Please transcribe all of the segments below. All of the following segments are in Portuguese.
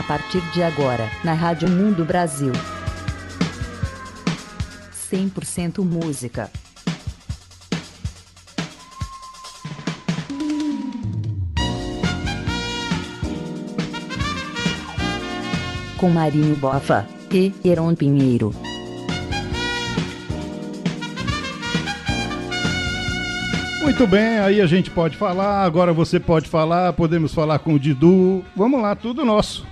A partir de agora, na Rádio Mundo Brasil. 100% música. Com Marinho Bofa e Heron Pinheiro. Muito bem, aí a gente pode falar, agora você pode falar, podemos falar com o Didu. Vamos lá, tudo nosso.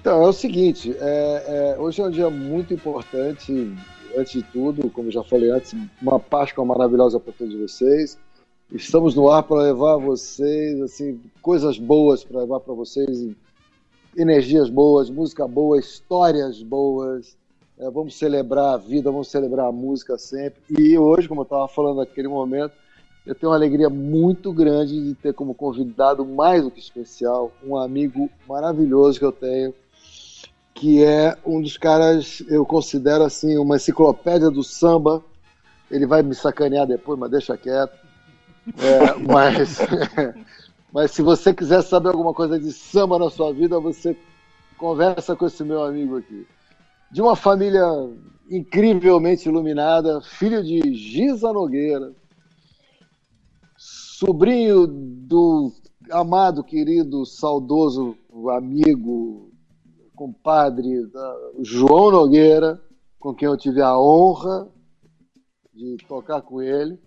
Então, é o seguinte, é, é, hoje é um dia muito importante, antes de tudo, como já falei antes, uma Páscoa maravilhosa para todos vocês. Estamos no ar para levar vocês, assim, coisas boas para levar para vocês, energias boas, música boa, histórias boas. É, vamos celebrar a vida, vamos celebrar a música sempre. E hoje, como eu estava falando naquele momento, eu tenho uma alegria muito grande de ter como convidado mais do que especial um amigo maravilhoso que eu tenho, que é um dos caras, eu considero assim, uma enciclopédia do samba. Ele vai me sacanear depois, mas deixa quieto. É, mas, mas se você quiser saber alguma coisa de samba na sua vida, você conversa com esse meu amigo aqui. De uma família incrivelmente iluminada, filho de Giza Nogueira, sobrinho do amado, querido, saudoso amigo, compadre João Nogueira, com quem eu tive a honra de tocar com ele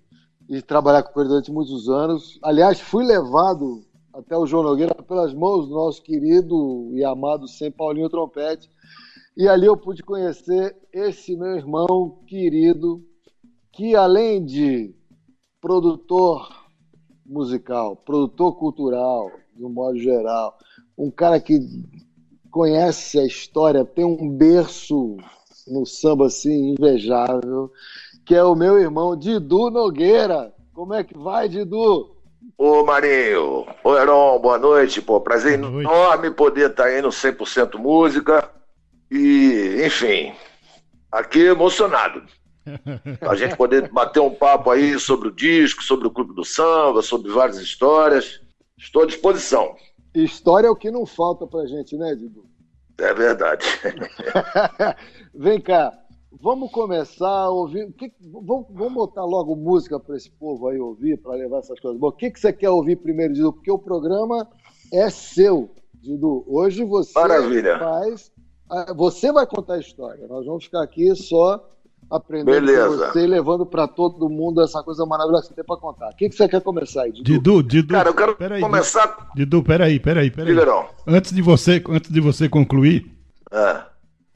e trabalhar com ele durante muitos anos. Aliás, fui levado até o João Nogueira pelas mãos do nosso querido e amado Sem Paulinho Trompete. E ali eu pude conhecer esse meu irmão querido, que além de produtor musical, produtor cultural, de um modo geral, um cara que conhece a história, tem um berço no samba assim invejável, que é o meu irmão Didu Nogueira. Como é que vai, Didu? Ô Marinho, ô Heron, boa noite, pô, prazer boa noite. enorme poder estar tá aí no 100% Música e, enfim, aqui emocionado. a gente poder bater um papo aí sobre o disco, sobre o Clube do Samba, sobre várias histórias. Estou à disposição. História é o que não falta pra gente, né, Didu? É verdade. Vem cá, vamos começar ouvir. Que, vamos, vamos botar logo música para esse povo aí ouvir, para levar essas coisas. Bom, o que, que você quer ouvir primeiro, Didu? Porque o programa é seu, Didu. Hoje você Maravilha. faz. Você vai contar a história. Nós vamos ficar aqui só aprendendo Beleza. com você levando para todo mundo essa coisa maravilhosa que você tem para contar. O que, que você quer começar aí, Didu? Didu, Didu. Cara, eu quero peraí, começar. Didu, peraí, peraí, peraí. Diga, Antes de você, antes de você concluir, é.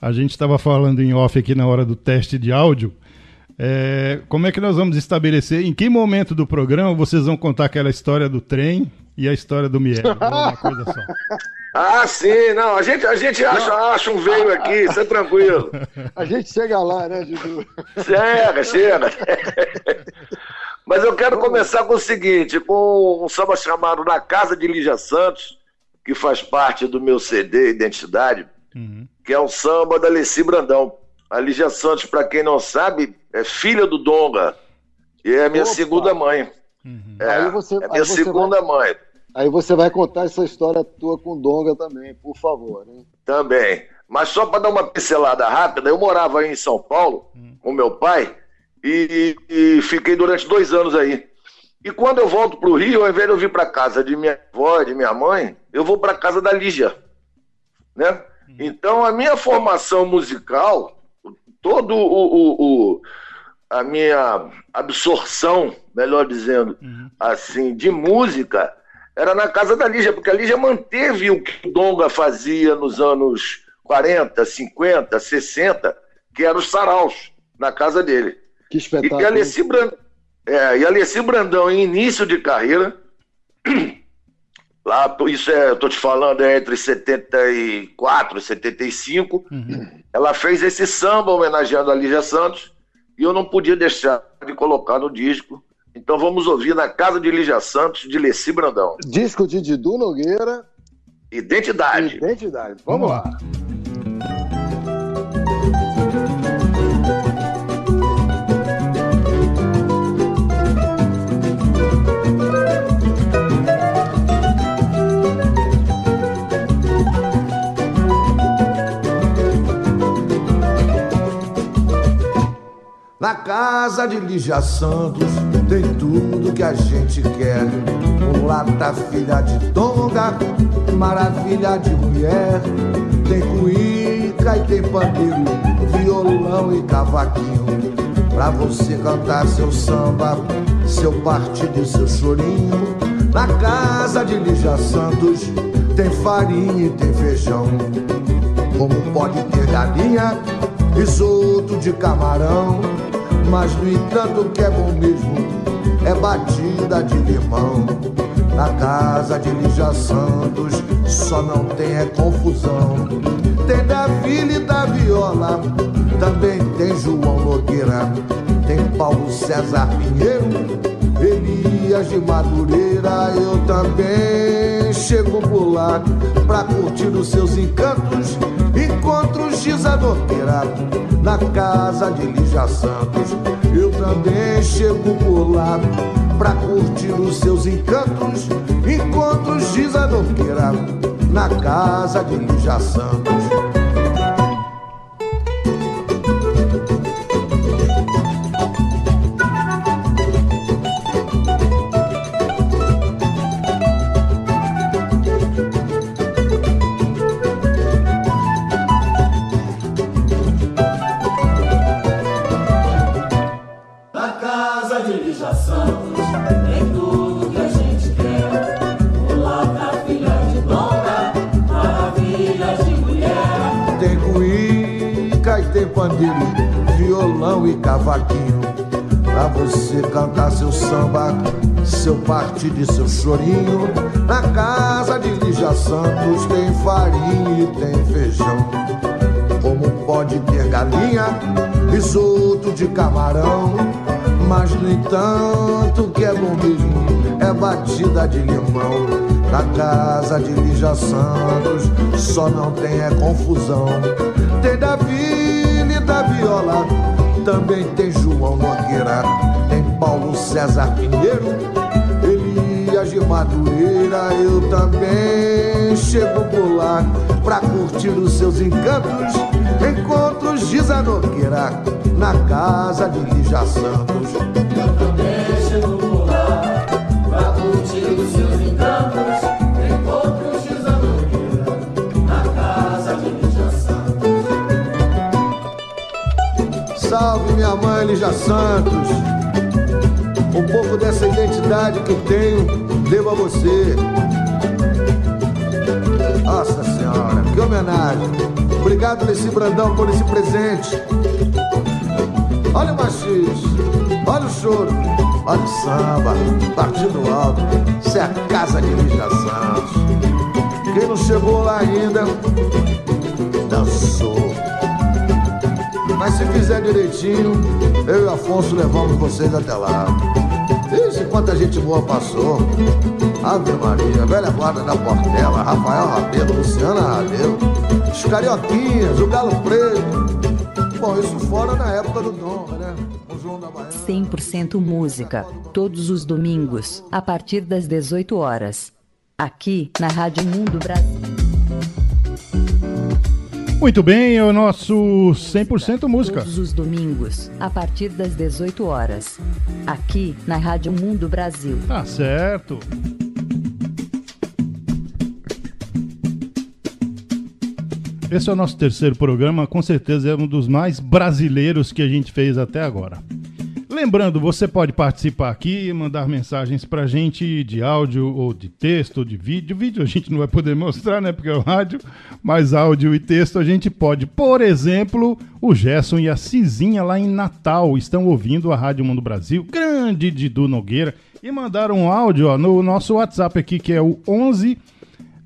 a gente estava falando em off aqui na hora do teste de áudio. É, como é que nós vamos estabelecer? Em que momento do programa vocês vão contar aquela história do trem e a história do Miel? Uma coisa só. Ah, sim, não, a gente, a gente acha, acha um veio aqui, isso é tranquilo. A gente chega lá, né, Didu? Chega, chega. Mas eu quero começar com o seguinte, com um samba chamado Na Casa de Lígia Santos, que faz parte do meu CD Identidade, uhum. que é um samba da Leci Brandão. A Lígia Santos, para quem não sabe, é filha do Donga e é minha Opa. segunda mãe. Uhum. É, você, é minha segunda vai... mãe. Aí você vai contar essa história tua com Donga também, por favor. Né? Também. Mas só para dar uma pincelada rápida, eu morava aí em São Paulo hum. com meu pai e, e, fiquei durante dois anos aí. E quando eu volto para o Rio, ao invés de eu vir para casa de minha avó, de minha mãe, eu vou para casa da Lígia. Né? Hum. Então a minha formação musical, todo o, o, o a minha absorção, melhor dizendo, uhum. assim, de música era na casa da Lígia, porque a Lígia manteve o que o Donga fazia nos anos 40, 50, 60, que eram os saraus, na casa dele. Que espetáculo. E a Alessi, Brand... é, e Alessi Brandão, em início de carreira, lá, isso é, eu tô te falando, é entre 74 e 75, uhum. ela fez esse samba homenageando a Lígia Santos, e eu não podia deixar de colocar no disco então vamos ouvir na Casa de Lígia Santos, de Leci Brandão. Disco de Didu Nogueira. Identidade. Identidade. Vamos, vamos lá. Casa de Lígia Santos tem tudo que a gente quer. Mulata, filha de tonga, maravilha de mulher. Tem cuíca e tem pandeiro, violão e cavaquinho. Pra você cantar seu samba, seu partido e seu chorinho. Na casa de Lígia Santos tem farinha e tem feijão. Como pode ter galinha, risoto de camarão. Mas no entanto o que é bom mesmo é batida de limão. Na casa de Lígia Santos só não tem é confusão. Tem da e da viola, também tem João Nogueira, tem Paulo César Pinheiro, Elias de Madureira. Eu também chego por lá pra curtir os seus encantos. Encontros de Nogueira na casa de Lígia Santos. Eu também chego por lá pra curtir os seus encantos. Encontros de Nogueira na casa de Lígia Santos. Pandeiro, violão e cavaquinho. Pra você cantar seu samba, seu partido e seu chorinho. Na casa de Lígia Santos tem farinha e tem feijão. Como pode ter galinha, risoto de camarão. Mas no entanto, que é bom mesmo é batida de limão. Na casa de Lígia Santos só não tem é confusão. Tem da vila e da viola, também tem João Nogueira, tem Paulo César Pinheiro, Elias de Madureira. Eu também chego por lá pra curtir os seus encantos. Encontros de Zanogueira na casa de Lígia Santos. Salve minha mãe Lígia Santos. Um pouco dessa identidade que tenho, devo a você. Nossa Senhora, que homenagem. Obrigado, Leci Brandão, por esse presente. Olha o machismo, olha o choro, olha o samba, partido alto. Isso é a casa de Lígia Santos. Quem não chegou lá ainda, Mas se fizer direitinho, eu e Afonso levamos vocês até lá. Ixi, quanta gente boa passou. Ave Maria, velha guarda da Portela, Rafael Rabelo, Luciana Rabelo, os Carioquinhas, o Galo Preto. Bom, isso fora na época do Donga, né? O João da Baiana. 100% música, todos os domingos, a partir das 18 horas. Aqui na Rádio Mundo Brasil. Muito bem, é o nosso 100% música. Todos os domingos, a partir das 18 horas. Aqui na Rádio Mundo Brasil. Tá certo. Esse é o nosso terceiro programa, com certeza é um dos mais brasileiros que a gente fez até agora. Lembrando, você pode participar aqui mandar mensagens pra gente de áudio ou de texto ou de vídeo. Vídeo a gente não vai poder mostrar, né? Porque é o rádio, mas áudio e texto a gente pode. Por exemplo, o Gerson e a Cizinha lá em Natal estão ouvindo a Rádio Mundo Brasil, grande Didu Nogueira, e mandaram um áudio ó, no nosso WhatsApp aqui, que é o 11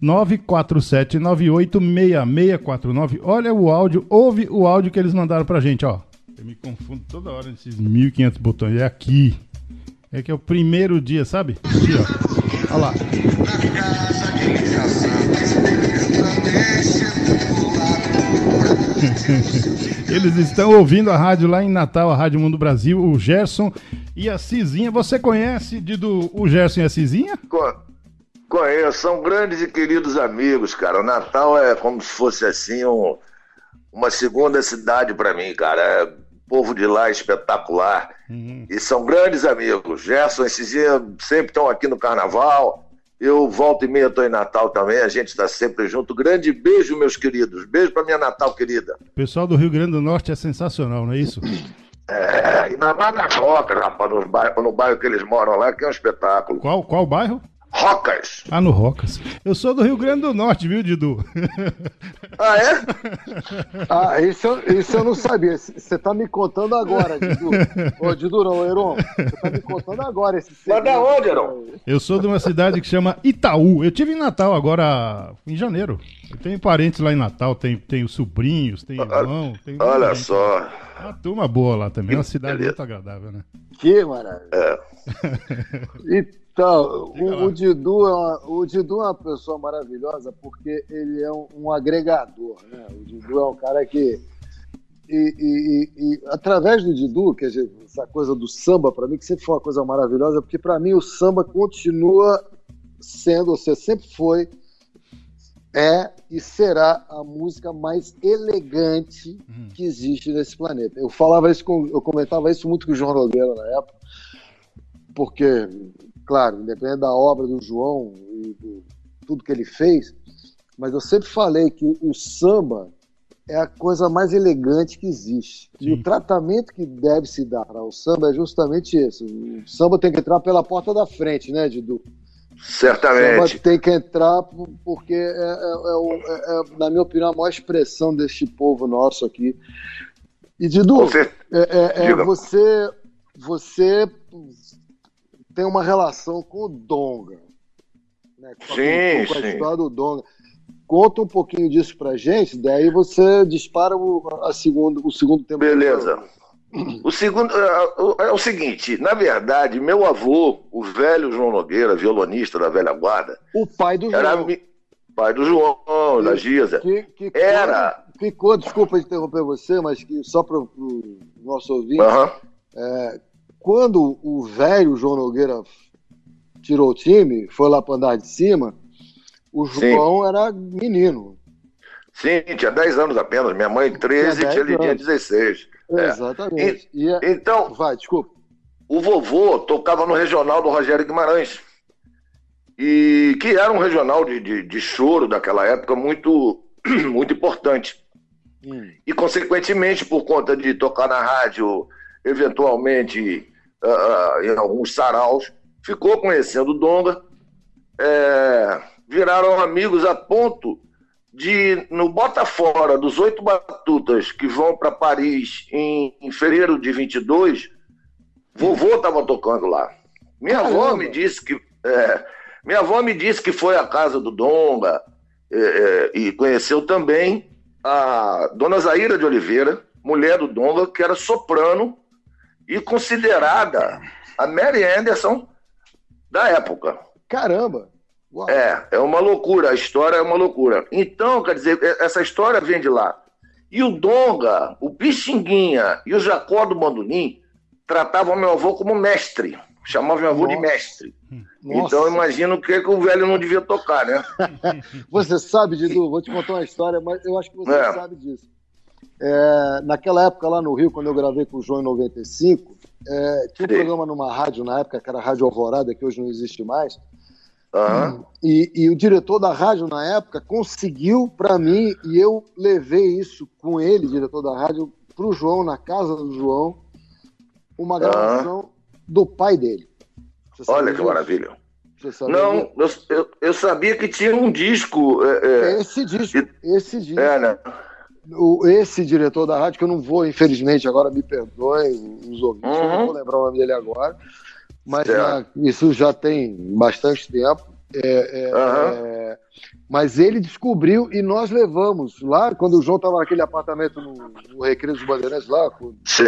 947986649. Olha o áudio, ouve o áudio que eles mandaram pra gente, ó. Eu me confundo toda hora nesses 1500 botões. É aqui. É que é o primeiro dia, sabe? Aqui, ó. Olha lá. Eles estão ouvindo a rádio lá em Natal, a Rádio Mundo Brasil, o Gerson e a Cizinha. Você conhece, Dido, o Gerson e a Cizinha? Co- Conheço, são grandes e queridos amigos, cara. O Natal é como se fosse assim um- uma segunda cidade pra mim, cara. Povo de lá é espetacular. Uhum. E são grandes amigos. Gerson, esses dias sempre estão aqui no carnaval. Eu volto e meia estou em Natal também, a gente está sempre junto. Grande beijo, meus queridos. Beijo para minha Natal querida. O pessoal do Rio Grande do Norte é sensacional, não é isso? É, e na Mata Roca, rapaz, no bairro, no bairro que eles moram lá, que é um espetáculo. Qual, qual bairro? Rocas. Ah, no Rocas. Eu sou do Rio Grande do Norte, viu, Didu? Ah, é? Ah, isso, eu- isso eu não sabia. Você tá me contando agora, Didu. Ô, Didu, não, Heron. Você tá me contando agora esse Mas da segredo. onde, Heron? Eu sou de uma cidade que chama Itaú. Eu tive em Natal agora, em janeiro. Eu tenho parentes lá em Natal, tenho, tenho sobrinhos, tenho irmão. Tenho Olha gente. só. Uma turma boa lá também. É uma cidade Beleza. muito agradável, né? Que maravilha. É. Então, o, o Didu é uma, o Didu é uma pessoa maravilhosa porque ele é um, um agregador, né? O Didu é um cara que. E, e- e- e através do Didu, quer dizer, essa coisa do samba, para mim, que sempre foi uma coisa maravilhosa, porque para mim o samba continua sendo, ou seja, sempre foi, é e será a música mais elegante Uhum. que existe nesse planeta. Eu falava isso com, eu comentava isso muito com o João Nogueira na época, porque, claro, independente da obra do João e do tudo que ele fez, mas eu sempre falei que o samba é a coisa mais elegante que existe. E Sim. o tratamento que deve se dar ao samba é justamente esse. O samba tem que entrar pela porta da frente, né, Didu? O samba Certamente. tem que entrar por- porque é, é- é é- é, na minha opinião, a maior expressão deste povo nosso aqui. E Didu, é, é- é Diga. você, você tem uma relação com o Donga. Né? Com a- Sim, com a história do Donga. Conta um pouquinho disso pra gente, daí você dispara o, a segundo, o segundo tempo. Beleza. O segundo é, o- é seguinte, na verdade, meu avô, o velho João Nogueira, violonista da velha guarda, O pai do era João. mi- pai do João, da Giza. Que, que Era. Ficou, desculpa interromper você, mas que só para o nosso ouvinte, Aham. Quando o velho João Nogueira tirou o time, foi lá para andar de cima, o Sim. João era menino. Sim, tinha 10 anos apenas. Minha mãe 13 Tinha e tinha 10 tinha anos. 16. É. Exatamente. E é- Então, Vai, desculpa. o vovô tocava no regional do Rogério Guimarães. E que era um regional de, de, de choro daquela época muito, muito importante. Hum. E, consequentemente, por conta de tocar na rádio, eventualmente ah, em alguns saraus, ficou conhecendo o Donga, é, viraram amigos a ponto de, no Bota Fora dos oito batutas que vão para Paris em, em fevereiro de 22, vovô estava tocando lá. Minha avó Caramba. me disse que. é, minha avó me disse que foi à casa do Donga é, é, e conheceu também a dona Zaira de Oliveira, mulher do Donga, que era soprano e considerada a Mary Anderson da época. Caramba! Uau. É, é uma loucura, a história é uma loucura. Então, quer dizer, essa história vem de lá. E o Donga, o Pixinguinha e o Jacó do Bandolim tratavam meu avô como mestre, chamavam meu avô de Nossa. mestre. Nossa. Então, imagino o que, que o velho não devia tocar, né? Você sabe, Didu, vou te contar uma história, mas eu acho que você É. sabe disso. É, naquela época lá no Rio, quando eu gravei com o João em 95, é, tinha um programa numa rádio na época, que era a Rádio Alvorada, que hoje não existe mais, Aham. e, e o diretor da rádio na época conseguiu para mim, e eu levei isso com ele, diretor da rádio, para o João, na casa do João, uma gravação do pai dele. Olha que disso? maravilha. Não, eu, eu, sabia que tinha um disco. É, é, Esse disco, esse disco. é, né? O- esse diretor da rádio, que eu não vou, infelizmente, agora me perdoem os ouvintes, eu não Uhum. vou lembrar o nome dele agora, mas já- isso já tem bastante tempo. é, é, Aham. é, mas ele descobriu e nós levamos lá, quando o João estava naquele apartamento no, no Recreio dos Bandeirantes, lá, com- Sim.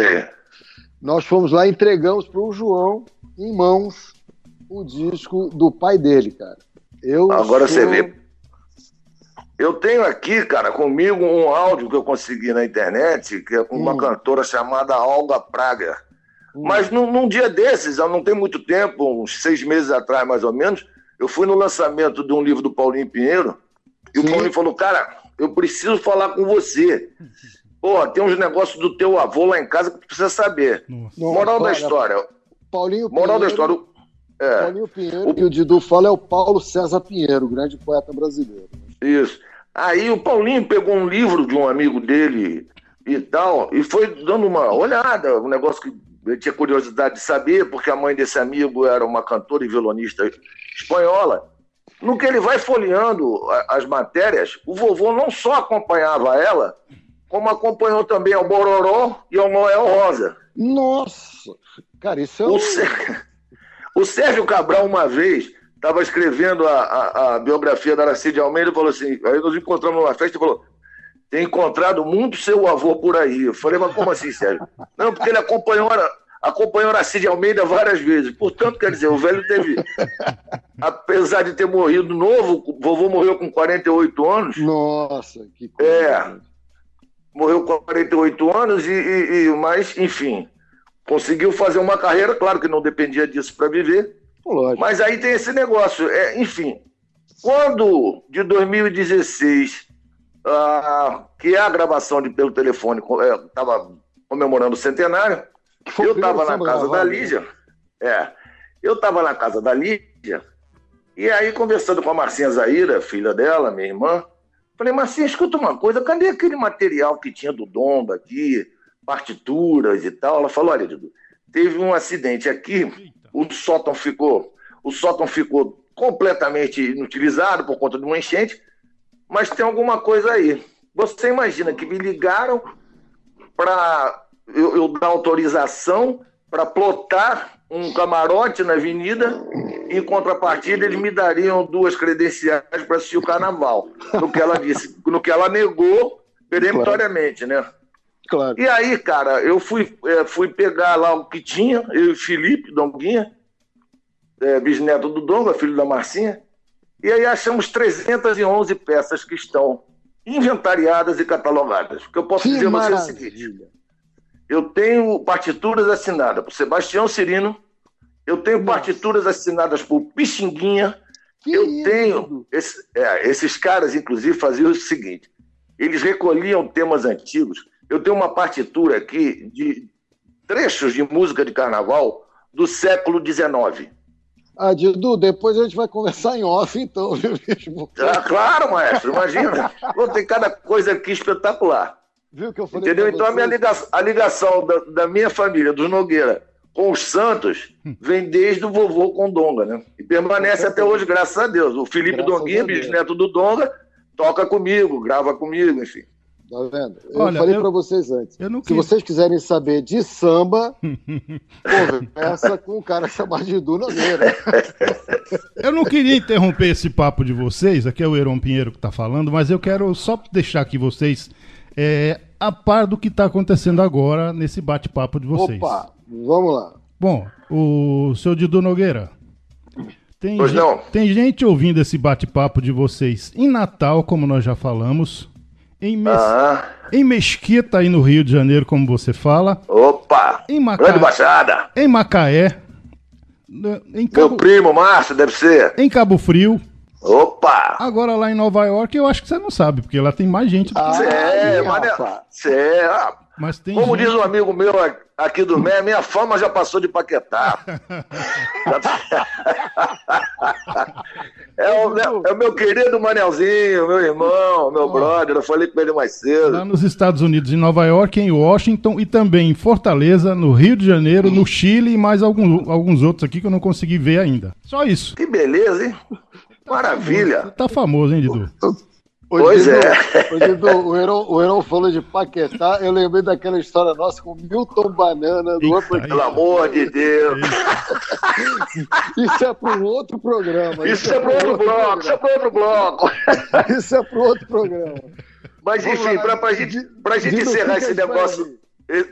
nós fomos lá e entregamos para o João, em mãos, o disco do pai dele, cara. Eu Agora sou- você vê. Eu tenho aqui, cara, comigo um áudio que eu consegui na internet, que é com uma Hum. cantora chamada Olga Praga. Hum. Mas num, num dia desses, há não tem muito tempo, uns seis meses atrás mais ou menos, eu fui no lançamento de um livro do Paulinho Pinheiro, e Sim. o Paulinho falou, cara, eu preciso falar com você, Pô, tem uns negócios do teu avô lá em casa que tu precisa saber. Nossa. Nossa, Moral da olha, história. Paulinho Moral da Pinheiro- história. o- É, Paulinho Pinheiro, que o Didu fala é o Paulo César Pinheiro, grande poeta brasileiro. Isso. Aí o Paulinho pegou um livro de um amigo dele e tal, e foi dando uma olhada, um negócio que ele tinha curiosidade de saber, porque a mãe desse amigo era uma cantora e violonista espanhola. No que ele vai folheando as matérias, o vovô não só acompanhava ela, como acompanhou também ao Bororó e ao Noel Rosa. Nossa! Cara, isso é O, um... Sé- o Sérgio Cabral, uma vez, estava escrevendo a, a- a biografia da Aracide Almeida e falou assim: aí nós encontramos numa festa e falou. Tem encontrado muito seu avô por aí. Eu falei, mas como assim, Sérgio? Não, porque ele acompanhou, a- acompanhou Aracide Almeida várias vezes. Portanto, quer dizer, o velho teve. Apesar de ter morrido novo, o vovô morreu com 48 anos. Nossa, que coisa. É. morreu com 48 anos, e, e- e- mas, enfim, conseguiu fazer uma carreira, claro que não dependia disso para viver, Lógico. mas aí tem esse negócio. É, enfim, quando de 2016, ah, que é a gravação de pelo telefone, estava comemorando o centenário, eu estava na casa da né? Lígia. É. Eu estava na casa da Lígia. E aí, conversando com a Marcinha Zaira, filha dela, minha irmã, falei, Marcinha, escuta uma coisa, cadê aquele material que tinha do Domba aqui, partituras e tal? Ela falou, olha, Dudu, teve um acidente aqui, o sótão ficou, o sótão ficou completamente inutilizado por conta de uma enchente, mas tem alguma coisa aí. Você imagina que me ligaram para eu, eu dar autorização para plotar um camarote na avenida, em contrapartida eles me dariam duas credenciais para assistir o carnaval. No que ela disse, no que ela negou peremptoriamente, né? Claro. E aí, cara, eu fui, eh, fui pegar lá o que tinha, eu e o Felipe Donguinha, eh, bisneto do Donga, filho da Marcinha, e aí achamos 311 peças que estão inventariadas e catalogadas. O que eu posso Que dizer a você é o seguinte: eu tenho partituras assinadas por Sebastião Cirino, eu tenho Nossa. partituras assinadas por Pixinguinha, Que eu isso, tenho. Esse- é, esses caras, inclusive, faziam o seguinte: eles recolhiam temas antigos. Eu tenho uma partitura aqui de trechos de música de carnaval do século XIX. Ah, Didu, depois a gente vai conversar em off, então, viu mesmo? Ah, claro, maestro, imagina. Vou ter cada coisa aqui espetacular. Viu que eu falei Entendeu? Então a, minha ligação, a ligação da, da minha família, dos Nogueira, com os Santos, vem desde o vovô Condonga, né? E permanece até hoje, graças a Deus. O Felipe Graças Donguinha, a Deus. bisneto do Donga, toca comigo, grava comigo, enfim. Tá vendo? Eu Olha, falei eu- pra vocês antes. Eu não Se quis. vocês quiserem saber de samba, conversa com um cara chamado Didu Nogueira. Eu não queria interromper esse papo de vocês, aqui é o Heron Pinheiro que está falando, mas eu quero só deixar aqui vocês é, a par do que está acontecendo agora nesse bate-papo de vocês. Opa, vamos lá. Bom, o seu Didu Nogueira, tem, Pois gen- não. tem gente ouvindo esse bate-papo de vocês em Natal, como nós já falamos, em, Mes- Ah, em Mesquita, aí no Rio de Janeiro, como você fala, opa! em, Maca... Grande Baixada! em Macaé, né, em Meu Cabo... primo, Márcio, deve ser. em Cabo Frio, Opa! Agora lá em Nova York, eu acho que você não sabe, porque lá tem mais gente. do que- Ah, Cê é, mas é- é, ah, Mas tem Como gente... diz um amigo meu aqui do Mé, minha fama já passou de Paquetá. Tá- é, o, meu- é o meu querido Manelzinho, meu irmão, meu brother. Eu falei com ele mais cedo. Lá nos Estados Unidos, em Nova York, em Washington e também em Fortaleza, no Rio de Janeiro, no Chile e mais alguns, alguns outros aqui que eu não consegui ver ainda. Só isso. Que beleza, hein? Maravilha. Tá famoso, hein, Didu? Ô, Pois é. ô, Didu, o Heron, o Heron falou de Paquetá, eu lembrei daquela história nossa com Milton Banana do outro. Pelo amor de Deus. Isso é para um outro programa. Isso é para outro bloco, isso é para outro bloco. Isso é para outro programa. Mas Vamos enfim, pra, pra gente, pra gente encerrar esse negócio. aí.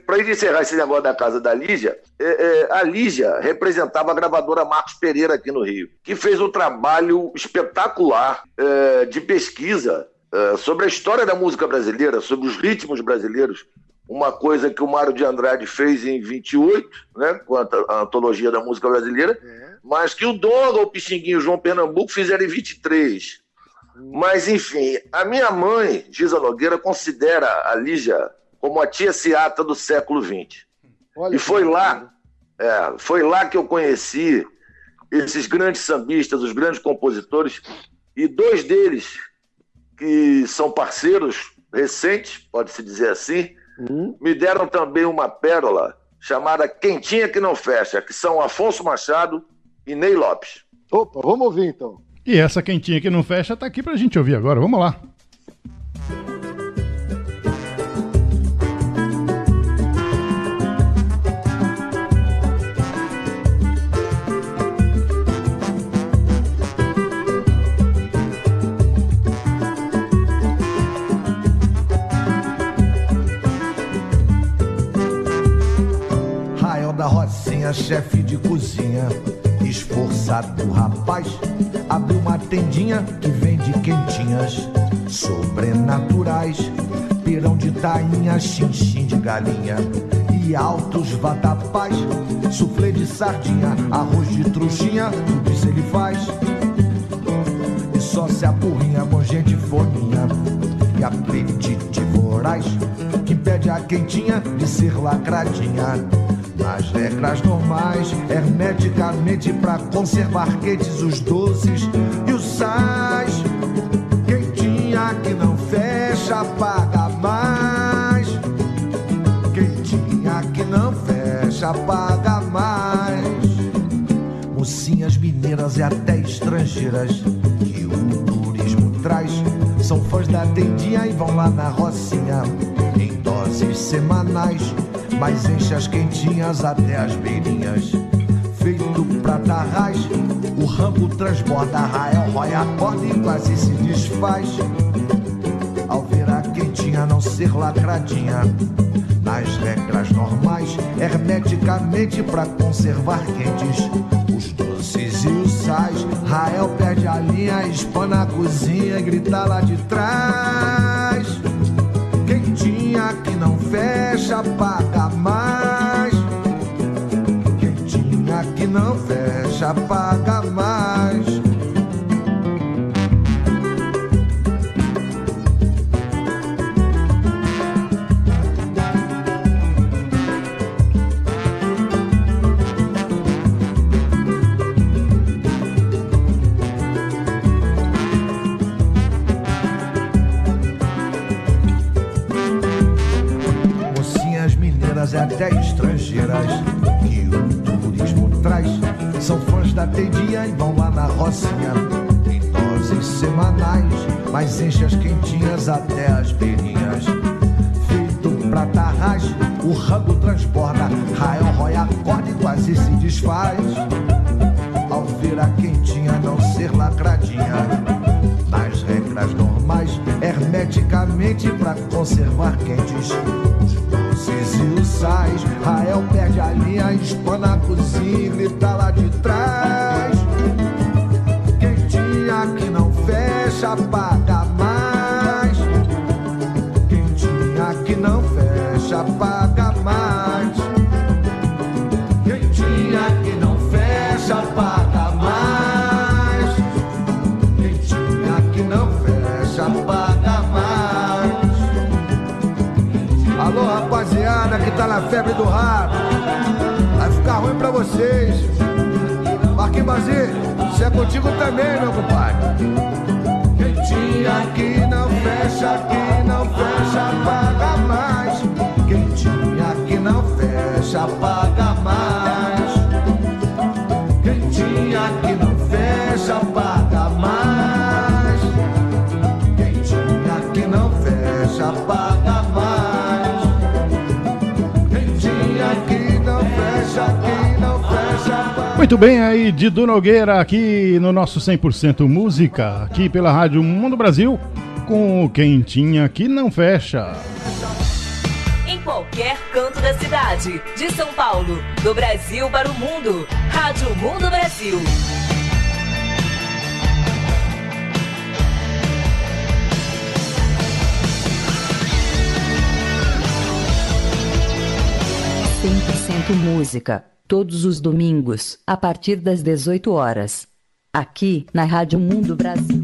Para gente encerrar esse negócio da casa da Lígia, é, é, a Lígia representava a gravadora Marcos Pereira aqui no Rio, que fez um trabalho espetacular é, de pesquisa é, sobre a história da música brasileira, sobre os ritmos brasileiros. Uma coisa que o Mário de Andrade fez em 28, né, com a, a antologia da música brasileira, mas que o Donga, o Pixinguinho e o João Pernambuco fizeram em 23. Mas, enfim, a minha mãe, Giza Nogueira, considera a Lígia como a tia Ciata do século XX. Olha e foi lá, é, foi lá que eu conheci esses grandes sambistas, os grandes compositores, e dois deles, que são parceiros recentes, pode-se dizer assim, uhum. me deram também uma pérola chamada Quentinha que Não Fecha, que são Afonso Machado e Ney Lopes. Opa, vamos ouvir então. E essa Quentinha que Não Fecha tá aqui pra gente ouvir agora, vamos lá. Chefe de cozinha, esforçado rapaz, abriu uma tendinha que vende quentinhas sobrenaturais, pirão de tainha, chinchim de galinha e altos vatapás, suflê de sardinha, arroz de trouxinha, tudo isso ele faz. E só se apurrinha com gente fominha e apetite voraz, que pede a quentinha de ser lacradinha as regras normais, hermeticamente para conservar quentes os doces e os sais. Quentinha que não fecha, paga mais. Quentinha que não fecha, paga mais. Mocinhas mineiras e até estrangeiras que o turismo traz são fãs da tendinha e vão lá na rocinha em doses semanais mas enche as quentinhas até as beirinhas. Feito pra tarraz, o rambo transborda, Rael rói a corda e quase se desfaz. Ao ver a quentinha não ser lacradinha, nas regras normais, hermeticamente pra conservar quentes os doces e os sais. Rael perde a linha, espana a cozinha e grita lá de trás. Fecha, paga mais. Quentinha que não fecha, paga mais. E vão lá na Rocinha em doses semanais, mas enche as quentinhas até as beirinhas. Feito pra tarras, o rango transborda, Rael rói a corda e quase se desfaz. Ao ver a quentinha não ser lacradinha, nas regras normais, hermeticamente pra conservar quentes e os sais. Rael perde a linha, espana a cozinha e grita lá de trás. Paga mais. Quentinha que não fecha, paga mais. Quentinha que não fecha, paga mais. Quentinha que não fecha, paga mais. Alô, rapaziada que tá na febre do rato. Vai ficar ruim pra vocês. Marquinhos Basílio, isso é contigo também, meu compadre. Quentinha que não fecha, que não fecha, paga mais. Quentinha que não fecha, paga mais. Quentinha que não fecha, paga mais. Muito bem, aí Didu Nogueira aqui no nosso 100% Música, aqui pela Rádio Mundo Brasil, com o Quentinha que não fecha. Em qualquer canto da cidade, de São Paulo, do Brasil para o mundo. Rádio Mundo Brasil. cento Música, todos os domingos, a partir das 18 horas. Aqui na Rádio Mundo Brasil.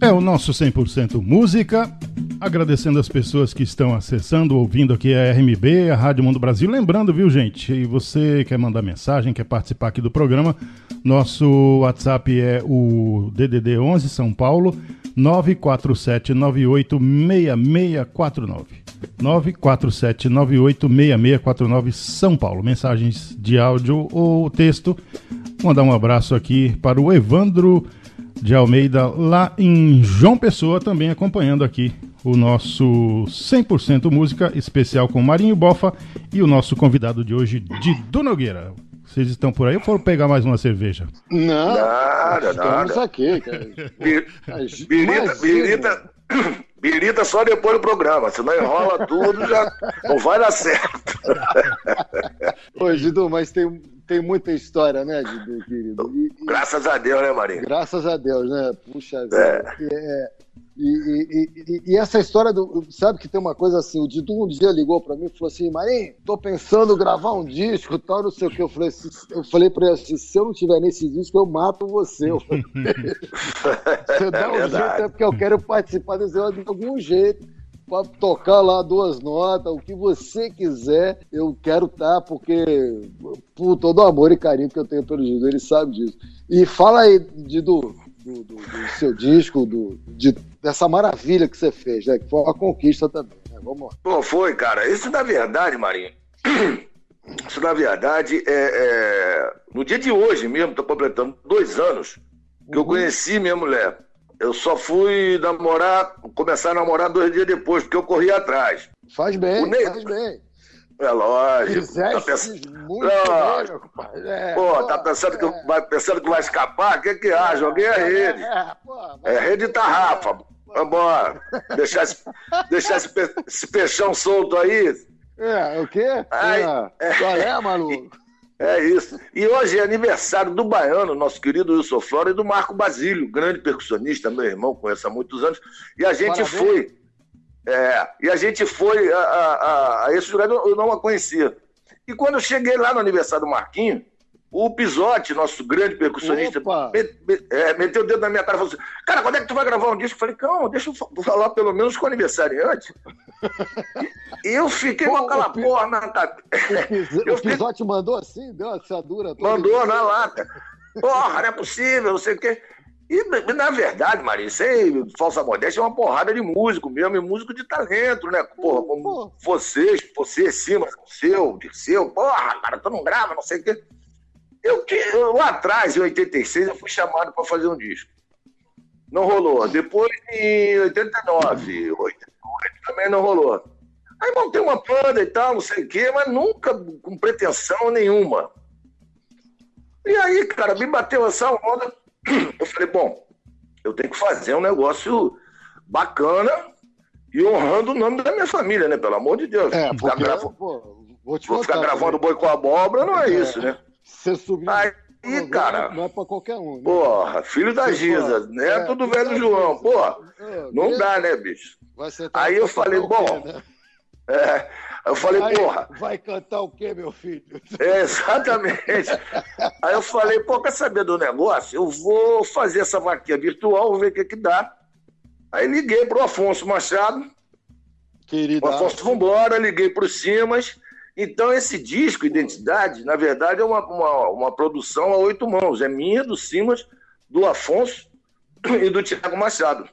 É o nosso 100% Música, Agradecendo as pessoas que estão acessando, ouvindo aqui a RMB, a Rádio Mundo Brasil. Lembrando, viu, gente, e você quer mandar mensagem, quer participar aqui do programa, nosso WhatsApp é o DDD 11 São Paulo 947986649. 947986649 São Paulo. Mensagens de áudio ou texto. Mandar um abraço aqui para o Evandro de Almeida, lá em João Pessoa, também acompanhando aqui o nosso 100% música especial com Marinho Bofa e o nosso convidado de hoje, Didu Nogueira. Vocês estão por aí ou foram pegar mais uma cerveja? Não, Nada, estamos nada. aqui, cara. Birita, birita, birita só depois do programa, senão enrola tudo já não vai dar certo. Ô, Didu, mas tem, tem muita história, né, Didu, querido? E- Graças a Deus, né, Marinho? Graças a Deus, né? Puxa vida. É, e, e- e- e essa história do. Sabe que tem uma coisa assim: o Didu um dia ligou pra mim e falou assim: Marinho, tô pensando em gravar um disco tal, não sei o que. Eu falei, assim, eu falei pra ele assim: se eu não tiver nesse disco, eu mato você. Eu falei, você dá um É verdade. jeito, é porque eu quero participar desse de algum jeito. Pra tocar lá duas notas, o que você quiser, eu quero estar, porque por todo o amor e carinho que eu tenho pelo Didu, ele sabe disso. E fala aí, Didu, do, do- do seu disco, do, de- dessa maravilha que você fez, né? Que foi uma conquista também. Né? Vamos lá. Pô, foi, cara. Isso na verdade, Marinho. Isso na verdade é, é- No dia de hoje mesmo, tô completando dois anos que eu conheci minha mulher. Eu só fui namorar, começar a namorar dois dias depois, porque eu corri atrás. Faz bem, O Ney- faz bem. É lógico. Tá Fizeste pensando, muito Não. bem, meu compadre. É, pô, tá pensando que, vai, pensando que vai escapar? O que que há? Joguei a rede. É, pô, É rede tarrafa. Vambora. Deixar esse, deixar esse, pe- esse peixão solto aí. É, o quê? Ai, é. Qual é, maluco? É isso. E hoje é aniversário do Baiano, nosso querido Wilson Flora, e do Marco Basílio, grande percussionista, meu irmão, conheço há muitos anos. E a gente Parabéns. foi. é, e a gente foi a, a, a- a esse lugar, eu não a conhecia. E quando eu cheguei lá no aniversário do Marquinho, o Pisote, nosso grande percussionista, é, meteu o dedo na minha cara e falou assim: Cara, quando é que tu vai gravar um disco? Eu falei: Calma, deixa eu fa- falar pelo menos com o aniversariante. E eu fiquei com aquela porra na cabeça. O fiquei- Pisote mandou assim, deu uma assadura. Mandou na lata. Porra, não é possível, não sei o quê. E, na verdade, Maria, sem falsa modéstia, é uma porrada de músico mesmo, e músico de talento, né? Porra, como vocês, você, Cima, seu, seu, porra, cara, tu não grava, não sei o quê. Eu, eu, lá atrás, em 86, eu fui chamado para fazer um disco. Não rolou. Depois, em 89, 88, também não rolou. Aí montei uma banda e tal, não sei o quê, mas nunca com pretensão nenhuma. E aí, cara, me bateu essa onda. Eu falei, bom, eu tenho que fazer um negócio bacana e honrando o nome da minha família, né? Pelo amor de Deus. É, Ficar porque, grava- pô, vou Vou ficar gravando né? boi com abóbora, não é isso, né? Você subiu. Aí, cara, Não é pra qualquer um. Né? porra, filho da Giza, pô, neto é, do velho João, porra, É, não beleza? dá, né, bicho? Vai Aí eu falei, bom, né? É, eu falei, Aí, porra, Vai cantar o quê, meu filho? É, exatamente. Aí eu falei, pô, quer saber do negócio? Eu vou fazer essa vaquinha virtual, vou ver o que que dá. Aí liguei pro Afonso Machado, Querido. o Afonso, vambora, liguei pro Simas. Então esse disco, Identidade, na verdade é uma, uma, uma produção a oito mãos. É minha, do Simas, do Afonso e do Tiago Machado.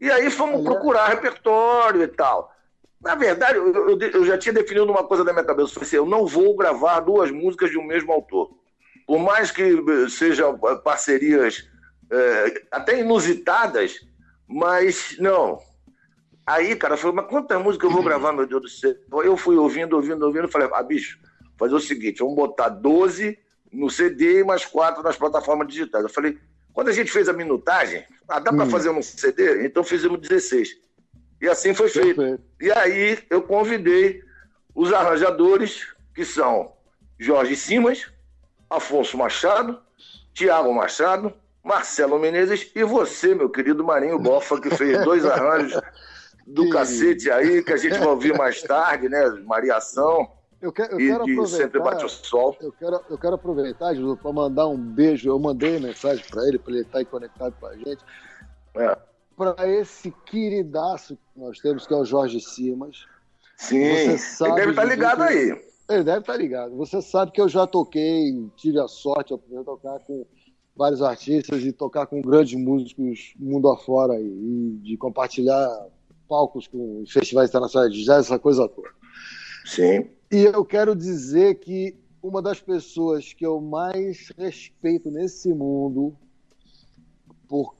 E aí fomos Olha. procurar repertório e tal. Na verdade, eu, eu- eu já tinha definido uma coisa na minha cabeça. Eu falei assim, eu não vou gravar duas músicas de um mesmo autor. Por mais que eh, sejam eh, parcerias eh, até inusitadas, mas não. Aí, cara, eu falei, mas quanta música eu vou gravar, meu Deus do céu? Eu fui ouvindo, ouvindo, ouvindo, falei, ah, bicho, fazer o seguinte, vamos botar 12 no CD e mais quatro nas plataformas digitais. Eu falei, quando a gente fez a minutagem, ah, dá para Hum. fazer um CD? Então fizemos 16. E assim foi feito. Perfeito. E aí eu convidei os arranjadores, que são Jorge Simas, Afonso Machado, Tiago Machado, Marcelo Menezes e você, meu querido Marinho Bofa, que fez dois arranjos do cacete aí, que a gente vai ouvir mais tarde, né? Mariação Eu, que- eu e quero de Sempre Bate o aproveitar. Sol. Eu quero, eu quero aproveitar, Jesus, para mandar um beijo. Eu mandei mensagem para ele, para ele estar aí conectado com a gente. É. para esse queridaço que nós temos, que é o Jorge Simas. Sim, ele deve estar sabe ligado aí. Ele deve estar ligado. Você sabe que eu já toquei, tive a sorte de tocar com vários artistas e tocar com grandes músicos mundo afora e, e de compartilhar palcos com festivais internacionais de jazz, essa coisa toda. Sim. E eu quero dizer que uma das pessoas que eu mais respeito nesse mundo, por,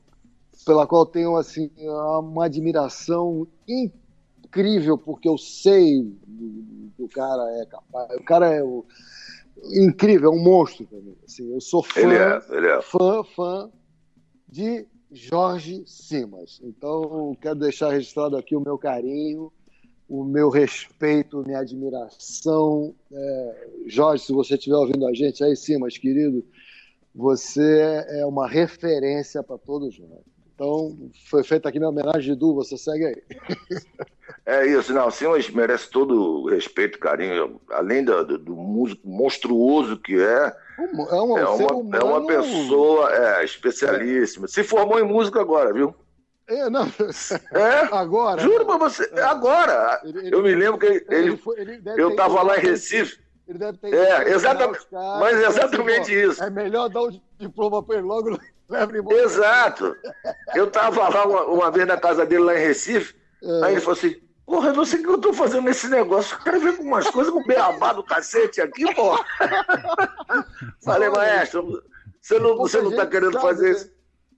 pela qual tenho assim uma admiração incrível, porque eu sei que o cara é capaz. O cara é o- incrível, é um monstro para mim. Assim, eu sou fã, Ele é, ele é. fã, fã de Jorge Simas. Então, quero deixar registrado aqui o meu carinho, o meu respeito, minha admiração. É, Jorge, se você estiver ouvindo a gente aí, Simas, querido, você é uma referência para todos nós. Então, foi feita aqui minha homenagem, Edu, você segue aí. É isso, não, o Simas merece todo o respeito, carinho, além do, do- do músico monstruoso que é, É uma, é ser uma, humano- é uma pessoa é, especialíssima. Se formou em música agora, viu? É, não, É, agora. juro pra você, agora. Ele- ele- Eu me lembro que ele, ele foi- eu tava lá em pra- Recife, Ele deve ter É, pra exatamente, mas assim, exatamente "Pô, isso. É melhor dar o diploma para ele logo. Exato. Eu tava lá uma, uma vez na casa dele lá em Recife, É. aí ele falou assim, porra, eu não sei o que eu tô fazendo nesse negócio. Eu quero ver com umas coisas com o beabá do cacete aqui, porra. Falei, maestro, você não, Pouca você não tá querendo sabe, fazer né? isso?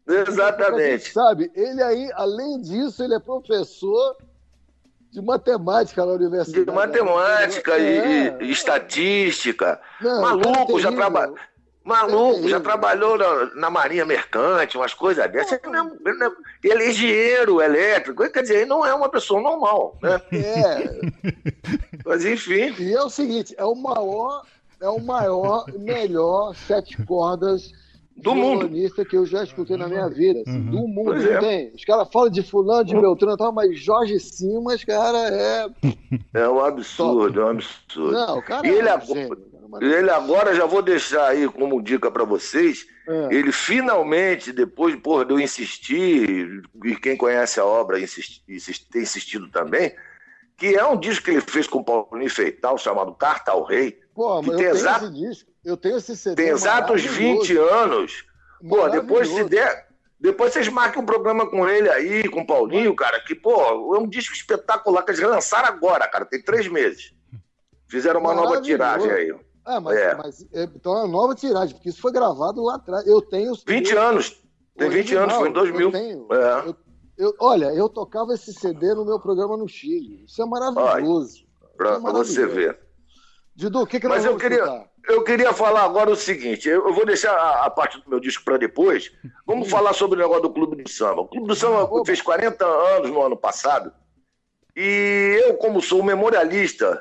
Gente Exatamente. Sabe, ele aí, além disso, ele é professor de matemática na universidade. De matemática e, É. e- estatística. Não, Maluco, cara, é já terrível. Maluco, terrível. já trabalhou na, na Marinha Mercante, umas coisas dessas. Ele, não é- ele não é- ele é engenheiro elétrico, quer dizer, ele não é uma pessoa normal, né? É, Mas enfim, e é o seguinte, é o maior, é o maior e melhor sete cordas Do mundo. que eu já escutei na minha vida, assim, Uhum. do mundo. Pois é. tem. Os caras falam de fulano, de Beltrano e tal, mas Jorge Simas, cara, é... é um absurdo, é um absurdo. Não, o cara E ele é um ele agora, já vou deixar aí como dica para vocês, É. ele finalmente, depois porra, de eu insistir, e quem conhece a obra tem insistido também, que é um disco que ele fez com o Paulinho Feital, chamado Carta ao Rei, Pô, que mas eu tem tenho exato- esse disco, eu tenho esse CD tem exatos 20 maravilhoso, anos. Pô, depois se der. Depois vocês marquem um programa com ele aí, com o Paulinho, cara, que, pô, é um disco espetacular que eles lançaram agora, cara, tem três meses. Fizeram uma nova tiragem aí. Ah, mas, É. mas é, então é uma nova tiragem, porque isso foi gravado lá atrás. Eu tenho o 20 CD anos. Tem 20 anos, foi em 2000. Eu tenho. É. Eu- eu- olha, eu tocava esse CD no meu programa no Chile. Isso é maravilhoso. Pra, É você ver. Didu, o que, que Mas eu queria- escutar? Eu queria falar agora o seguinte: eu eu vou deixar a, a parte do meu disco para depois. Vamos falar sobre o negócio do Clube do Samba. O Clube do Samba fez 40 anos no ano passado. E eu, como sou memorialista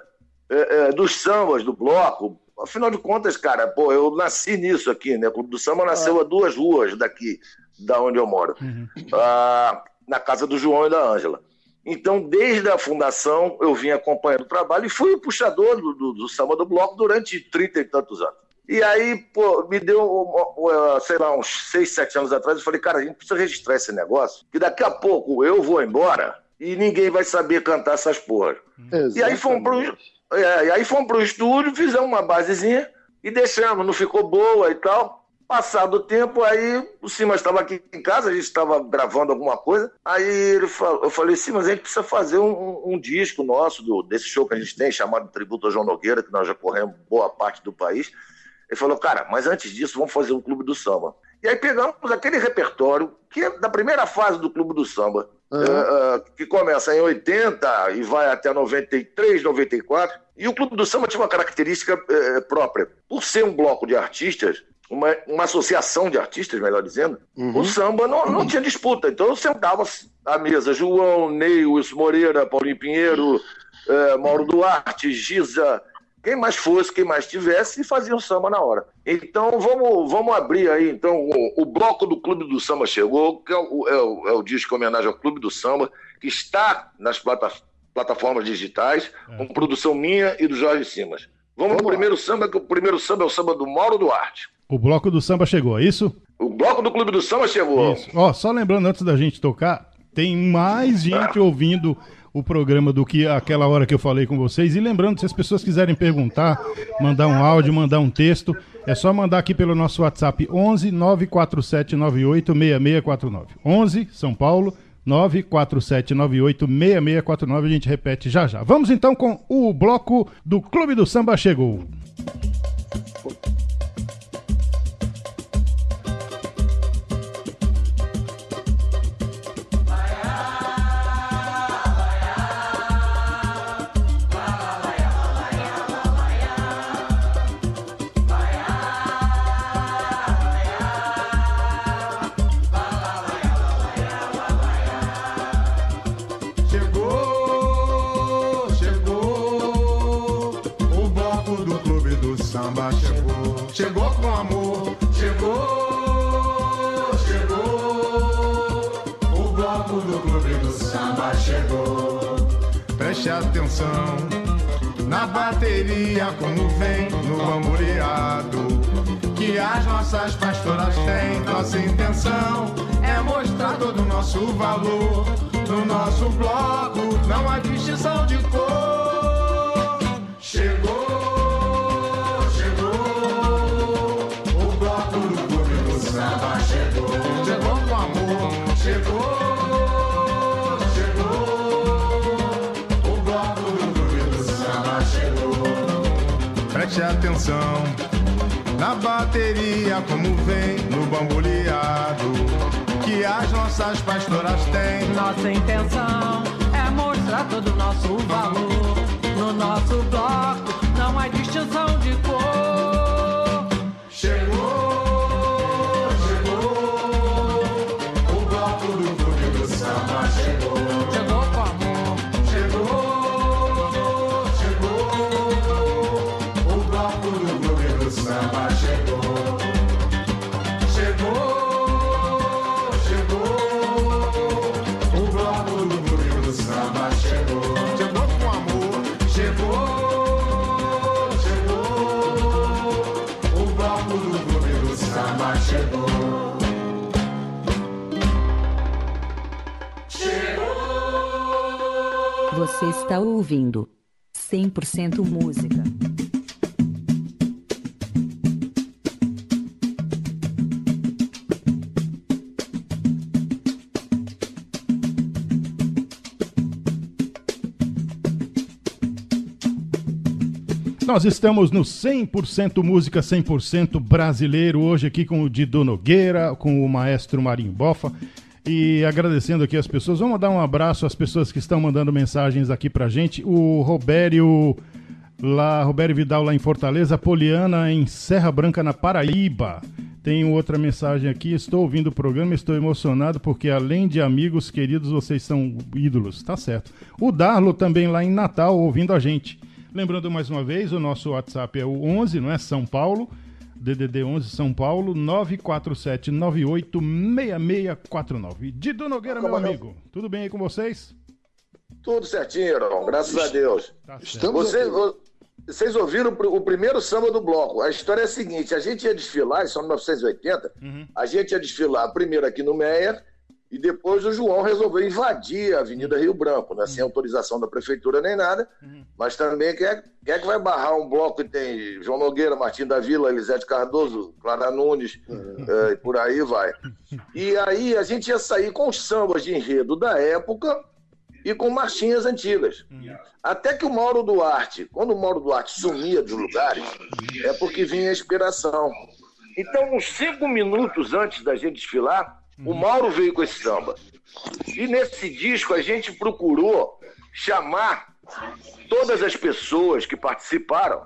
é, é, dos sambas do bloco, afinal de contas, cara, pô, eu nasci nisso aqui, né? O Clube do Samba nasceu a duas ruas daqui, da onde eu moro, Uhum. Ah, na casa do João e da Ângela. Então, desde a fundação, eu vim acompanhando o trabalho e fui o puxador do, do, do samba do bloco durante 30 e tantos anos. E aí, pô, me deu, uh, sei lá, uns 6, 7 anos atrás, eu falei, cara, a gente precisa registrar esse negócio, que daqui a pouco eu vou embora e ninguém vai saber cantar essas porras. E aí fomos pro, Exatamente. é, e aí fomos pro estúdio, fizemos uma basezinha e deixamos, não ficou boa e tal. Passado o tempo, aí o Simas estava aqui em casa, a gente estava gravando alguma coisa. Aí ele falou, eu falei, Simas, a gente precisa fazer um, um- um disco nosso, do- desse show que a gente tem, chamado Tributo ao João Nogueira, que nós já corremos boa parte do país. Ele falou, cara, mas antes disso, vamos fazer um clube do samba. E aí pegamos aquele repertório, que é da primeira fase do clube do samba, Eh, que começa em 80 e vai até 93, 94. E o Clube do Samba tinha uma característica eh, própria. Por ser um bloco de artistas, uma, uma associação de artistas, melhor dizendo, Uhum. o samba não, não tinha disputa. Então eu sentava à mesa João, Ney, Wilson Moreira, Paulinho Pinheiro, eh, Mauro Duarte, Giza, quem mais fosse, quem mais tivesse, e fazia o samba na hora. Então vamos, vamos abrir aí. Então, o, o bloco do Clube do Samba chegou, que é o, é o, é o disco em homenagem ao Clube do Samba, que está nas plata- plataformas digitais, com produção minha e do Jorge Simas. Vamos, Vamos primeiro samba, que o primeiro samba é o samba do Mauro Duarte. O bloco do samba chegou, é isso? O bloco do Clube do Samba chegou. Isso. Ó, só lembrando antes da gente tocar, tem mais gente ouvindo o programa do que aquela hora que eu falei com vocês. E lembrando, se as pessoas quiserem perguntar, mandar um áudio, mandar um texto, é só mandar aqui pelo nosso WhatsApp 11 947 98 6649. 11 São Paulo 947 98 6649. A gente repete já já. Vamos então com o bloco do Clube do Samba. Chegou, Preste atenção na bateria como vem no bamboreado. Que as nossas pastoras têm, nossa intenção é mostrar todo o nosso valor. No nosso bloco não há distinção de cor. Atenção na bateria como vem no bamboleado que as nossas pastoras têm. Nossa intenção é mostrar todo o nosso valor. No nosso bloco não há distinção de cor. Chegou, está ouvindo 100% música. Nós estamos no 100% música, 100% brasileiro, hoje aqui com o Dido Nogueira, com o maestro Marinho Bofa. E agradecendo aqui as pessoas, vamos dar um abraço às pessoas que estão mandando mensagens aqui pra gente. O Robério, lá, Robério Vidal lá em Fortaleza, Poliana em Serra Branca, na Paraíba. Tem outra mensagem aqui, estou ouvindo o programa, estou emocionado porque além de amigos queridos, vocês são ídolos. Tá certo. O Darlo também lá em Natal, ouvindo a gente. Lembrando mais uma vez, o nosso WhatsApp é o 11, não é? São Paulo, DDD 11 São Paulo, 947986649. Dido Nogueira, meu Como é? amigo, tudo bem aí com vocês? Tudo certinho, Heron, graças a Deus. Tá. Estamos Vocês, vocês ouviram o pr- o primeiro samba do bloco. A história é a seguinte: a gente ia desfilar, isso é em 1980, a gente ia desfilar primeiro aqui no Meyer e depois o João resolveu invadir a Avenida Rio Branco, né? sem autorização da prefeitura nem nada. Mas também quem é, quem é que vai barrar um bloco que tem João Nogueira, Martim da Vila, Elisete Cardoso, Clara Nunes, eh, e por aí vai. E aí a gente ia sair com os sambas de enredo da época e com marchinhas antigas. Até que o Mauro Duarte, quando o Mauro Duarte sumia dos lugares, é porque vinha a inspiração. Então, uns cinco minutos antes da gente desfilar, o Mauro veio com esse samba. E nesse disco a gente procurou chamar todas as pessoas que participaram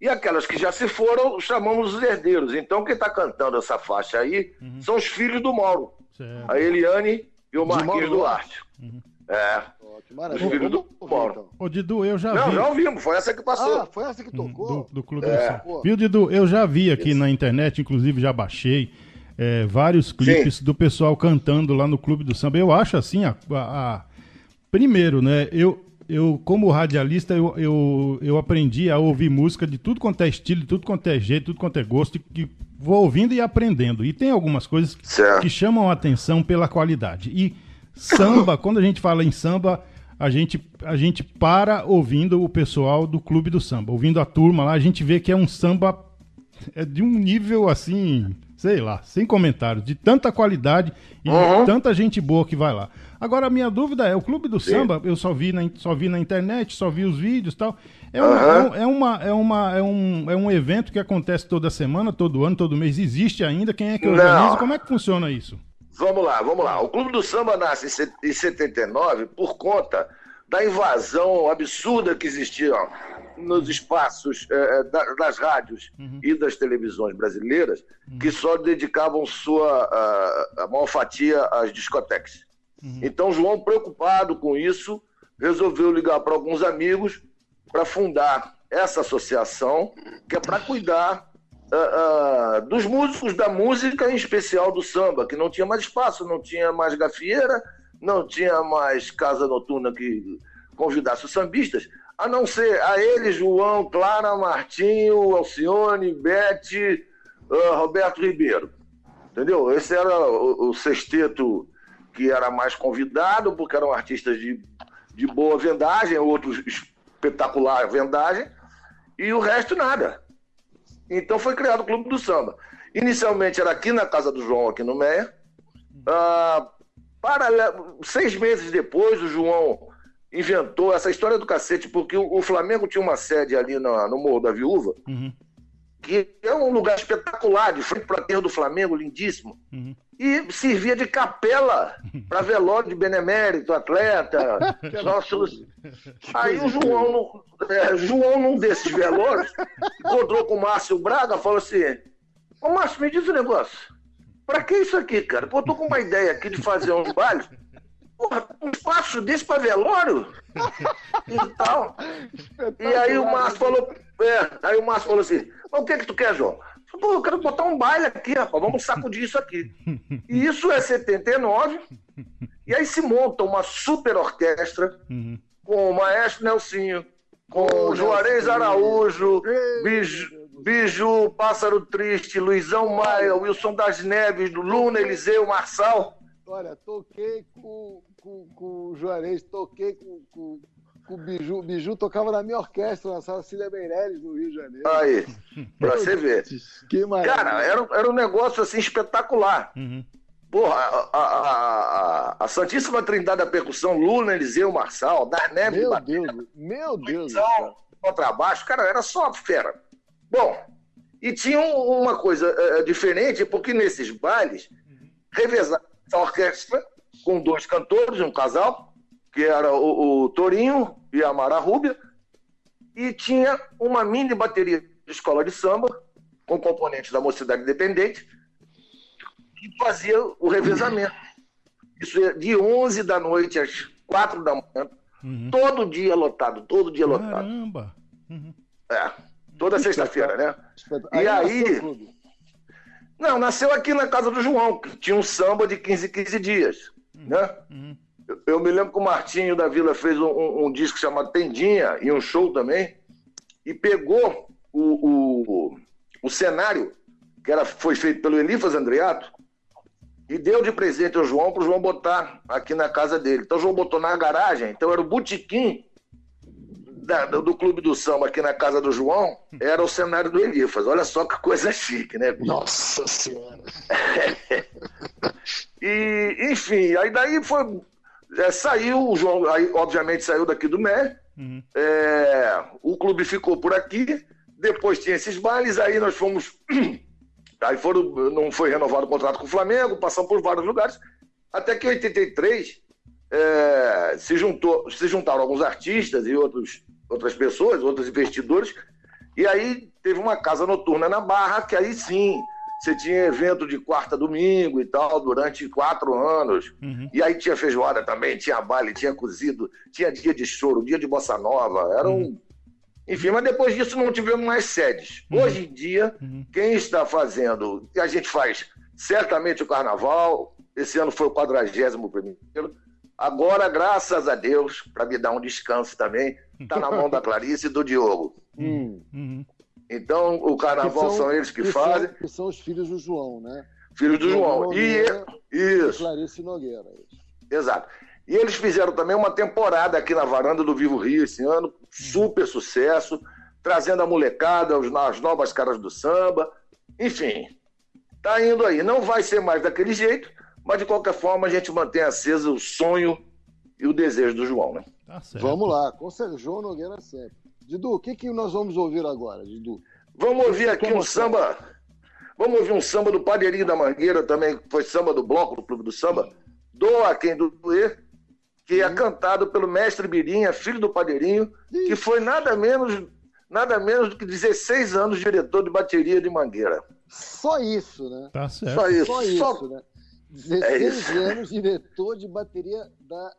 e aquelas que já se foram, chamamos os herdeiros. Então, quem está cantando essa faixa aí são os filhos do Mauro, Certo. a Eliane e o Marquinhos Duarte. É. Ó, que Os filhos do Mauro. então. Ô, Didu, eu já Não, vi. já ouvimos, foi essa que passou. Ah, foi essa que tocou? do, do Clube É. Viu, Didu? Eu já vi aqui na internet, inclusive já baixei é, vários clipes do pessoal cantando lá no Clube do Samba. Eu acho assim, a, a- a- primeiro, né? Eu, eu como radialista, eu, eu, eu aprendi a ouvir música de tudo quanto é estilo, de tudo quanto é jeito, tudo quanto é gosto, que vou ouvindo e aprendendo. E tem algumas coisas Certo. que chamam a atenção pela qualidade. E samba, quando a gente fala em samba, a gente, a gente para ouvindo o pessoal do Clube do Samba, ouvindo a turma lá, a gente vê que é um samba é de um nível assim, sei lá, sem comentários, de tanta qualidade e Uhum. de tanta gente boa que vai lá. Agora, a minha dúvida é, o Clube do Sim. Samba, eu só vi, na, só vi na internet, só vi os vídeos e tal. É, um, Aham. é, um- é uma, é, uma, é, um, é um evento que acontece toda semana, todo ano, todo mês. Existe ainda? Quem é que Não. organiza? Como é que funciona isso? Vamos lá, vamos lá. O Clube do Samba nasce em se- em 79 por conta da invasão absurda que existia ó, nos espaços eh, eh, da- das rádios e das televisões brasileiras, que só dedicavam sua ah, a maior fatia às discotecas. Então, João, preocupado com isso, resolveu ligar para alguns amigos para fundar essa associação, que é para cuidar ah, ah, dos músicos da música, em especial do samba, que não tinha mais espaço, não tinha mais gafieira, não tinha mais casa noturna que convidasse os sambistas, a não ser a ele, João, Clara, Martinho, Alcione, Bete, ah, Roberto Ribeiro. Entendeu? Esse era o, o sexteto que era mais convidado, porque eram artistas de, de boa vendagem, outros espetacular vendagem, e o resto nada. Então foi criado o Clube do Samba. Inicialmente era aqui na casa do João, aqui no Meia. Ah, paralel- seis meses depois, o João inventou essa história do cacete, porque o, o Flamengo tinha uma sede ali na- no Morro da Viúva, Uhum, que é um lugar espetacular, de frente para terra do Flamengo, lindíssimo. uhum. E servia de capela para velório de benemérito, atleta. nossos... Aí o João, num- é, João, num desses velórios, encontrou com o Márcio Braga falou assim: Ô Márcio, me diz um negócio. Pra que isso aqui, cara? Pô, eu tô com uma ideia aqui de fazer uns bailes. Porra, um espaço desse pra velório? E tal. E aí o Márcio falou, é, aí o Márcio falou assim, mas o que que tu quer, João? Eu falei, Pô, eu quero botar um baile aqui, rapaz, vamos sacudir isso aqui. E isso é 79, e aí se monta uma super orquestra Uhum. com o Maestro Nelsinho, com Ô, o Juarez. Araújo, Biju. Biju, Pássaro Triste, Luizão Maia, Wilson das Neves, Luna, Eliseu, Marçal. Olha, toquei com, com, com o Juarez, toquei com, com, com o Biju. O Biju tocava na minha orquestra, na sala Cília Meirelles, no Rio de Janeiro. Aí, pra você ver. Que maravilha. Cara, era, era um negócio assim espetacular. Uhum. Porra, a, a, a, a- a Santíssima Trindade da Percussão, Luna, Eliseu, Marçal, das Neves, Meu Deus, meu Deus. Luizão, contrabaixo, cara, era só fera. Bom, e tinha um- uma coisa eh, diferente, porque nesses bailes, revezava essa orquestra com dois cantores, um casal, que era o, o Torinho e a Mara Rúbia, e tinha uma mini bateria de escola de samba, com componentes da Mocidade Independente, que fazia o revezamento. Isso é de 11 da noite às 4 da manhã, Uhum. todo dia lotado, todo dia lotado. Caramba! Uhum. É, toda sexta-feira, né? E aí- clube. Não, nasceu aqui na casa do João, que tinha um samba de 15 15 dias, né? Uhum. Eu, eu me lembro que o Martinho da Vila fez um, um- um disco chamado Tendinha e um show também, e pegou o, o, o cenário, que era, foi feito pelo Elifas Andreato, e deu de presente ao João para o João botar aqui na casa dele. Então o João botou na garagem, então era o botequim da- do, do Clube do Samba aqui na casa do João, era o cenário do Elifas. Olha só que coisa chique, né? Nossa Senhora. E, enfim, aí daí foi. é, saiu, o João, aí obviamente saiu daqui do MER, Uhum. é, o clube ficou por aqui, depois tinha esses bailes, aí nós fomos. Aí foram, não foi renovado o contrato com o Flamengo, passamos por vários lugares, até que em 83 é, se, juntou, se juntaram alguns artistas e outros, outras pessoas, outros investidores, e aí teve uma casa noturna na Barra, que aí sim, você tinha evento de quarta domingo e tal, durante quatro anos. Uhum. E aí tinha feijoada também, tinha baile, tinha cozido, tinha dia de choro, dia de bossa nova. Era um. Enfim, mas depois disso não tivemos mais sedes. Hoje em dia, Uhum. quem está fazendo, e a gente faz certamente o carnaval, esse ano foi o 41 primeiro. Agora, graças a Deus, para me dar um descanso também, está na mão da Clarice e do Diogo. Hum. Uhum. Então, o carnaval Que são, eles que, que fazem, São, que são os filhos do João, né? filhos do João. E Nogueira e isso. Clarice Nogueira. Exato. E eles fizeram também uma temporada aqui na varanda do Vivo Rio esse ano, super sucesso, trazendo a molecada, os- as novas caras do samba. Enfim, tá indo aí. Não vai ser mais daquele jeito, mas de qualquer forma a gente mantém aceso o sonho e o desejo do João, né? Tá certo. Vamos lá, com certeza, João Nogueira sempre. Didu, o que, que nós vamos ouvir agora, Didu? Vamos ouvir aqui um Como samba. Vamos ouvir um samba do Padeirinho da Mangueira também, que foi samba do bloco do Clube do Samba. Doa quem doer, que é cantado pelo mestre Birinha, filho do Padeirinho, que foi nada menos, nada menos do que 16 anos diretor de bateria de Mangueira. Só isso, né? Tá certo. Só isso. Só isso, né? 16 É anos, diretor de bateria da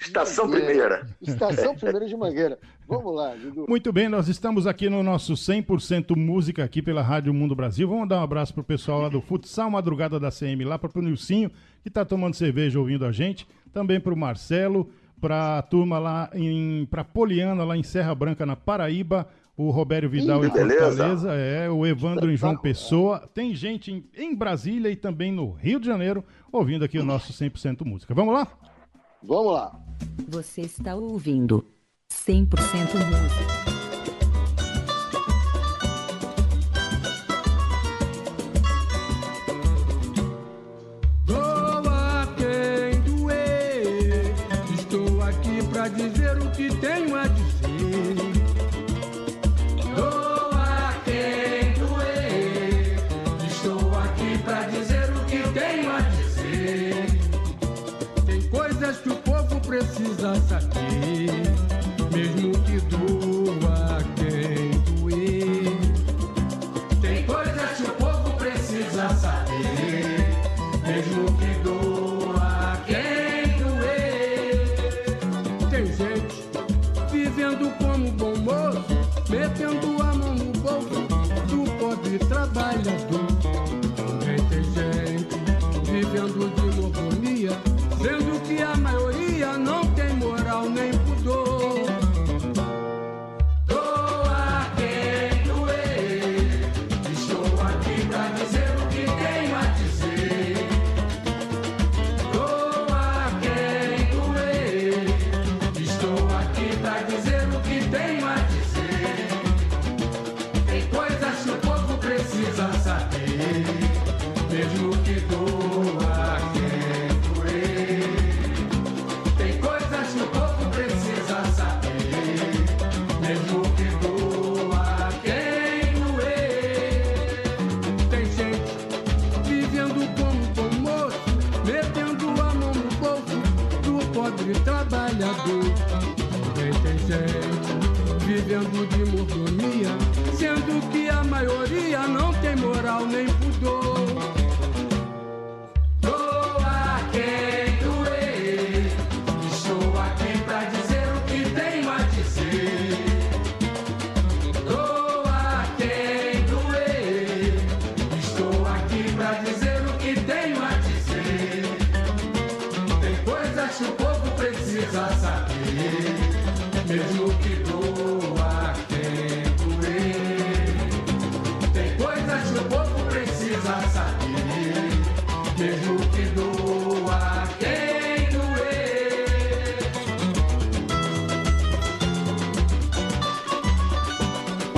Estação Mangueira. Primeira. Estação Primeira de Mangueira. Vamos lá, Didu. Muito bem, nós estamos aqui no nosso 100% música aqui pela Rádio Mundo Brasil. Vamos dar um abraço pro pessoal lá do Futsal Madrugada da CM, lá pro Nilcinho, que tá tomando cerveja ouvindo a gente. Também pro Marcelo, pra turma lá em pra Poliana, lá em Serra Branca, na Paraíba. O Robério Vidal Ih, em beleza. Fortaleza, é, o Evandro em João Pessoa. Tem gente em, em Brasília e também no Rio de Janeiro ouvindo aqui o nosso 100% música. Vamos lá? Vamos lá. Você está ouvindo 100% música. Dizer o que tenho a dizer.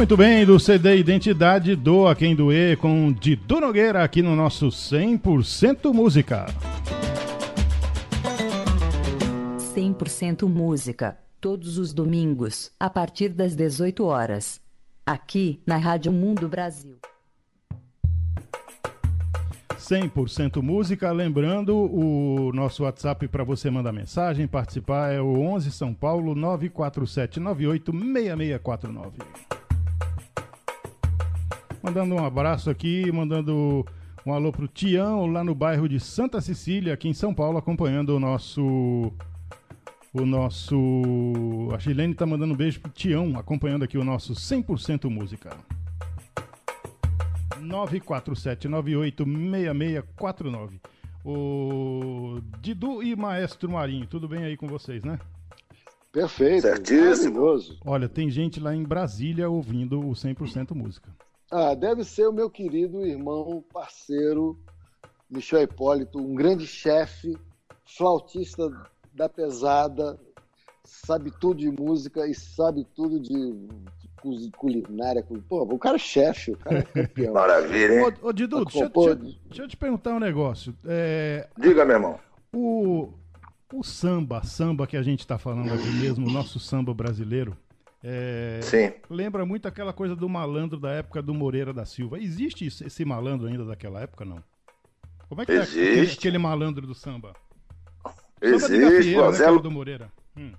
Muito bem, do CD Identidade Doa Quem Doer com Didu Nogueira aqui no nosso 100% Música. 100% música, todos os domingos, a partir das 18 horas. Aqui na Rádio Mundo Brasil. 100% música. Lembrando, o nosso WhatsApp para você mandar mensagem, participar é o 11 São Paulo 947986649. Mandando um abraço aqui, mandando um alô pro Tião lá no bairro de Santa Cecília, aqui em São Paulo, acompanhando o nosso o nosso a Chilene tá mandando um beijo pro Tião, acompanhando aqui o nosso 100% música. 947986649. O Didu e Maestro Marinho, tudo bem aí com vocês, né? Perfeito. Certíssimo. Maravilhoso. Olha, tem gente lá em Brasília ouvindo o 100% música. Ah, deve ser o meu querido irmão, parceiro, Michel Hipólito, um grande chefe flautista da pesada, sabe tudo de música e sabe tudo de, de culinária. Pô, o cara é chefe, o cara é campeão. Maravilha, hein? Ô, ô Didu, deixa, Pô, deixa- deixa eu te perguntar um negócio. É, Diga, meu irmão. o, o samba, samba que a gente tá falando aqui mesmo, o nosso samba brasileiro, é, Sim. lembra muito aquela coisa do malandro da época do Moreira da Silva. Existe esse malandro ainda daquela época, não? Como é que é aquele, Existe. aquele malandro do samba? Samba de Existe, gafieira, né, do Moreira. Hum.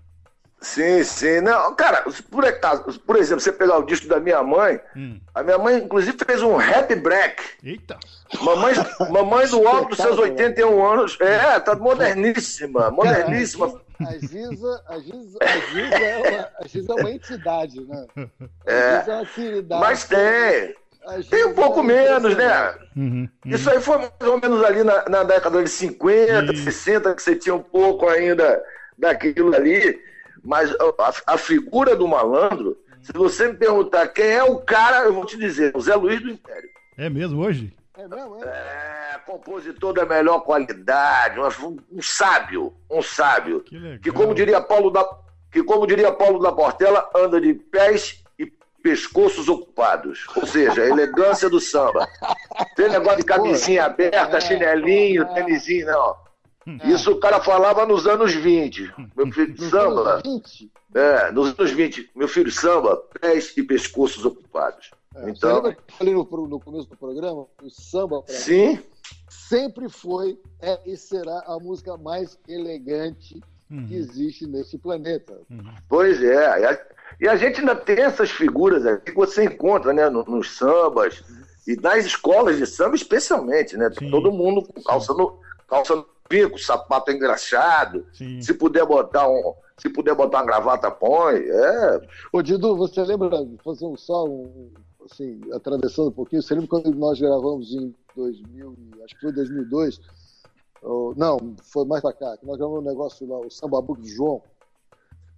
Sim, sim. Não, cara, por, acaso- por exemplo, você pegar o disco da minha mãe, Hum. a minha mãe, inclusive, fez um rap break. Eita! Mamãe, mamãe do alto dos seus 81 anos. É, tá moderníssima, moderníssima. A Giza, a Giza, a Giza, é, uma, a Giza é uma entidade, né? A É. Giza é uma queridade. Mas tem. Tem um pouco é menos, né? Uhum, uhum. Isso aí foi mais ou menos ali na, na década de 50, Isso. 60, que você tinha um pouco ainda daquilo ali. Mas a, a figura do malandro, se você me perguntar quem é o cara, eu vou te dizer, o Zé Luiz do Império. É mesmo hoje? É mesmo, é? É, compositor da melhor qualidade, um, um sábio, um sábio. Que legal. Que como diria Paulo da, que como diria Paulo da Portela, anda de pés e pescoços ocupados. Ou seja, a elegância do samba. Tem negócio de camisinha aberta, É. chinelinho, É. tênisinho, não. Isso o cara falava nos anos 20. Meu filho, Nos samba. anos 20, É, nos anos 20. Meu filho, samba, pés e pescoços ocupados. é, Você Então, lembra que eu falei no, no começo do programa? O samba, pra mim, sim, sempre foi é, e será a música mais elegante Uhum, que existe nesse planeta. uhum. Pois é. E a, e a gente ainda tem essas figuras aqui que você encontra né, no- nos sambas e nas escolas de samba, especialmente, né? Sim. Todo mundo com calça no, pico, sapato engraxado. Sim. Se puder botar um. Se puder botar uma gravata, põe. É. Ô, Didu, você lembra, fazer um só, um, assim, atravessando um pouquinho, você lembra quando nós gravamos em 2000, e- acho que foi 2002, ou- não, foi mais pra cá, que nós gravamos um negócio lá, o Samba Book do João,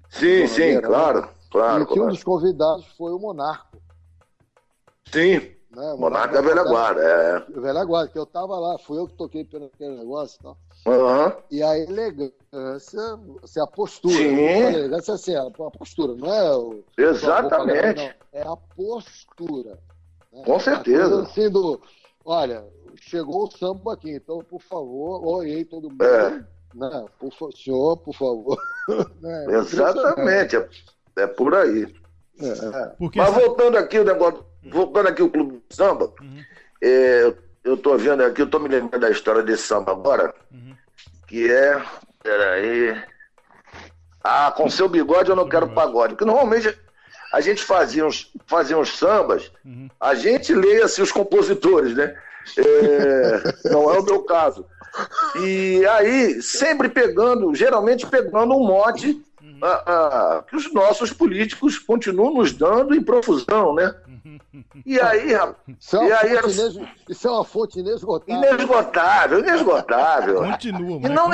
Sim, sim, Vera, claro. e Claro, que um claro. dos convidados foi o Monarco. Sim, Né? Monarca da Velha Guarda. É. Velha Guarda, que eu tava lá, fui eu que toquei pelo aquele negócio e tal. Aham. E a elegância, assim, a postura. Sim. A elegância assim, a a postura, não é o. Exatamente. Não, é a postura. né? Com certeza. Assim do, olha, chegou o samba aqui, então, por favor, oi todo mundo. É. Né? Por, fa- senhor, por favor. Né? Exatamente. É, é por aí. É, é. Porque Mas voltando aqui o negócio, voltando aqui o Clube do Samba, Uhum. é, eu tô vendo aqui, eu tô me lembrando da história desse samba agora, Uhum. que é. Peraí. Ah, com seu bigode eu não quero pagode. Porque normalmente a gente fazia uns, fazia uns sambas, Uhum. a gente leia-se os compositores, né? É, não é o meu caso. E aí, sempre pegando, geralmente pegando um mote ah, ah, que os nossos políticos continuam nos dando em profusão, né? E aí, rapaz, Isso, é uma E aí fonte era- isso é uma fonte inesgotável. inesgotável, inesgotável. Continua, E não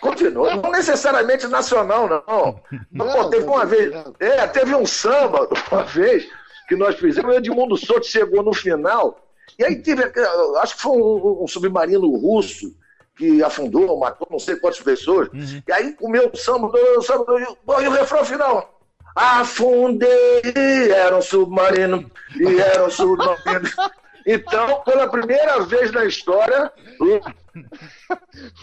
continua. não necessariamente nacional, não. Não, Pô, teve uma vez, é, teve um samba uma vez que nós fizemos, o Edmundo Souto chegou no final, e aí teve, aquela- acho que foi um, um submarino russo que afundou, matou não sei quantas pessoas, Uhum. e aí comeu o samba, o samba e o refrão final. Afundei, era um submarino, e era um submarino. Então, pela primeira vez na história,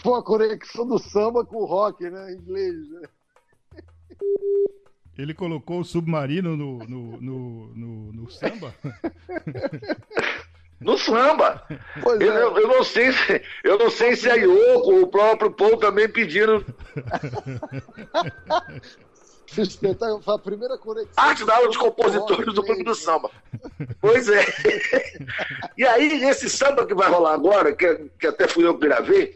Foi a conexão do samba com o rock, né? Em inglês. Né? Ele colocou o submarino no, no, no, no, no samba? no samba. Pois Eu, é. eu- eu não sei se, eu não sei se a Yoko ou o próprio Paul também pediram Fiz espetáculo, foi a primeira conexão. arte da aula dos compositores do Clube do Samba. Pois é. E aí, esse samba que vai rolar agora, que, que até fui eu que gravei,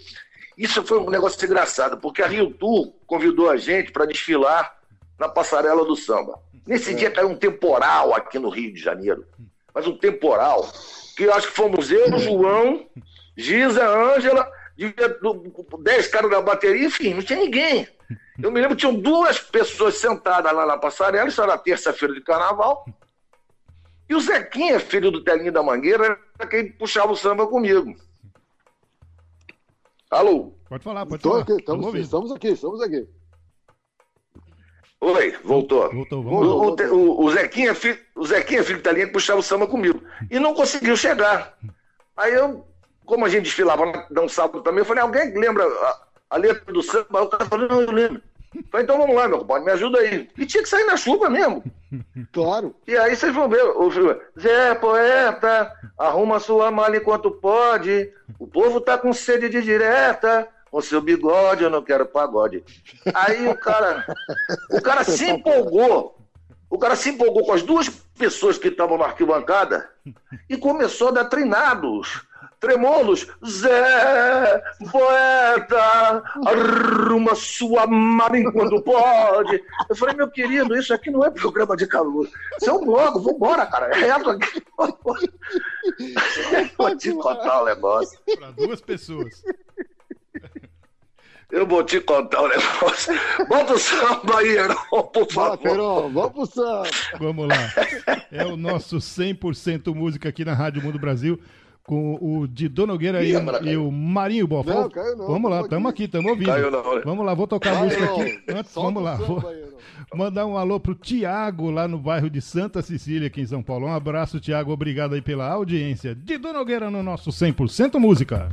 isso foi um negócio engraçado, porque a Rio Tour convidou a gente para desfilar na passarela do samba. Nesse dia caiu um temporal aqui no Rio de Janeiro, mas um temporal, que eu acho que fomos eu, João, Giza, Ângela, devia do- 10 caras da bateria, enfim, não tinha ninguém. Eu me lembro que tinham duas pessoas sentadas lá na passarela, isso era terça-feira de carnaval. E o Zequinha, filho do Telinho da Mangueira, era quem puxava o samba comigo. Alô? Pode falar, pode Tô falar. aqui, Tamo estamos, estamos aqui, estamos aqui. Oi, voltou. Voltou, lá. o, o- o Zequinha, fi- o Zequinha, filho linha, que puxava o samba comigo. E não conseguiu chegar. Aí eu, como a gente desfilava lá um sábado também, eu falei, alguém que lembra a, letra do samba? O cara falou, não, eu lembro. Falei, então vamos lá, meu compadre, me ajuda aí. E tinha que sair na chuva mesmo. Claro. E aí vocês vão ver, o filme, Zé Poeta, arruma sua mala enquanto pode. O povo tá com sede de direta. Com seu bigode, eu não quero pagode. Aí o cara, o cara se empolgou. O cara se empolgou com as duas pessoas que estavam na arquibancada e começou a dar treinados, tremolos. Zé, poeta, arruma sua mala enquanto pode. Eu falei, meu querido, isso aqui não é programa de calor. Isso é um blog, vambora, cara. É reto aqui. Vou te contar o negócio. Para duas pessoas. Eu vou te contar o negócio. Bota o samba aí, Heron, por favor. Vamos pro samba. Vamos lá. É o nosso 100% música aqui na Rádio Mundo Brasil. Com o Didô Nogueira e, Amara, e o Marinho Bofó. Não, caiu não, Vamos lá, tamo estamos aqui. estamos ouvindo. Caiu não, né? Vamos lá, vou tocar a música aqui. Antes, vamos lá. Vou mandar um alô pro Tiago, lá no bairro de Santa Cecília, aqui em São Paulo. Um abraço, Tiago. Obrigado aí pela audiência. Didô Nogueira no nosso 100% música.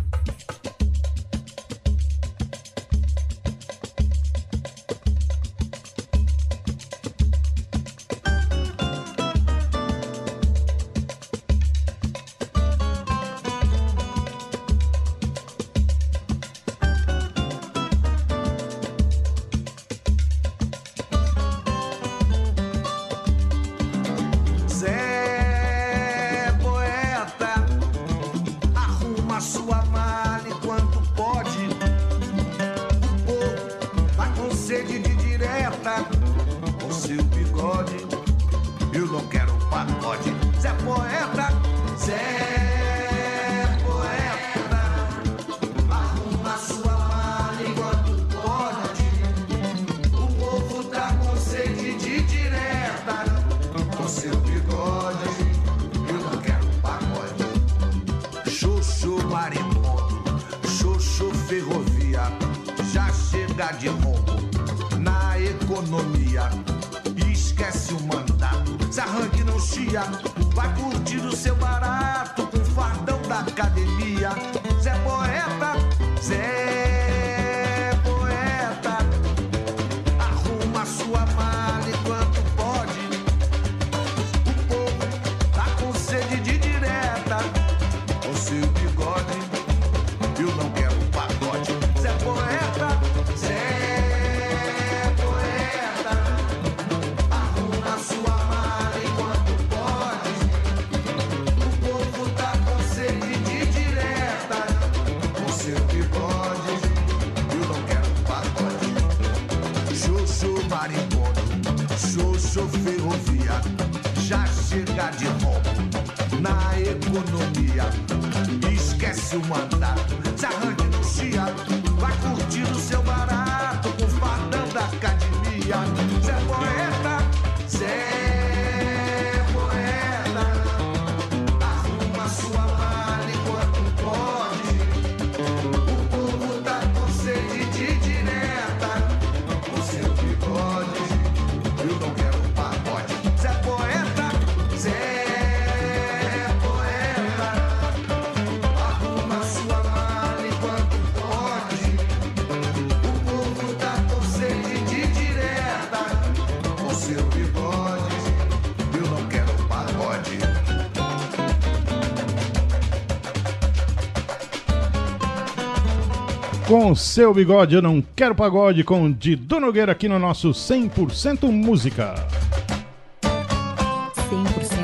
Seu bigode, eu não quero pagode. Com Didô Nogueira aqui no nosso 100% música.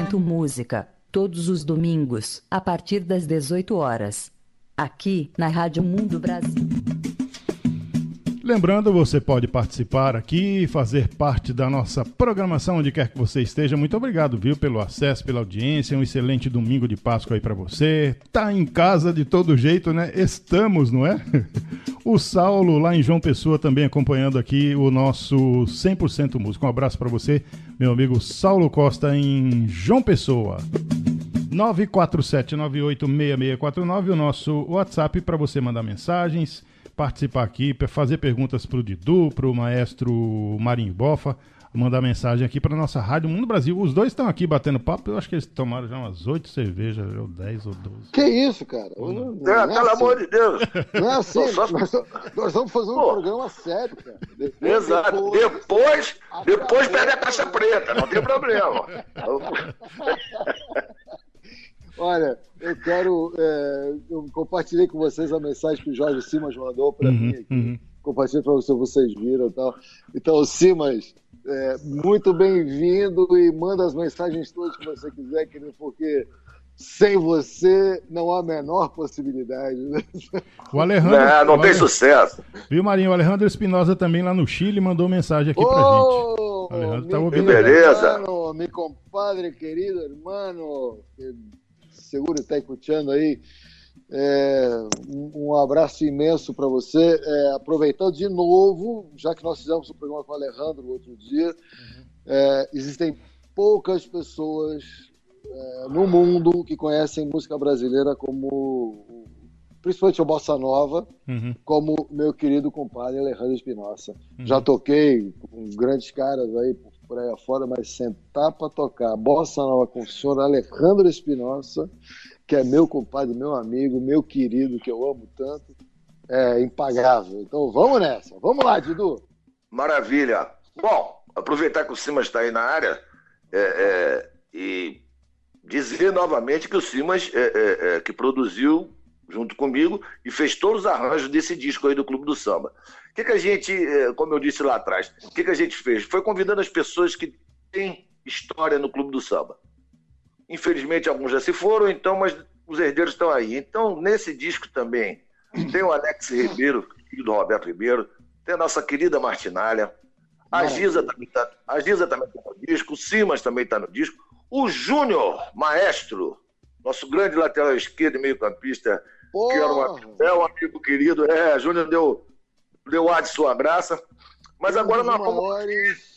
100% música, todos os domingos, a partir das 18 horas. Aqui na Rádio Mundo Brasil. Lembrando, você pode participar aqui, fazer parte da nossa programação onde quer que você esteja. Muito obrigado, viu, pelo acesso, pela audiência. Um excelente domingo de Páscoa aí pra você. Tá em casa de todo jeito, né? Estamos, não é? O Saulo lá em João Pessoa também acompanhando aqui o nosso 100% músico. Um abraço pra você, meu amigo Saulo Costa em João Pessoa. 947986649, o nosso WhatsApp para você mandar mensagens, participar aqui, para fazer perguntas pro Didu, pro maestro Marinho Bofa, mandar mensagem aqui para nossa Rádio Mundo Brasil. Os dois estão aqui batendo papo, eu acho que eles tomaram já umas oito cervejas, ou dez ou doze. Que isso, cara? Não, não É, é pelo assim. amor de Deus. Não é assim, Só- nós, nós vamos fazer um Pô. programa sério, cara. Depois- Exato. depois- Depois, depois a caixa preta, não tem problema. Olha, eu quero. é, eu compartilhei com vocês a mensagem que o Jorge Simas mandou para mim aqui. uhum. Compartilhei para vocês, vocês viram e tal. Então, Simas, é, muito bem-vindo e manda as mensagens todas que você quiser, querido, porque sem você não há a menor possibilidade. né? O Alejandro. É, não tem Ale- sucesso. Viu, Marinho? O Alejandro Espinosa também lá no Chile mandou mensagem aqui pra gente. Alejandro tá ouvindo. Beleza. mi compadre querido, hermano, que seguro está escutando aí. É, um, um abraço imenso para você. É, aproveitando de novo, já que nós fizemos o programa com o Alejandro no outro dia, é, existem poucas pessoas é, no mundo que conhecem música brasileira como, principalmente a bossa nova, Uhum. como meu querido compadre Alejandro Espinosa. Uhum. Já toquei com grandes caras aí por, aí afora, mas sentar para tocar bossa nova com o senhor Alejandro Espinosa, que é meu compadre, meu amigo, meu querido, que eu amo tanto, é impagável. Então vamos nessa. Vamos lá, Didu. Maravilha. Bom, aproveitar que o Simas está aí na área é, é, e dizer novamente que o Simas é, é, é, que produziu junto comigo e fez todos os arranjos desse disco aí do Clube do Samba. O que, que a gente, é, como eu disse lá atrás, o que, que a gente fez? Foi convidando as pessoas que têm história no Clube do Samba. Infelizmente, alguns já se foram, então, mas os herdeiros estão aí. Então, nesse disco também, tem o Alex Ribeiro, filho do Roberto Ribeiro, tem a nossa querida Martinalha, a Giza também está a Giza também tá no disco, o Simas também está no disco, o Júnior, maestro, nosso grande lateral esquerdo e meio-campista, que era uma, é um amigo querido, é, Júnior deu, deu ar de sua graça, mas agora nós vamos.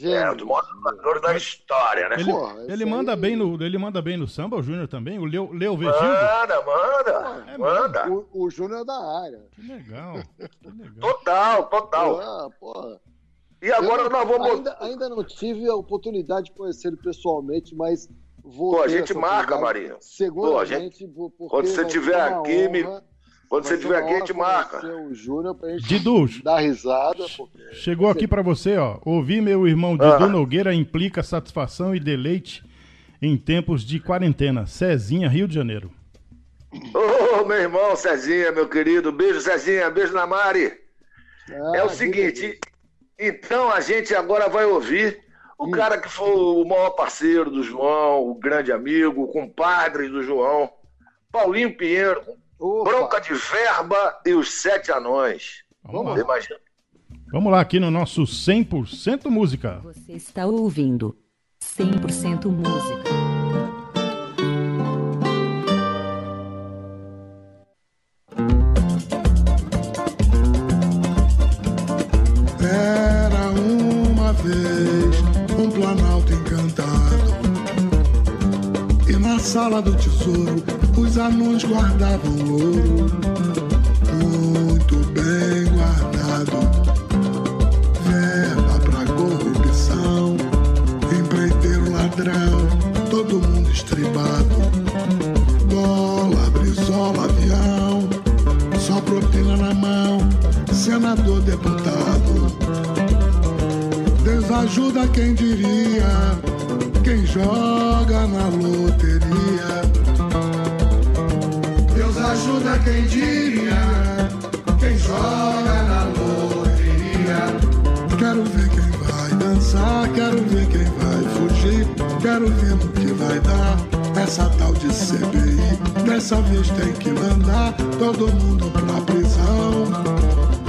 É, um dos maiores jogadores da história, né? Ele, Porra, ele manda aí- bem no, ele manda bem no samba, o Júnior também, o Leo, Leo Vegildo. Manda, manda, É manda. O, o Júnior é da área. Que legal, que legal. Total, total. Ah, porra. E agora Eu nós vamos. Ainda, ainda não tive a oportunidade de conhecer ele pessoalmente, mas vou. Pô, a gente marca. Seguramente, Pô, a gente- quando você estiver aqui, me- honra, Quando você uma aqui, a gente marca. O Júnior pra gente Didu, dar risada. Porque... chegou aqui pra você, ó. Ouvir meu irmão Didu Ah. Nogueira implica satisfação e deleite em tempos de quarentena. Cezinha, Rio de Janeiro. Ô, meu irmão Cezinha, meu querido. Beijo, Cezinha. Beijo na Mari. Ah, É o seguinte, então a gente agora vai ouvir o Hum. cara que foi o maior parceiro do João, o grande amigo, o compadre do João, Paulinho Pinheiro, Opa, Bronca de Verba e os Sete Anões. Vamos lá. imagina? Vamos lá aqui no nosso 100% música. Você está ouvindo 100% música. Era uma vez um planalto encantado. E na sala do tesouro anões guardavam ouro. Essa tal de CBI, dessa vez tem que mandar todo mundo pra prisão.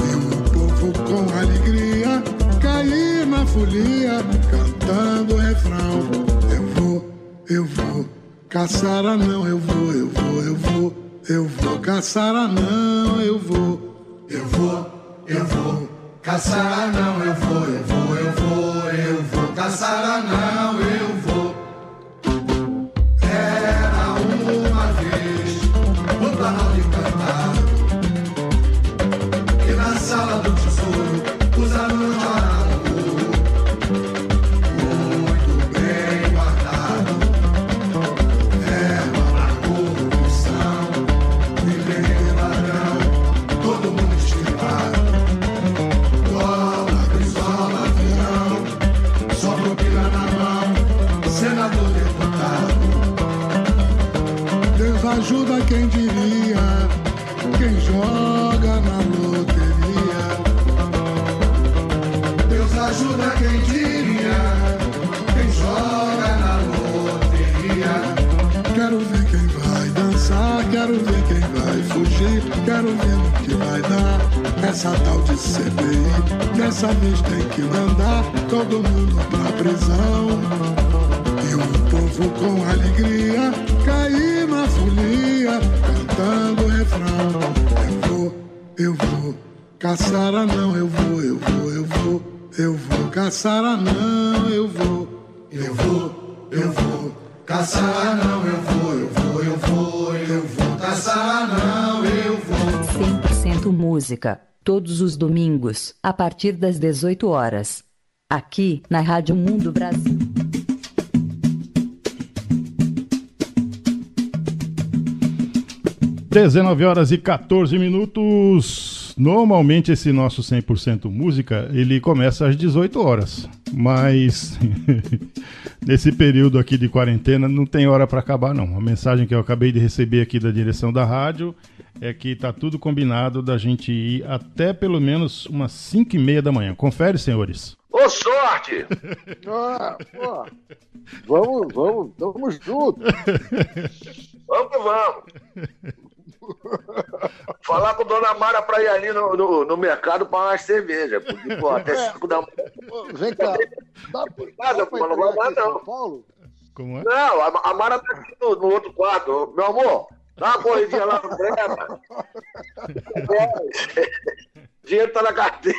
E o povo com alegria cair na folia, cantando refrão. Eu vou, eu vou caçar anão, eu vou, eu vou, eu vou, eu vou caçar anão, eu vou, eu vou, eu vou caçar a partir das 18 horas. Aqui na Rádio Mundo Brasil. Dezenove horas e 14 minutos. Normalmente esse nosso 100% música, ele começa às 18 horas. Mas nesse período aqui de quarentena não tem hora para acabar não. A mensagem que eu acabei de receber aqui da direção da rádio é que tá tudo combinado da gente ir até pelo menos umas 5 e meia da manhã. Confere, senhores. Ô, sorte! Ah, pô. Vamos, vamos, vamos juntos. Vamos que vamos. Falar com Dona Mara pra ir ali no, no, no mercado pra umas cerveja. Porque, pô, até 5 da manhã. Vem cá. Dá, pô, não vai lá, não. São Paulo? Como é? Não, a, a Mara tá aqui no, no outro quarto. Meu amor, dá uma corridinha lá no Brema. Dinheiro tá na carteira.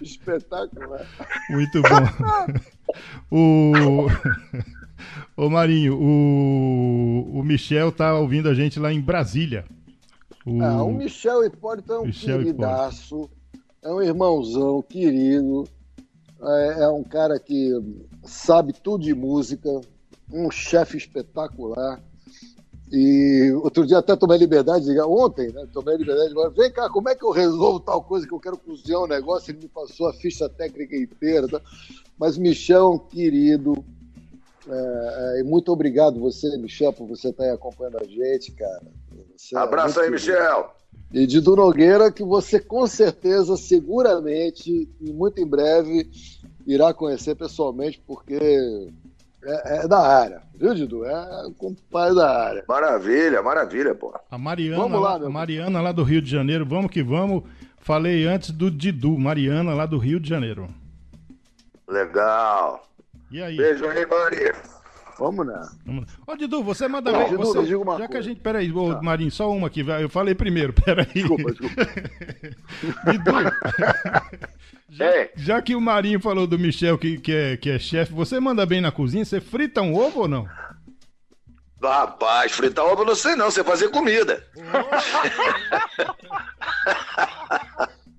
Espetacular. Muito bom. o... Ô Marinho, o... o Michel tá ouvindo a gente lá em Brasília. O... Ah, o Michel Hipólito é um Michel queridaço, é um irmãozão querido, é, é um cara que sabe tudo de música, um chefe espetacular. E outro dia até tomei liberdade de ligar, ontem, né? Tomei liberdade de vem cá, como é que eu resolvo tal coisa que eu quero cozinhar um negócio? Ele me passou a ficha técnica inteira. Tá? Mas Michel é querido. é, é, muito obrigado você, Michel, por você estar aí acompanhando a gente, cara. Você é Abraço aí, muito querido. Michel. E de Du Nogueira, que você com certeza, seguramente, e muito em breve, irá conhecer pessoalmente, porque é, é da área, viu, Didu? É um compadre da área. Maravilha, maravilha, pô. A Mariana, Vamos lá, a Mariana lá do Rio de Janeiro, vamos que vamos. Falei antes do Didu, Mariana lá do Rio de Janeiro. Legal. E aí? Beijo aí, Mari. Vamos né? Vamos- Ô, Didu, você manda bem. Didu, você- me diga uma já que a coisa. gente. Peraí, ô, Tá. Marinho, só uma aqui. Eu falei primeiro, peraí. Desculpa, desculpa. Didu, Ei, já que o Marinho falou do Michel que, que é, que é chefe, você manda bem na cozinha? Você frita um ovo ou não? rapaz, fritar ovo eu não sei não, você fazer comida.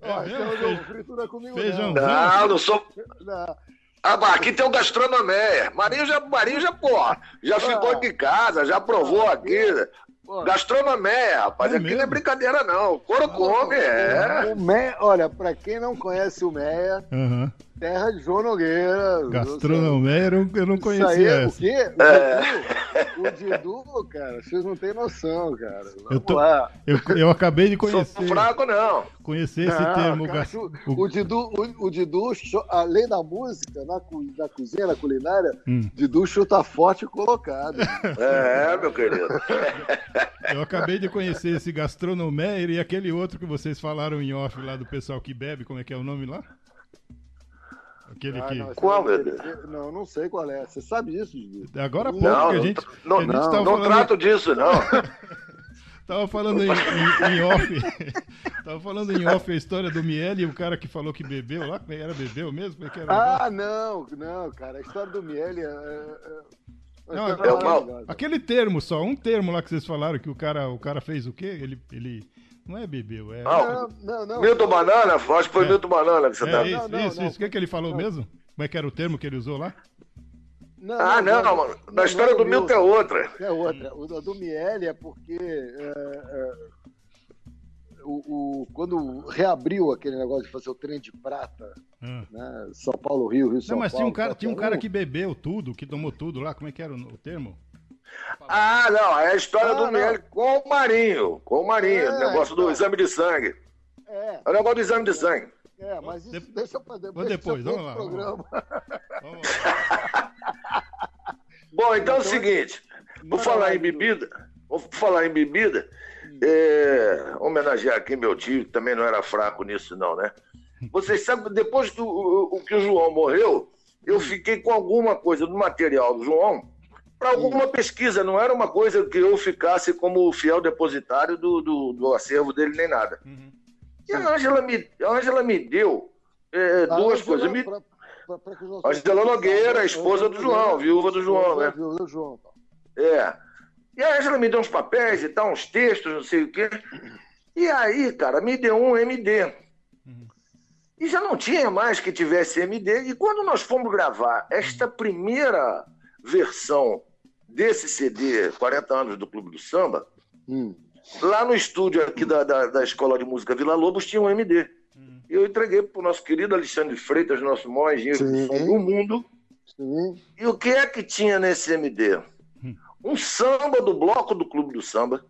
Ó, então, não, fritura comigo Feijão. não. Não, não sou. Não. Ah, aqui tem o gastronomia. Marinho já, Marinho já, porra, já ficou aqui em casa, já provou aqui. Pô, Gastronomia, rapaz. É aqui não é brincadeira, não. Couro come, é. O Meia, olha, pra quem não conhece o Meia, Aham. Terra de João Nogueira. Gastronomia, eu não, eu não Isso aí conhecia é o essa. quê? O, Didu, o Didu, cara, vocês não têm noção, cara. Vamos Eu tô- lá. Eu, eu acabei de Sou conhecer, fraco, não. conhecer esse Não, termo. cara, o, o- o Didu, o, o Didu, além da música, na, na cozinha, na culinária, Hum. Didu chuta forte e colocado. É, meu querido. Eu acabei de conhecer esse gastronomeiro e aquele outro que vocês falaram em off lá do pessoal que bebe, como é que é o nome lá? Aquele Ah, que. não, Qual, meu dele- Não, não sei qual é. Você sabe disso, Didu? Agora há pouco Não, que a gente, não, a gente não, não falando, trato disso, não. tava falando em, em- em off. tava falando em off a história do Miele e o cara que falou que bebeu lá, é que era bebeu mesmo? É era? negócio? Ah, não, não, cara. A história do Miele é. é- é- Não, é o mal. maravilhosa. Aquele termo só, um termo lá que vocês falaram que o cara, o cara fez o quê? Ele, ele Não é bebeu, é. Não, Não, não, Milton Banana, acho que foi É. Milton Banana que você É tá. isso, Não, não, isso, não. isso. O que, que ele falou mesmo? Como é que era o termo que ele usou lá? Não, Ah, não, mano. Na história do Milton é outra. É outra. O do Miele é porque é, é, o, o- quando reabriu aquele negócio de fazer o trem de prata, Ah. né? São Paulo, Rio, Rio, São Não, mas Paulo. tinha um cara, tinha um cara que bebeu tudo, que tomou tudo lá. Como é que era o, o termo? Ah, não, é a história Ah, do não. Miele com o Marinho. Com o Marinho, É, o negócio do então. exame de sangue. É, É o negócio do exame de sangue. é, mas isso De- deixa pra depois. Depois, vamos lá, vamos programa. Vamos lá. Bom, então é o Então, seguinte, vou manda falar em bebida, vou falar em bebida, é, homenagear aqui meu tio, que também não era fraco nisso não, né? Vocês sabem, depois que o, o- o que o João morreu, eu fiquei com alguma coisa do material do João para alguma pesquisa, não era uma coisa que eu ficasse como fiel depositário do, do, do acervo dele nem nada. Uhum. E a Ângela me, a Ângela me deu é, duas Angela, coisas. Me- pra- pra- pra Angela Nogueira, a esposa do Angela João, viúva do João, né? Viúva do João. tá. É. E a Angela me deu uns papéis e tal, uns textos, não sei o quê. E aí, cara, me deu um MD. E já não tinha mais que tivesse MD. E quando nós fomos gravar esta primeira versão desse CD, 40 anos do Clube do Samba, Hum. lá no estúdio aqui da, da, da Escola de Música Vila Lobos tinha um MD. E eu entreguei para o nosso querido Alexandre Freitas, nosso maior engenheiro de som do mundo. Sim. E o que é que tinha nesse MD? Um samba do bloco do Clube do Samba,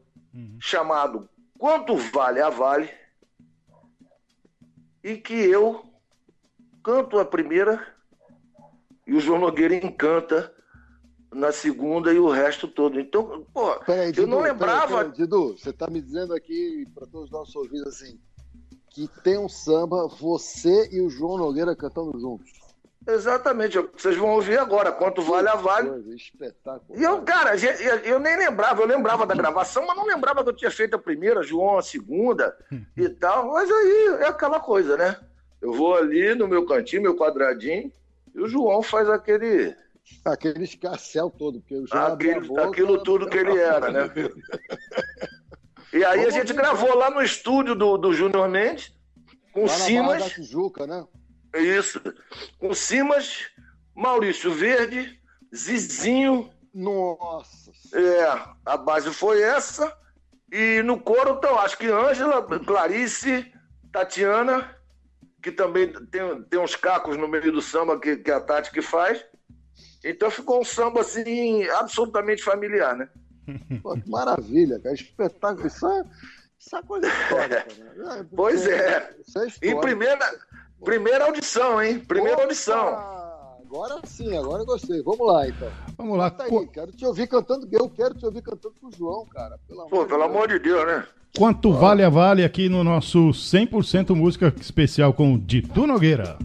chamado Quanto Vale a Vale, e que eu canto a primeira e o João Nogueira encanta na segunda e o resto todo. Então, pô, Peraí, eu Didu, não peraí, lembrava. peraí, Didu, você tá me dizendo aqui para todos os nossos ouvidos assim que tem um samba, você e o João Nogueira cantando juntos. Exatamente, vocês vão ouvir agora, Quanto Vale a Vale. Coisa, espetáculo. E eu, cara, eu nem lembrava, eu lembrava da gravação, mas não lembrava que eu tinha feito a primeira, João a segunda e tal. Mas aí é aquela coisa, né? Eu vou ali no meu cantinho, meu quadradinho, e o João faz aquele. Aquele escarcel todo, porque abre a aquilo, boca, aquilo tudo que ele era, né? E aí a Vamos gente gravou lá no estúdio do, do Júnior Mendes, com Lá Simas. da Tijuca, né? Isso. Com Simas, Maurício Verde, Zizinho. Nossa. É, a base foi essa. E no coro, então, acho que Ângela, Clarice, Tatiana, que também tem, tem uns cacos no meio do samba que, que a Tati que faz. Então ficou um samba assim, absolutamente familiar, né? Pô, que maravilha, cara. Espetáculo. Isso é, isso é coisa histórica, né? É, Pois é. Isso é primeira, primeira audição, hein? Primeira Opa! audição. Agora sim, agora eu gostei. Vamos lá, então. Vamos lá. Tá aí, Qu- quero te ouvir cantando. Eu quero te ouvir cantando com o João, cara. Pelo Pô, amor pelo de amor de Deus, né? Quanto vale a vale aqui no nosso 100% música especial com Ditu Nogueira.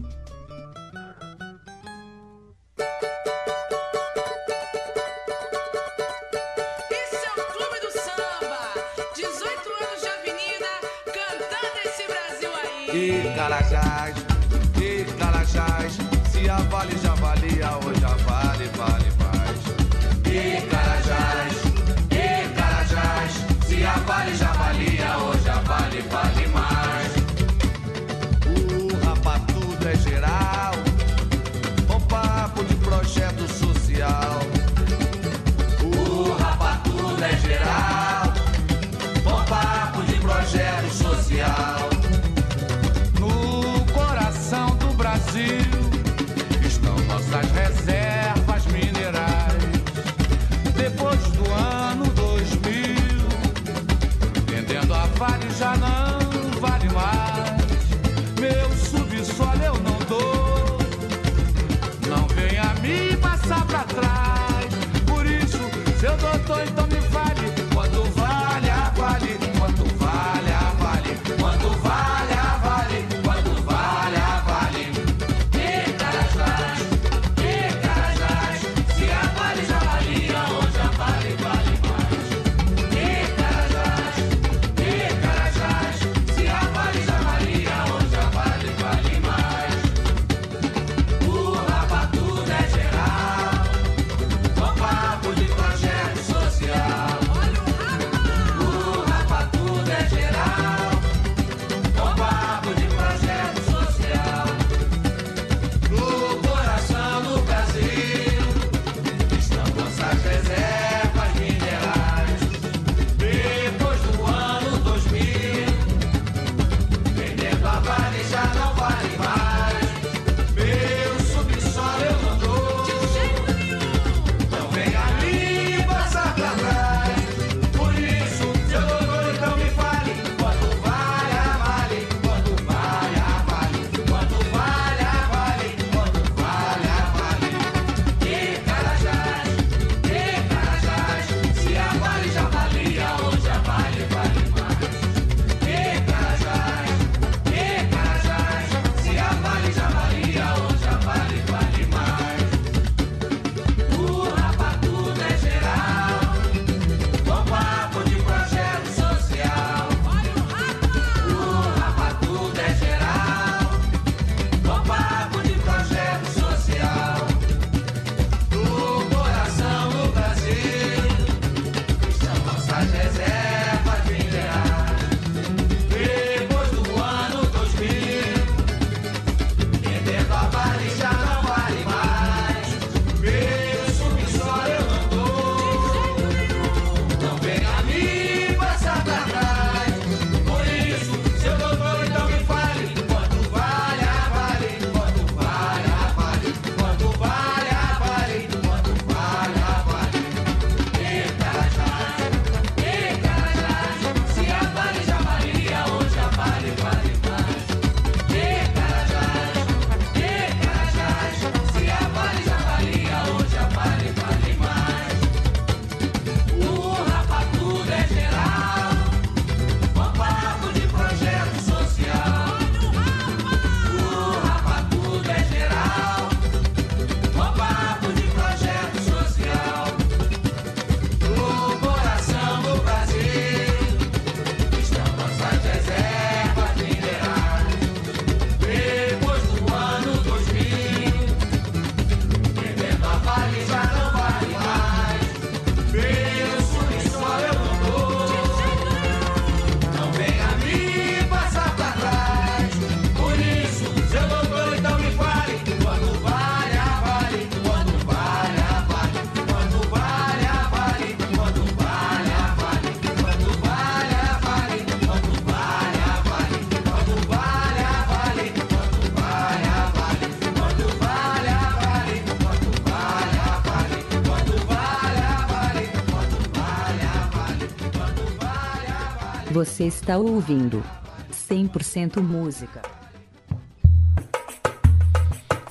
Você está ouvindo 100% música.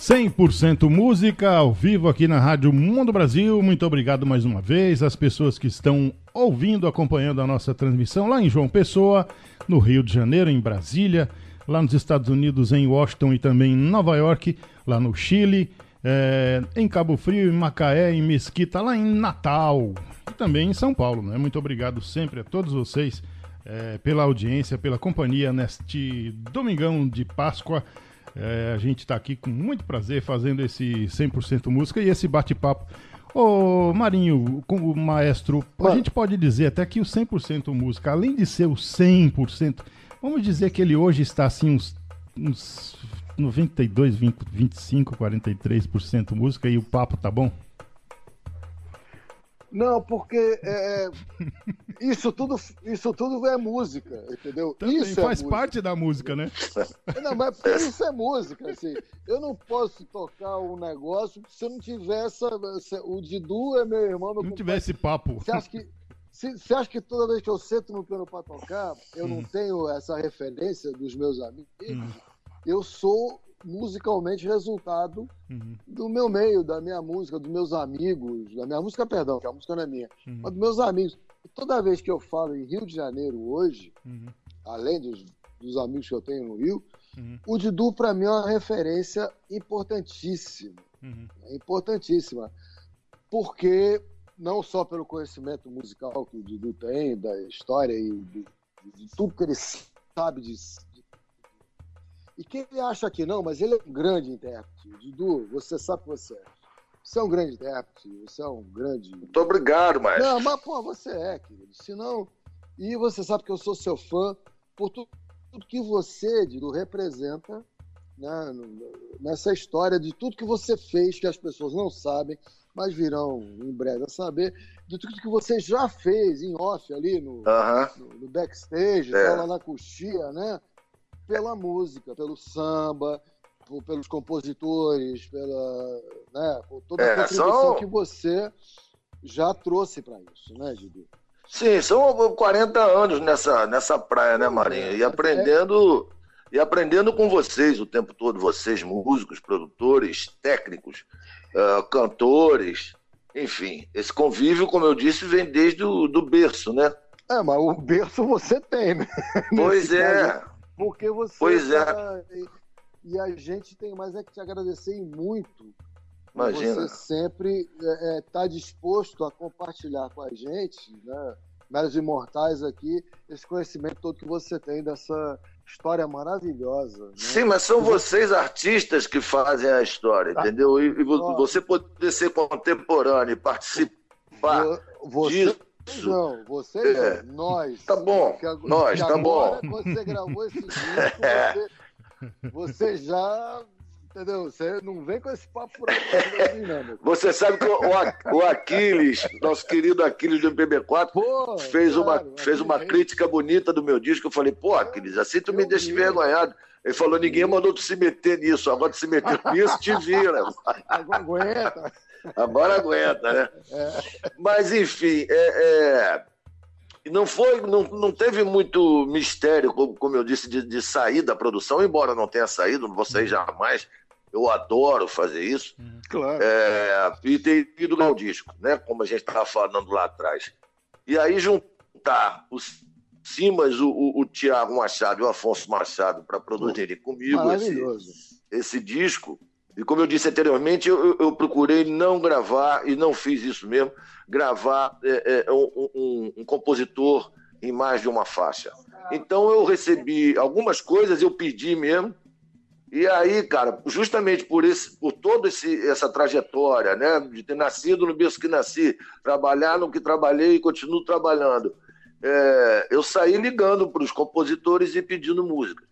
100% música ao vivo aqui na Rádio Mundo Brasil. Muito obrigado mais uma vez às pessoas que estão ouvindo, acompanhando a nossa transmissão lá em João Pessoa, no Rio de Janeiro, em Brasília, lá nos Estados Unidos, em Washington e também em Nova York, lá no Chile, eh, em Cabo Frio, em Macaé, em Mesquita, lá em Natal e também em São Paulo. Né? Muito obrigado sempre a todos vocês eh, pela audiência, pela companhia neste domingão de Páscoa. É, a gente está aqui com muito prazer fazendo esse 100% música e esse bate-papo. Ô Marinho, com o maestro, a gente pode dizer até que o 100% música, além de ser o 100%, vamos dizer que ele hoje está assim uns, uns 92, 20, 25, 43% música e o papo tá bom? Não, porque é, isso, tudo, isso tudo é música, entendeu? Também isso é faz música. parte da música, né? Não, mas isso é música, assim. Eu não posso tocar um negócio se eu não essa- o Didu é meu irmão, meu Se não compadre. tiver esse papo. Você acha que. Você acha que toda vez que eu sento no piano para tocar, eu Hum. não tenho essa referência dos meus amigos? Eu sou musicalmente resultado Uhum. do meu meio, da minha música, dos meus amigos, da minha música, perdão, que a música não é minha, Uhum. mas dos meus amigos. E toda vez que eu falo em Rio de Janeiro hoje, Uhum. além dos, dos amigos que eu tenho no Rio, Uhum. o Didu para mim é uma referência importantíssima, Uhum. é importantíssima, porque não só pelo conhecimento musical que o Didu tem, da história e de, de tudo que ele sabe de- e quem acha que não, mas ele é um grande intérprete. Didu, você sabe que você é. Você é um grande intérprete, você é um grande. Muito obrigado, maestro. Não, mas pô, você é, querido. Se não. E você sabe que eu sou seu fã por tu- tudo que você, Didu, representa né, nessa história de tudo que você fez, que as pessoas não sabem, mas virão em breve a saber, de tudo que você já fez em off ali no, Aham. no, no backstage, É. lá na coxia, né? Pela música, pelo samba, por- pelos compositores, pela, né, por toda a É, contribuição são- que você já trouxe para isso, né, Didu? Sim, são 40 anos nessa, nessa praia, né, Marinho? E aprendendo, e aprendendo com vocês o tempo todo, vocês, músicos, produtores, técnicos, ah, cantores, enfim. Esse convívio, como eu disse, vem desde o do berço, né? É, mas o berço você tem, né? Pois Nesse é. caso, Porque você. Pois é. tá- E, a gente tem mais é que te agradecer muito. Imagina. Você sempre está disposto a compartilhar com a gente, né? Meros Imortais aqui, esse conhecimento todo que você tem dessa história maravilhosa. né? Sim, mas são vocês artistas que fazem a história, entendeu? E, e você poder ser contemporâneo e participar Você disso. Não, você É. não, nós. Tá bom, Que nós, que tá agora, bom. Quando você gravou esse disco, você, você já. Entendeu? Você não vem com esse papo por aí, não, irmão. Você sabe que o, o Aquiles, nosso querido Aquiles do MPB4, fez, uma, fez uma crítica bonita do meu disco. Eu falei, pô, Aquiles, assim tu me deixa envergonhado. Ele falou, ninguém mandou tu se meter nisso. Agora tu se meteu nisso, te vira. Agora aguenta. Agora aguenta, né? É. Mas, enfim, é, é, não foi, não, não teve muito mistério, como, como eu disse, de, de sair da produção, embora não tenha saído, não vou sair jamais. Eu adoro fazer isso. Claro. É, e ter ido ao disco, né? Como a gente estava falando lá atrás. E aí juntar os Simas, o, o, o Tiago Machado e o Afonso Machado para produzirem comigo esse, esse disco. E como eu disse anteriormente, eu, eu- procurei não gravar, e não fiz isso mesmo, gravar é, é, um, um- um compositor em mais de uma faixa. Então eu recebi algumas coisas, eu pedi mesmo. E aí, cara, justamente por, esse, por toda esse, essa trajetória, né, de ter nascido no berço que nasci, trabalhar no que trabalhei e continuo trabalhando, é, eu saí ligando para os compositores e pedindo música.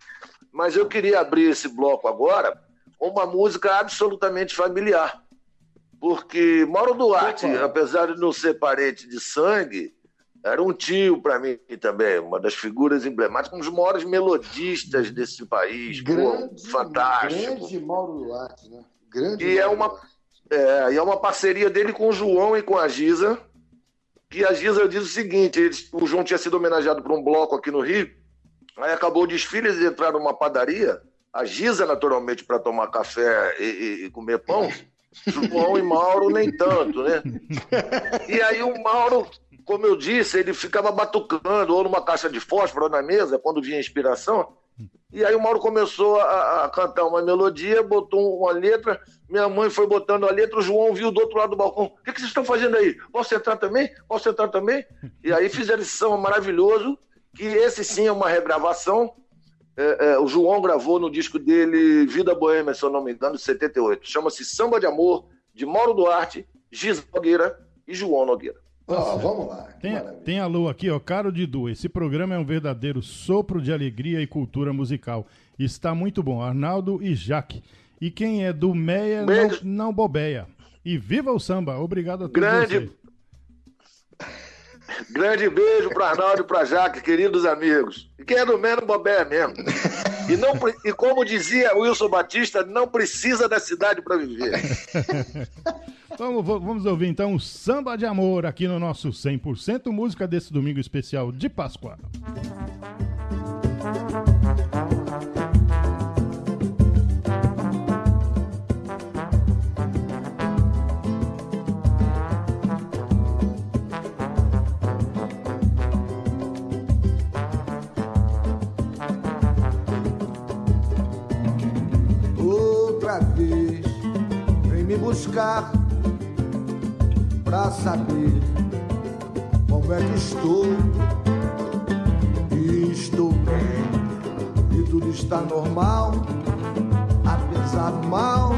Mas eu queria abrir esse bloco agora com uma música absolutamente familiar. Porque Mauro Duarte, apesar de não ser parente de sangue, era um tio para mim também, uma das figuras emblemáticas, um dos maiores melodistas desse país, pô, Grande, fantástico. grande Mauro Duarte, né? Grande E é Mauro uma, é, e é uma parceria dele com o João e com a Giza, que a Giza diz o seguinte: eles- o João tinha sido homenageado por um bloco aqui no Rio, aí acabou o desfile, eles entraram numa padaria, a Giza, naturalmente, para tomar café e, e- comer pão, João e Mauro nem tanto, né? E aí o Mauro, como eu disse, ele ficava batucando, ou numa caixa de fósforo ou na mesa, quando vinha inspiração. E aí o Mauro começou a, a cantar uma melodia, botou uma letra, minha mãe foi botando a letra, o João viu do outro lado do balcão. O que, que vocês estão fazendo aí? Posso entrar também? Posso entrar também? E aí fizeram esse samba maravilhoso, que esse sim é uma regravação. É, é, o João gravou no disco dele Vida Boêmia, se eu não me engano, de 78. Chama-se Samba de Amor, de Mauro Duarte, Giz Nogueira e João Nogueira. Ó, vamos lá. Tem, maravilha. tem alô aqui, ó. Caro Didu, esse programa é um verdadeiro sopro de alegria e cultura musical. Está muito bom. Arnaldo e Jaque. E quem é do Meia não, Beijo. não bobeia. E viva o samba. Obrigado a todos Grande- vocês. Grande beijo para Arnaldo e para Jaque, queridos amigos. E quem é do menos bobé mesmo. E, não, e como dizia Wilson Batista, não precisa da cidade para viver. Vamos, vo- vamos ouvir então o Samba de Amor aqui no nosso 100% música desse domingo especial de Páscoa. Outra vez vem me buscar pra saber como é que estou. E estou bem, e tudo está normal, apesar do mal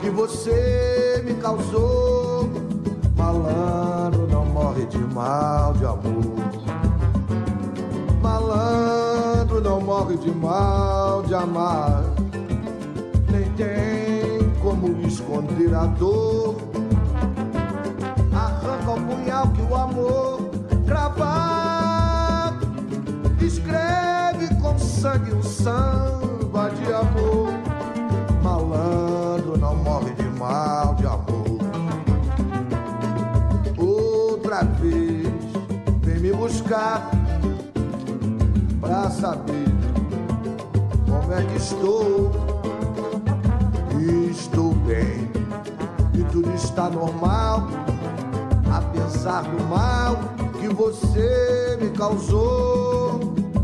que você me causou. Malandro não morre de mal de amor. Malandro não morre de mal de amar esconder a dor. Arranca o punhal que o amor cravar. Escreve com sangue um samba de amor. Malandro não morre de mal de amor. Outra vez vem me buscar pra saber como é que. Estou está normal, apesar do mal que você me causou.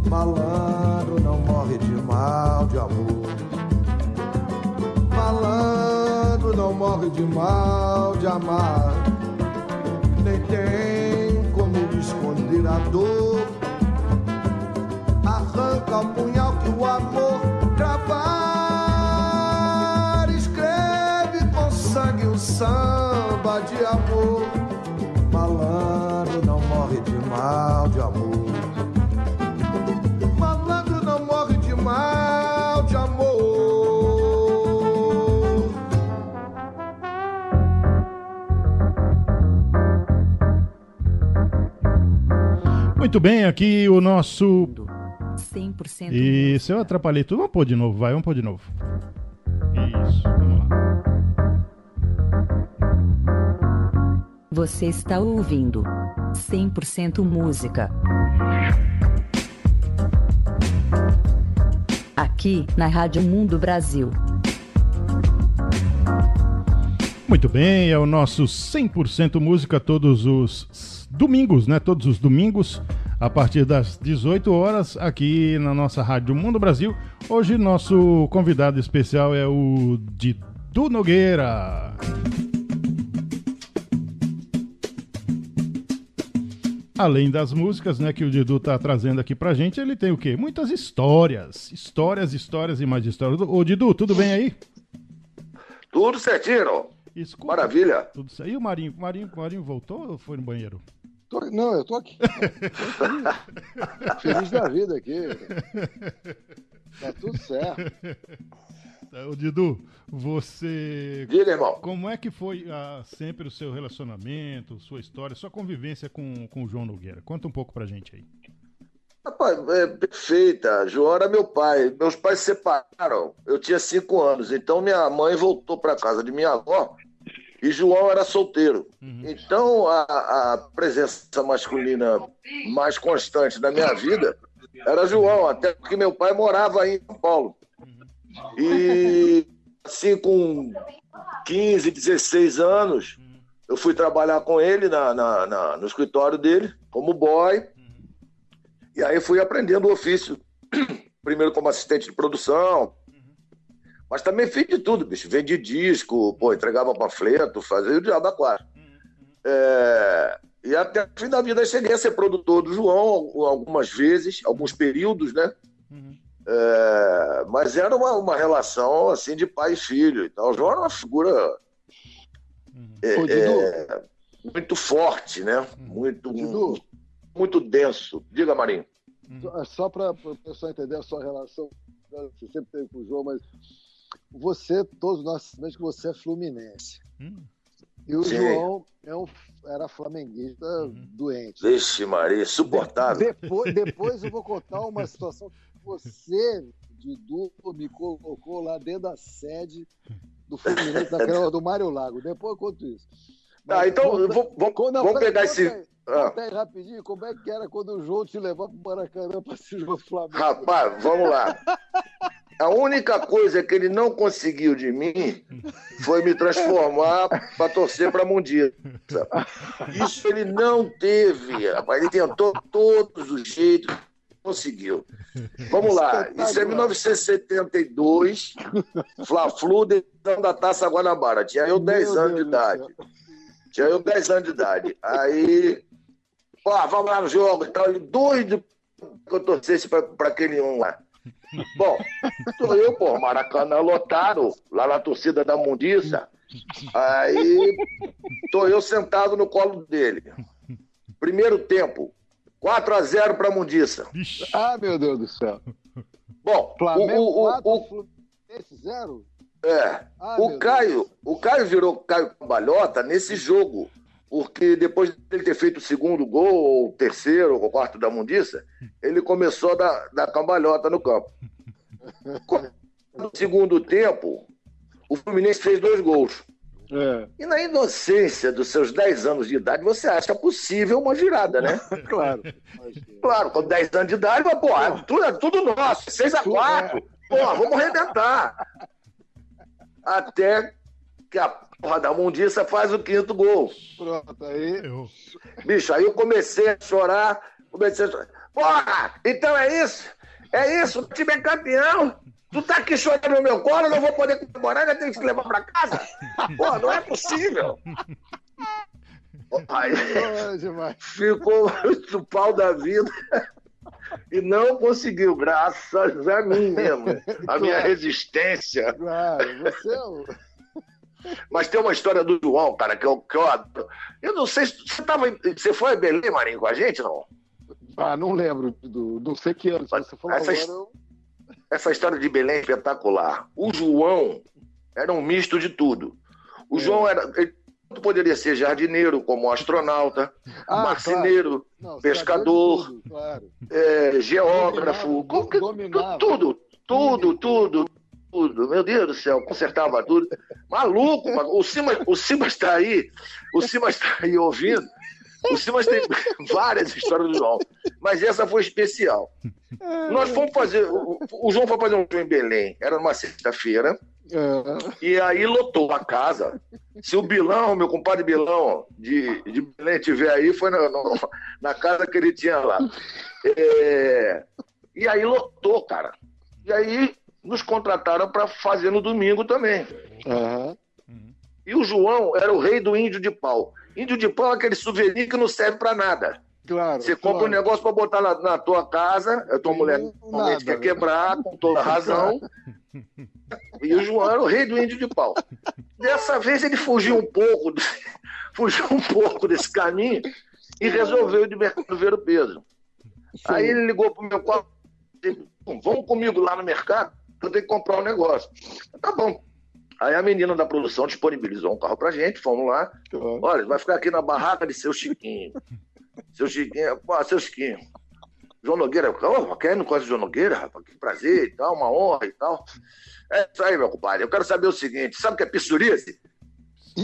Malandro não morre de mal de amor. Malandro não morre de mal de amar, nem tem como esconder a dor. Arranca o punhal que o amor samba de amor. Malandro não morre de mal de amor. Malandro não morre de mal de amor. Muito bem, aqui o nosso. 100% Isso, eu atrapalhei tudo. Vamos pôr de novo, vai, vamos pôr de novo. Isso, vamos lá. Você está ouvindo 100% música. Aqui na Rádio Mundo Brasil. Muito bem, é o nosso 100% música todos os domingos, né? Todos os domingos, a partir das 18 horas, aqui na nossa Rádio Mundo Brasil. Hoje, nosso convidado especial é o Didu Nogueira. Além das músicas, né, que o Didu tá trazendo aqui pra gente, ele tem o quê? Muitas histórias. Histórias, histórias e mais histórias. Ô, Didu, tudo bem aí? Tudo certinho. Escuta. Maravilha. Tudo certo. E o Marinho? O Marinho, o Marinho voltou ou foi no banheiro? Tô- não, eu tô aqui. Feliz da vida aqui. Tá tudo certo. Ô, Didu, você. Diga, irmão. Como é que foi ah, sempre o seu relacionamento, sua história, sua convivência com, com o João Nogueira? Conta um pouco pra gente aí. Rapaz, é perfeita. João era meu pai. Meus pais se separaram. Eu tinha cinco anos. Então minha mãe voltou para casa de minha avó e João era solteiro. Então, a, a presença masculina mais constante na minha vida era João, até porque meu pai morava aí em São Paulo. E assim, com 15, 16 anos, eu fui trabalhar com ele na, na- na- no escritório dele, como boy. E aí fui aprendendo o ofício. Primeiro como assistente de produção. Mas também fiz de tudo, bicho. Vendi disco, pô, entregava panfleto, fazia o diabo a quatro. É, e até o fim da vida cheguei a ser produtor do João al- algumas vezes, alguns períodos, né? É, mas era uma, uma relação assim de pai e filho. Então, o João era uma figura é, Ô, Didu. é, muito forte, né? Muito, Didu. muito denso. Diga, Marinho. Só- Só para o pessoal entender a sua relação, você sempre teve com o João, mas você, todos nós sabemos que você é fluminense. E o Sim. João é um- era flamenguista doente. Vixe, Maria, insuportável. Depois, depois eu vou contar uma situação você, Didu, me colocou lá dentro da sede do Fluminense, daquela do Mário Lago. Depois eu conto isso. Tá, então vamos, vamos, Não, vamos peraí, pegar esse. aí, Ah. aí rapidinho, como é que era quando o João te levava pro Maracanã para jogo do Flamengo? Rapaz, vamos lá. A única coisa que ele não conseguiu de mim foi me transformar para torcer para Mundiça. Isso ele não teve, rapaz. Ele tentou todos os jeitos, conseguiu. Vamos lá. Isso é 1972, Fla-Flu, decisão da Taça Guanabara. Tinha eu 10 anos de idade. Tinha eu 10 anos de idade. Aí, pô, vamos lá no jogo e tal. Ele doido que eu torcesse para aquele um lá. Bom, tô eu, pô, Maracanã lotado, lá na torcida da Mundiça. Aí, tô eu sentado no colo dele. Primeiro tempo, 4 a 0 para Mundiça. Ah, meu Deus do céu. Bom, Flamengo o, o, 4, o, o, Fluminense 0? é, Ah, o Caio, o Caio virou Caio Cambalhota nesse jogo, porque depois dele ter feito o segundo gol, ou o terceiro, ou o quarto da mundiça, ele começou a dar, dar cambalhota no campo. No segundo tempo, o Fluminense fez dois gols. É, E na inocência dos seus 10 anos de idade, você acha possível uma virada, né? claro. Claro, com 10 anos de idade, mas, pô, é tudo, é tudo nosso, 6x4. Pô, vamos arrebentar. Até que a porra da mundiça faz o quinto gol. Pronto, aí. Bicho, aí eu comecei a chorar, comecei a chorar. Porra, então é isso? É isso, o time é campeão. Tu tá aqui chorando no meu colo, eu não vou poder comemorar, eu tenho que te levar pra casa. Pô, não é possível. Aí, ficou muito pau da vida e não conseguiu, graças a mim mesmo, a minha Claro. resistência. Claro, você é o. Mas tem uma história do João, cara, que eu, que eu adoro. Eu não sei se você tava. Você foi a Belém, Marinho, com a gente, não? Ah, não lembro do. Não sei que ano. Se você falou Essa agora, eu... Essa história de Belém é espetacular. O João era um misto de tudo. O É. João era. Ele poderia ser jardineiro, como astronauta, Ah, marceneiro, Não, sabia pescador, tudo, claro. é, geógrafo, Dominava, tudo, tudo, tudo, tudo. Meu Deus do céu, consertava tudo. Maluco, o Simas, o Simas está aí, o Simas está aí ouvindo. O Simas tem várias histórias do João, mas essa foi especial. Nós fomos fazer, o, o João foi fazer um show em Belém, era numa sexta-feira, É, e aí lotou a casa. Se o Bilão, meu compadre Bilão de, de Belém estiver aí, foi na, no- na casa que ele tinha lá. É, e aí lotou, cara. E aí nos contrataram para fazer no domingo também. E o João era o rei do índio de pau. Índio de pau é aquele souvenir que não serve para nada. Claro. Você compra um claro. negócio para botar na, na tua casa, a tua E mulher normalmente quer quebrar, com toda razão. E o João era o rei do índio de pau. Dessa vez ele fugiu um pouco, fugiu um pouco desse caminho e resolveu ir de mercado ver o peso. Aí ele ligou pro meu quarto e disse, "Bom, vamos comigo lá no mercado, eu tenho que comprar um negócio. Tá bom. Aí a menina da produção disponibilizou um carro pra gente, fomos lá. Claro. Olha, vai ficar aqui na barraca de seu Chiquinho. Seu Chiquinho, pô, seu Chiquinho. João Nogueira, oh, quem não conhece o João Nogueira, rapaz? Que prazer e tal, uma honra e tal. É isso aí, meu compadre. Eu quero saber o seguinte: sabe o que é psoríase?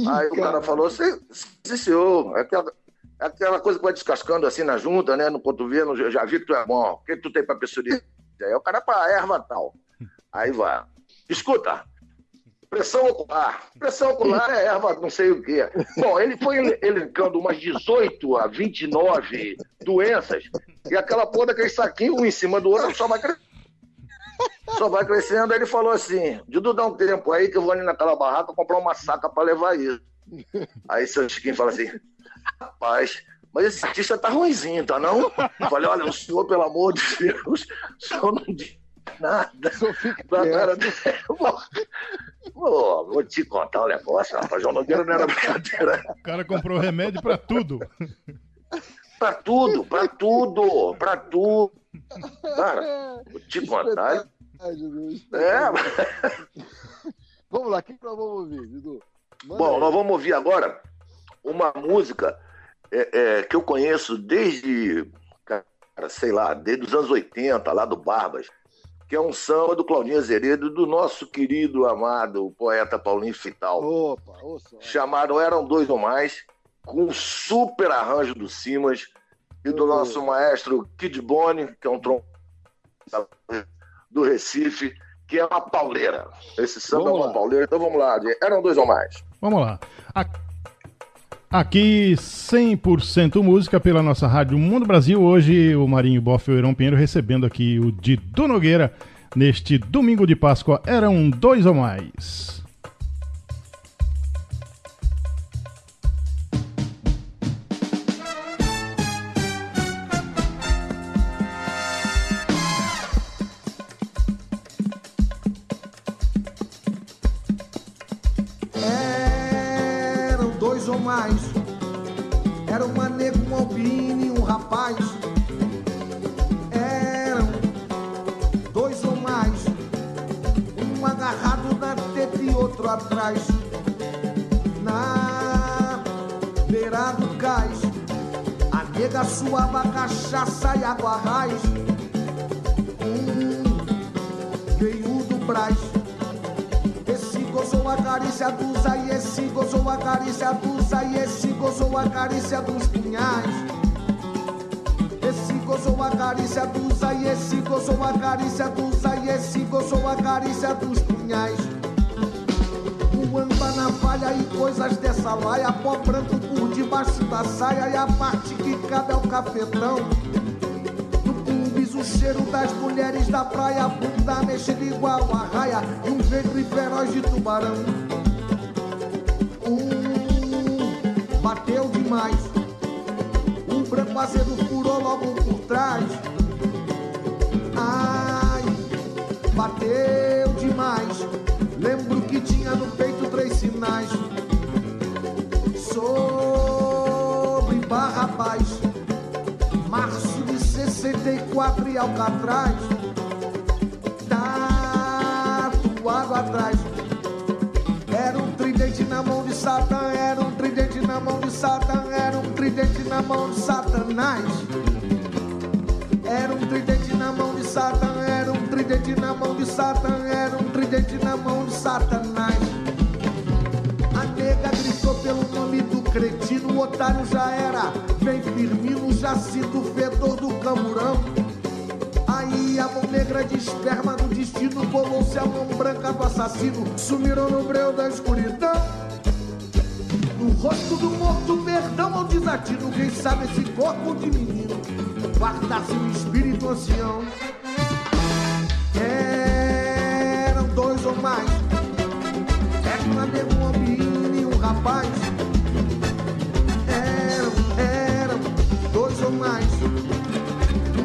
Aí o cara falou, sim, sim, senhor, é aquela, é aquela coisa que vai descascando assim na junta, né, no cotovelo, eu já vi que tu é bom, o que tu tem pra psoríase? Aí o cara, pra erva tal. Aí vai, escuta, pressão ocular, pressão ocular é erva não sei o quê. Bom, ele foi ele- elencando umas 18 a 29 doenças, e aquela porra daquele saquinho, um em cima do outro, só vai crescendo. Só vai crescendo, aí ele falou assim: Dudu, dá um tempo aí que eu vou ali naquela barraca comprar uma saca pra levar isso. Aí seu Chiquinho fala assim: rapaz, mas esse artista tá ruimzinho, tá não? Eu falei: olha, o senhor, pelo amor de Deus, senhor não diz nada. Pra cara dele. Pô, vou te contar um negócio, rapaz. João Nogueira não era brincadeira. O cara comprou remédio pra tudo. Pra tudo, pra tudo, pra tudo. Cara, vou te contar. É, Vamos lá, o que nós vamos ouvir, Dudu? Bom, aí. nós vamos ouvir agora uma música é, é, que eu conheço desde, cara, sei lá, desde os anos 80, lá do Barbas, que é um samba do Claudinho Azeredo, do nosso querido, amado poeta Paulinho Fital. Opa, só. Chamaram Eram Dois ou Mais, com um super arranjo do Simas e do nosso maestro Kid Boni, que é um trom do Recife, que é uma pauleira. Esse samba Vamos é uma lá. pauleira, então vamos lá. Eram Dois ou Mais. Vamos lá. A- Aqui, 100% música pela nossa rádio Mundo Brasil. Hoje, o Marinho Boff e o Heron Pinheiro recebendo aqui o Didu Nogueira neste domingo de Páscoa. Eram dois ou mais. Carícia dos punhais. Esse gozou a carícia dos ai, esse gozou a carícia dos ai, esse gozou a carícia dos punhais. O amba na falha e coisas dessa laia, pó branco por debaixo da saia e a parte que cabe é o cafetão. O cheiro das mulheres da praia, bunda mexendo igual a raia e um ventre feroz de tubarão. Demais, o branco azedo furou logo por trás. Ai, bateu demais. Lembro que tinha no peito três sinais. Sobre Barra Paz, março de 64 e Alcatraz. Tatuado atrás. Era um tridente na mão de Satã, era um tridente na mão de Satã, era um tridente na mão de Satanás. Era um tridente na mão de Satã, era um tridente na mão de Satã, era um tridente na mão de Satanás. A nega gritou pelo nome do cretino, o otário já era. Vem Firmino, já sinto o fedor do camurão. Aí a mão negra de esperma do destino bolou-se a mão branca do assassino. Sumiram no breu da escuridão. Rosto do morto, perdão ao desatino. Quem sabe esse corpo de menino guardasse o espírito ancião. Eram dois ou mais. Era uma nega, um homem e um rapaz. Eram, eram dois ou mais.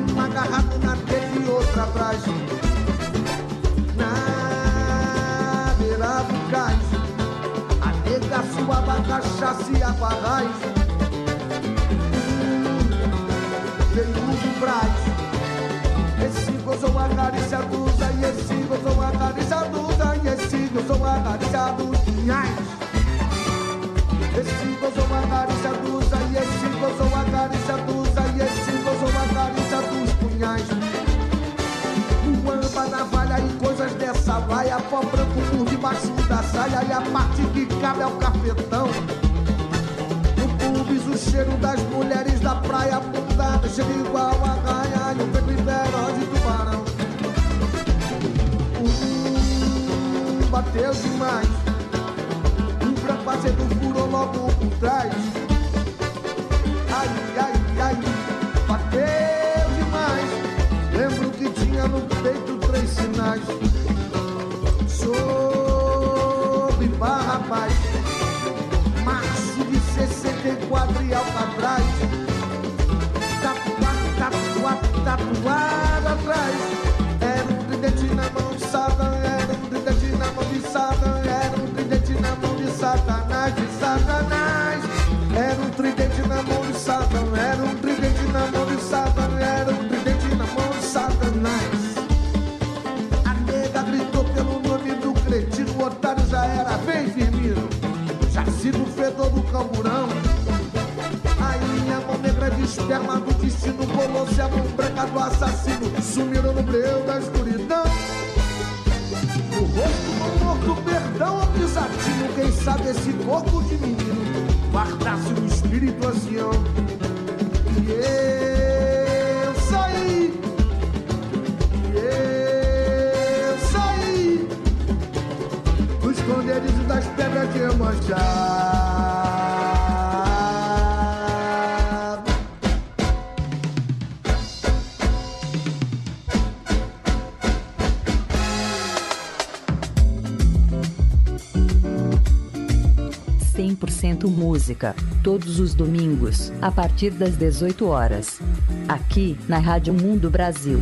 Um agarrado na suava cachaça e raiz. Veio do Braz. Esse gozou a carícia dos ai, esse gozou a carícia dos ai, esse gozou a carícia dos. Esse gozou a carícia dos ai, esse gozou a carícia dos navalha e coisas dessa vaia. Pó branco por debaixo da saia e a parte que cabe é o cafetão. No pubis o cheiro das mulheres da praia apontada chega igual a raia e o vento feroz de tubarão. Hum, bateu demais. O preconceito furou logo por trás. Ai, ai, sinais. Sob barra paz. Março de 64 e Alcatraz. Tatuado, tatuado, tatuado atrás. Era um tridente na mão de Satan, era um tridente na mão de Satan, era um tridente na mão de Satanás, de Satanás. Era um tridente na mão de Satan, camburão. Aí a mão negra de esperma do destino colou-se a mão branca do assassino. Sumiram no breu da escuridão. No rosto do morto, perdão ao desatino. Quem sabe esse corpo de menino guardasse o espírito ancião. E eu saí. E eu saí. Do esconderijo das pedras de Iemanjá. Cento música, todos os domingos, a partir das 18 horas. Aqui na Rádio Mundo Brasil.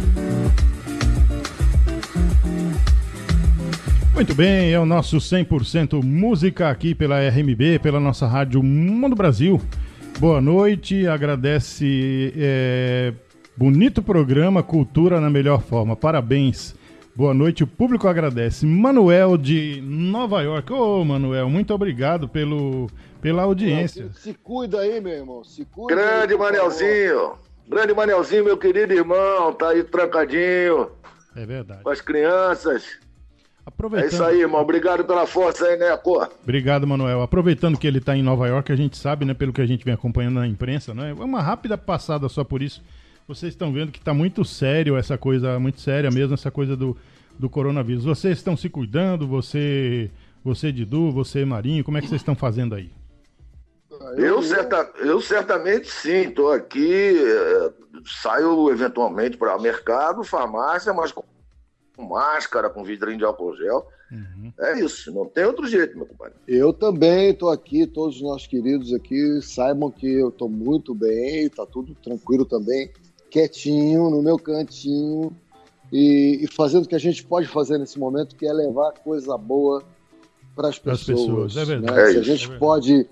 Muito bem, é o nosso 100% música aqui pela RMB, pela nossa rádio Mundo Brasil. Boa noite, agradece. é, bonito programa, cultura na melhor forma. Parabéns. Boa noite, o público agradece. Manuel de Nova York. Ô, Manuel, muito obrigado pelo, pela audiência. Se cuida aí, meu irmão. Se cuida. Grande aí. Manelzinho. Grande Manelzinho, meu querido irmão. Tá aí trancadinho É verdade. com as crianças. É isso aí, irmão. Obrigado pela força aí, né, cor? Obrigado, Manuel. Aproveitando que ele está em Nova York, a gente sabe, né, pelo que a gente vem acompanhando na imprensa, né? Uma rápida passada só por isso. Vocês estão vendo que está muito sério essa coisa, muito séria mesmo, essa coisa do, do coronavírus. Vocês estão se cuidando, você, você Didu, você Marinho, como é que vocês estão fazendo aí? Eu, certa, eu certamente sim. Tô aqui, eh, saio eventualmente para mercado, farmácia, mas com máscara, com vidrinho de álcool gel. É isso, não tem outro jeito, meu compadre. Eu também estou aqui, todos os nossos queridos aqui saibam que eu estou muito bem, está tudo tranquilo também, quietinho, no meu cantinho e, e fazendo o que a gente pode fazer nesse momento, que é levar coisa boa para as pessoas. pessoas, é verdade. né? É se a gente é verdade. pode,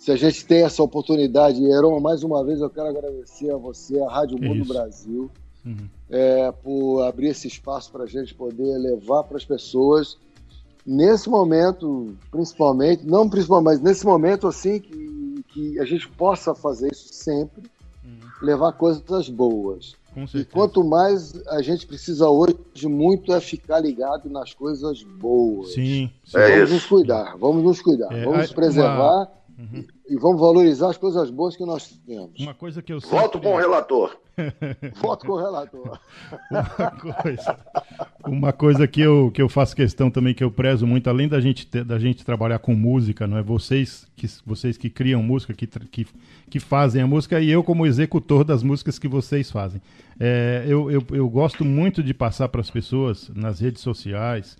se a gente tem essa oportunidade, e Heron, mais uma vez eu quero agradecer a você, a Rádio Que Mundo isso. Brasil, Uhum. é, por abrir esse espaço para a gente poder levar para as pessoas nesse momento, principalmente, não principalmente, mas nesse momento assim que, que a gente possa fazer isso sempre, levar coisas boas. E quanto mais a gente precisa hoje muito é ficar ligado nas coisas boas. Sim, sim. É vamos isso. nos cuidar, vamos nos cuidar, É, vamos a- preservar Uhum. e vamos valorizar as coisas boas que nós temos. Uma coisa que eu sempre... Volto com o relator. Voto com o relator. uma coisa, uma coisa que, eu, que eu faço questão também, que eu prezo muito, além da gente, ter- da gente trabalhar com música, não é? Vocês que, vocês que criam música, que, que, que fazem a música, e eu como executor das músicas que vocês fazem. É, eu, eu, eu gosto muito de passar para as pessoas nas redes sociais,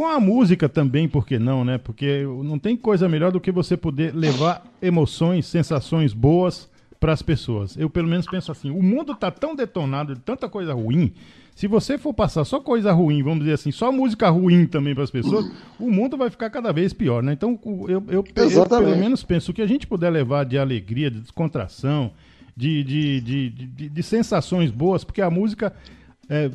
com a música também, por que não, né? Porque não tem coisa melhor do que você poder levar emoções, sensações boas para as pessoas. Eu pelo menos penso assim, o mundo tá tão detonado de tanta coisa ruim. Se você for passar só coisa ruim, vamos dizer assim, só música ruim também para as pessoas, o mundo vai ficar cada vez pior, né? Então, eu, eu, eu pelo menos penso que a gente puder levar de alegria, de descontração, de, de, de, de, de sensações boas, porque a música é,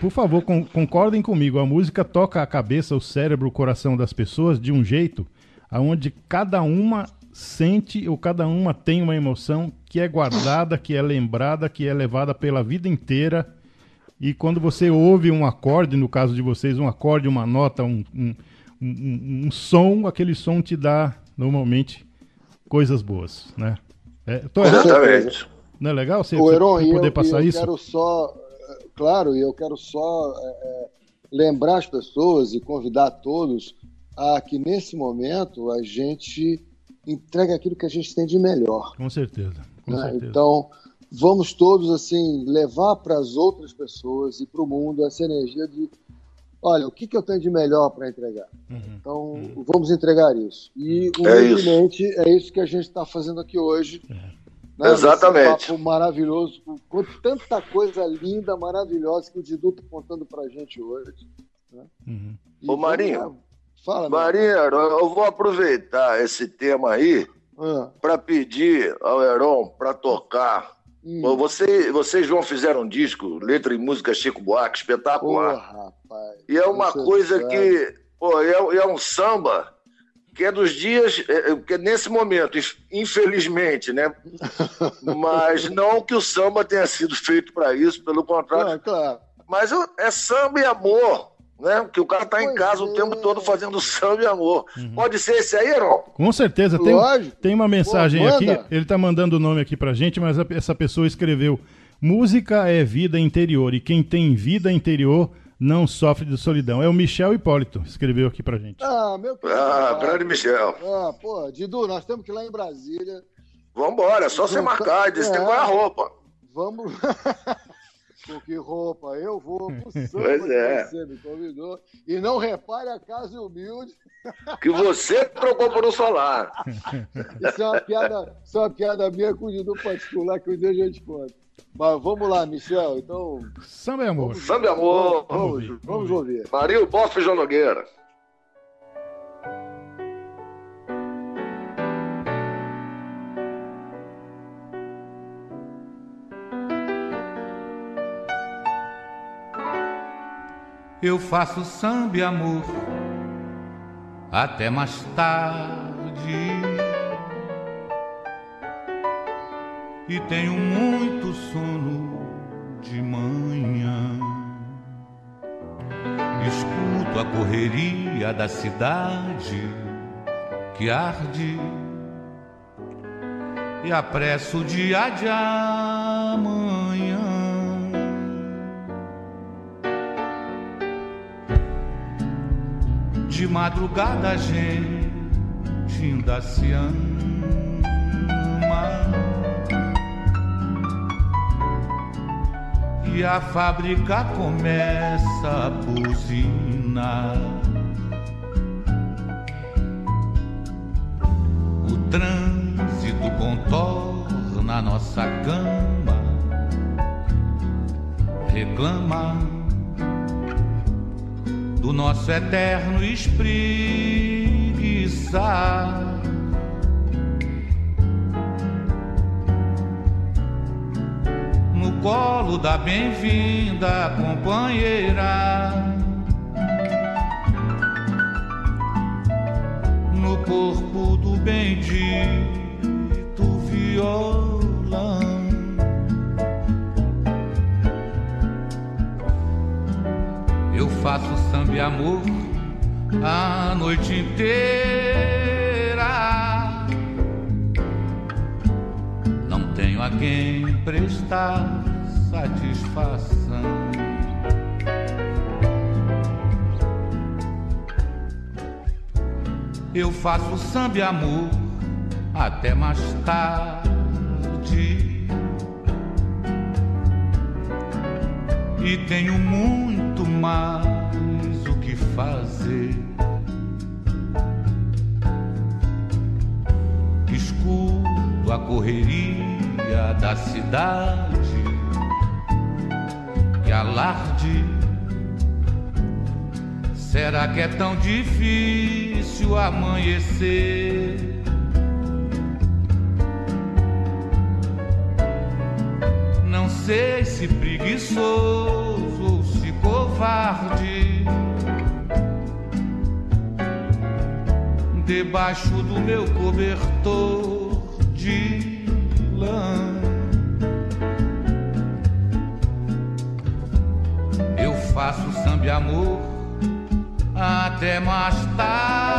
por favor, con- concordem comigo. A música toca a cabeça, o cérebro, o coração das pessoas de um jeito aonde cada uma sente ou cada uma tem uma emoção que é guardada, que é lembrada, que é levada pela vida inteira E quando você ouve um acorde, no caso de vocês, um acorde, uma nota, um, um, um, um som, aquele som te dá, normalmente, coisas boas, né? É, tô? Exatamente. Não é legal você, você Heron, poder eu, passar eu isso? quero só, claro, e eu quero só eh, eh, lembrar as pessoas e convidar todos a que nesse momento a gente entregue aquilo que a gente tem de melhor. Com certeza, com né? certeza. Então, vamos todos assim levar para as outras pessoas e para o mundo essa energia de, olha, o que, que eu tenho de melhor para entregar? Uhum. Então, vamos entregar isso. E, É isso. humildemente, é isso que a gente está fazendo aqui hoje. Né? Exatamente. Esse papo maravilhoso, com, com tanta coisa linda, maravilhosa que o Didu está contando para a gente hoje. né? Uhum. E Ô, Marinho. Fala, meu. Marinho, eu vou aproveitar esse tema aí Ah, para pedir ao Heron para tocar. hum. Você, vocês, João, fizeram um disco, letra e música Chico Buarque, espetacular. rapaz. E é uma coisa sabe. que, pô, é, é um samba que é dos dias, é, é, que é nesse momento, inf- infelizmente, né? Mas não que o samba tenha sido feito para isso, pelo contrário. Claro. Mas o- é samba e amor, né? Que o cara tá em Pois casa o é. tempo todo fazendo samba e amor. Uhum. Pode ser esse aí, Heron? Com certeza. Tem, Lógico. tem uma mensagem Pô, aqui, ele tá mandando o nome aqui pra gente, mas essa pessoa escreveu: Música é vida interior, e quem tem vida interior não sofre de solidão. É o Michel Hipólito, escreveu aqui pra gente. Ah, meu querido. Ah, grande Michel. Ah, pô, Didu, nós temos que ir lá em Brasília. Vambora, é só você marcar, diz que É. vai a roupa. Vamos. Com que roupa? Eu vou pro samba Pois que é. você me convidou. E não repare a casa humilde. Que você trocou por um solar. Isso é uma piada, isso é uma piada minha com o Didu particular que um dia a gente conta. Mas vamos lá, Michel. Então, Samba e amor. Samba e amor. vamos, ouvir, vamos, vamos ouvir. Maria Boff e João Nogueira. Eu faço samba e amor até mais tarde. E tenho muito sono de manhã. Escuto a correria da cidade que arde e apresso o dia de amanhã. De madrugada a gente ainda se ama E a fábrica começa a buzinar O trânsito contorna nossa cama Reclama do nosso eterno espreguiçar. Colo da bem-vinda companheira, no corpo do bendito violão. Eu faço samba e amor a noite inteira. Não tenho a quem prestar satisfação. Eu faço samba e amor até mais tarde. e tenho muito mais o que fazer. Escuto a correria da cidade alarde. Será que é tão difícil amanhecer? Não sei se preguiçoso ou se covarde. Debaixo do meu cobertor de faço samba e amor até mais tarde.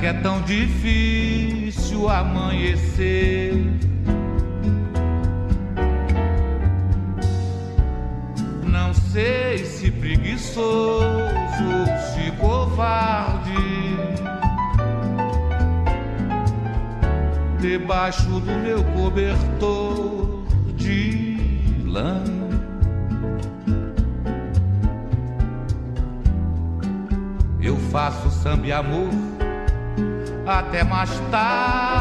Que é tão difícil amanhecer? Não sei se preguiçoso ou se covarde. Debaixo do meu cobertor de lã. Eu faço samba e amor até mais tarde.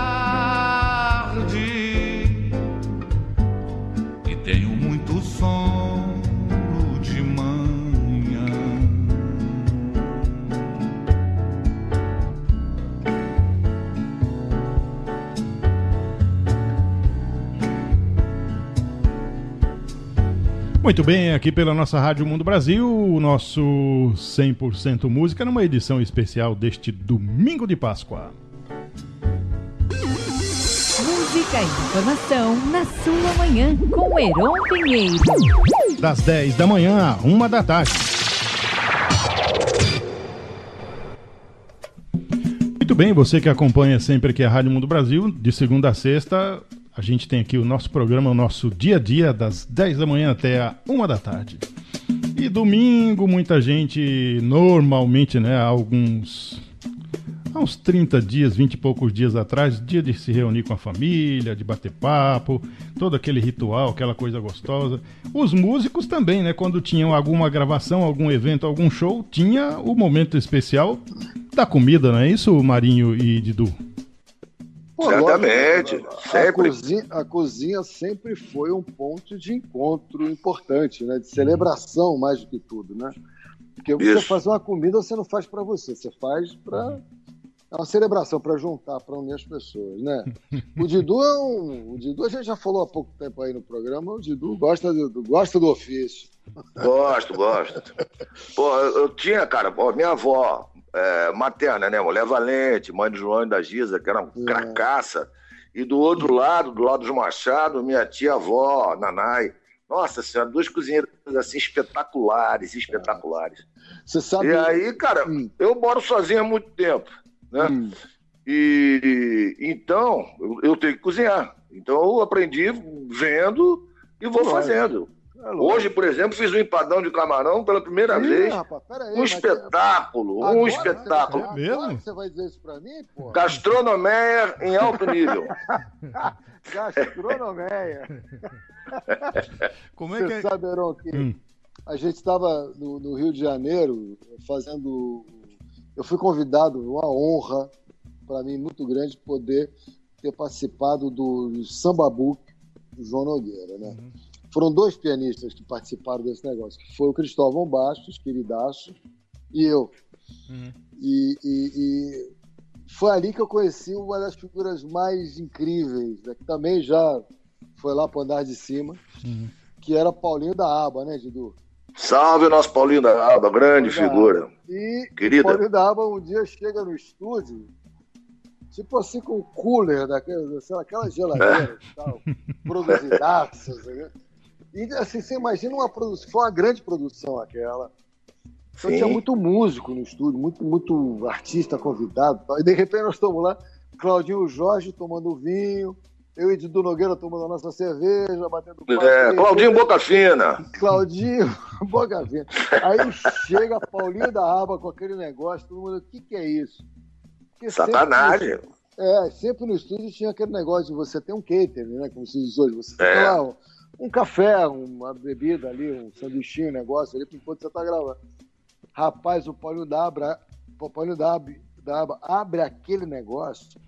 Muito bem, aqui pela nossa Rádio Mundo Brasil, o nosso 100% música numa edição especial deste domingo de Páscoa. Música e informação na sua manhã com Heron Pinheiro. Das 10 da manhã à 1 da tarde. Muito bem, você que acompanha sempre aqui a Rádio Mundo Brasil, de segunda a sexta, a gente tem aqui o nosso programa, o nosso dia a dia, das 10 da manhã até a 1 da tarde. E domingo, muita gente, normalmente, né, alguns. Há uns 30 dias, 20 e poucos dias atrás, dia de se reunir com a família, de bater papo, todo aquele ritual, aquela coisa gostosa. Os músicos também, né? Quando tinham alguma gravação, algum evento, algum show, tinha o momento especial da comida, não é isso, Marinho e Didu? Pô, Certamente, lógico, a- sempre. A cozinha, a cozinha sempre foi um ponto de encontro importante, né? De celebração mais do que tudo, né? Porque você Isso. fazer uma comida, você não faz para você, você faz para é uma celebração para juntar, para unir as pessoas, né? O Didu é um, o Didu a gente já falou há pouco tempo aí no programa, o Didu gosta do, gosta do ofício. Gosto, gosto. Pô, eu, eu tinha, cara, minha avó é, materna, né? Mulher Valente, mãe do João e da Giza, que era uma cracaça. E do outro lado, do lado dos Machado, minha tia-avó, Nanai. Nossa senhora, duas cozinheiras assim espetaculares, espetaculares. Você sabe. E aí, cara, eu moro sozinho há muito tempo, né? Hum. E então eu, eu tenho que cozinhar. Então eu aprendi vendo e vou Lógico. fazendo. É. Hoje, por exemplo, fiz um empadão de camarão pela primeira Ih, vez. rapaz, peraí, Um mas- espetáculo, Agora, um né? espetáculo. Agora que você vai dizer isso pra mim, pô? Gastronomia em alto nível. Gastronomia. Como é Você que é? sabe, Heron, que Hum. a gente estava no, no Rio de Janeiro fazendo. Eu fui convidado, uma honra para mim muito grande poder ter participado do Samba Book do João Nogueira, né? Foram dois pianistas que participaram desse negócio, que foi o Cristóvão Bastos, queridaço, e eu. E, e- e foi ali que eu conheci uma das figuras mais incríveis, né, que também já foi lá para andar de cima, que era Paulinho da Aba, né, Didu? Salve o nosso Paulinho da Alba, grande Paulinho figura. Aba. E Querida. o Paulinho da Aba um dia chega no estúdio, tipo assim, com um cooler, daquela, sei lá, aquela geladeira e tal, produzidaça, sabe? E assim, você imagina uma produção, foi uma grande produção aquela. Então Sim. tinha muito músico no estúdio, muito, muito artista convidado. e de repente nós estamos lá, Claudinho Jorge tomando vinho, eu e Didu Nogueira tomando a nossa cerveja, batendo papo. É, Claudinho Boca Fina. Claudinho, boca fina. Aí chega Paulinho da Aba com aquele negócio, todo mundo, o que, que é isso? Porque sempre Sacanagem. no- é, sempre no estúdio tinha aquele negócio de você ter um catering, né? Como se diz hoje. Você tem É. lá um, um café, uma bebida ali, um sanduichinho, um negócio ali, enquanto você tá gravando. Rapaz, o Paulinho da Aba, o Paulinho da Aba abre aquele negócio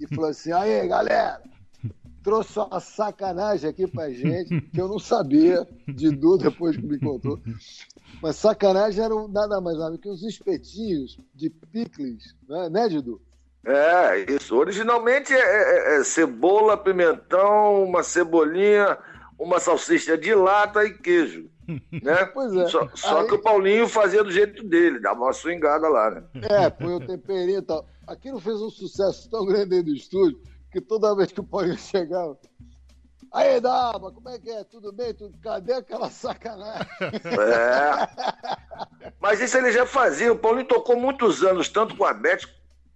e falou assim: aí, galera, trouxe uma sacanagem aqui pra gente, que eu não sabia de Du depois que me contou. Mas sacanagem eram nada mais nada que uns espetinhos de picles, né, né Didu? É, isso. Originalmente é, é- é cebola, pimentão, uma cebolinha, uma salsicha de lata e queijo. Né? Pois é. Só, só Aí- que o Paulinho fazia do jeito dele, dava uma swingada lá, né? É, põe o temperinho e tal. Aquilo fez um sucesso tão grande dentro do estúdio que toda vez que o Paulinho chegava. Aí, Daba, como é que é? Tudo bem? Tudo... Cadê aquela sacanagem? É. Mas isso ele já fazia. O Paulinho tocou muitos anos, tanto com a Beth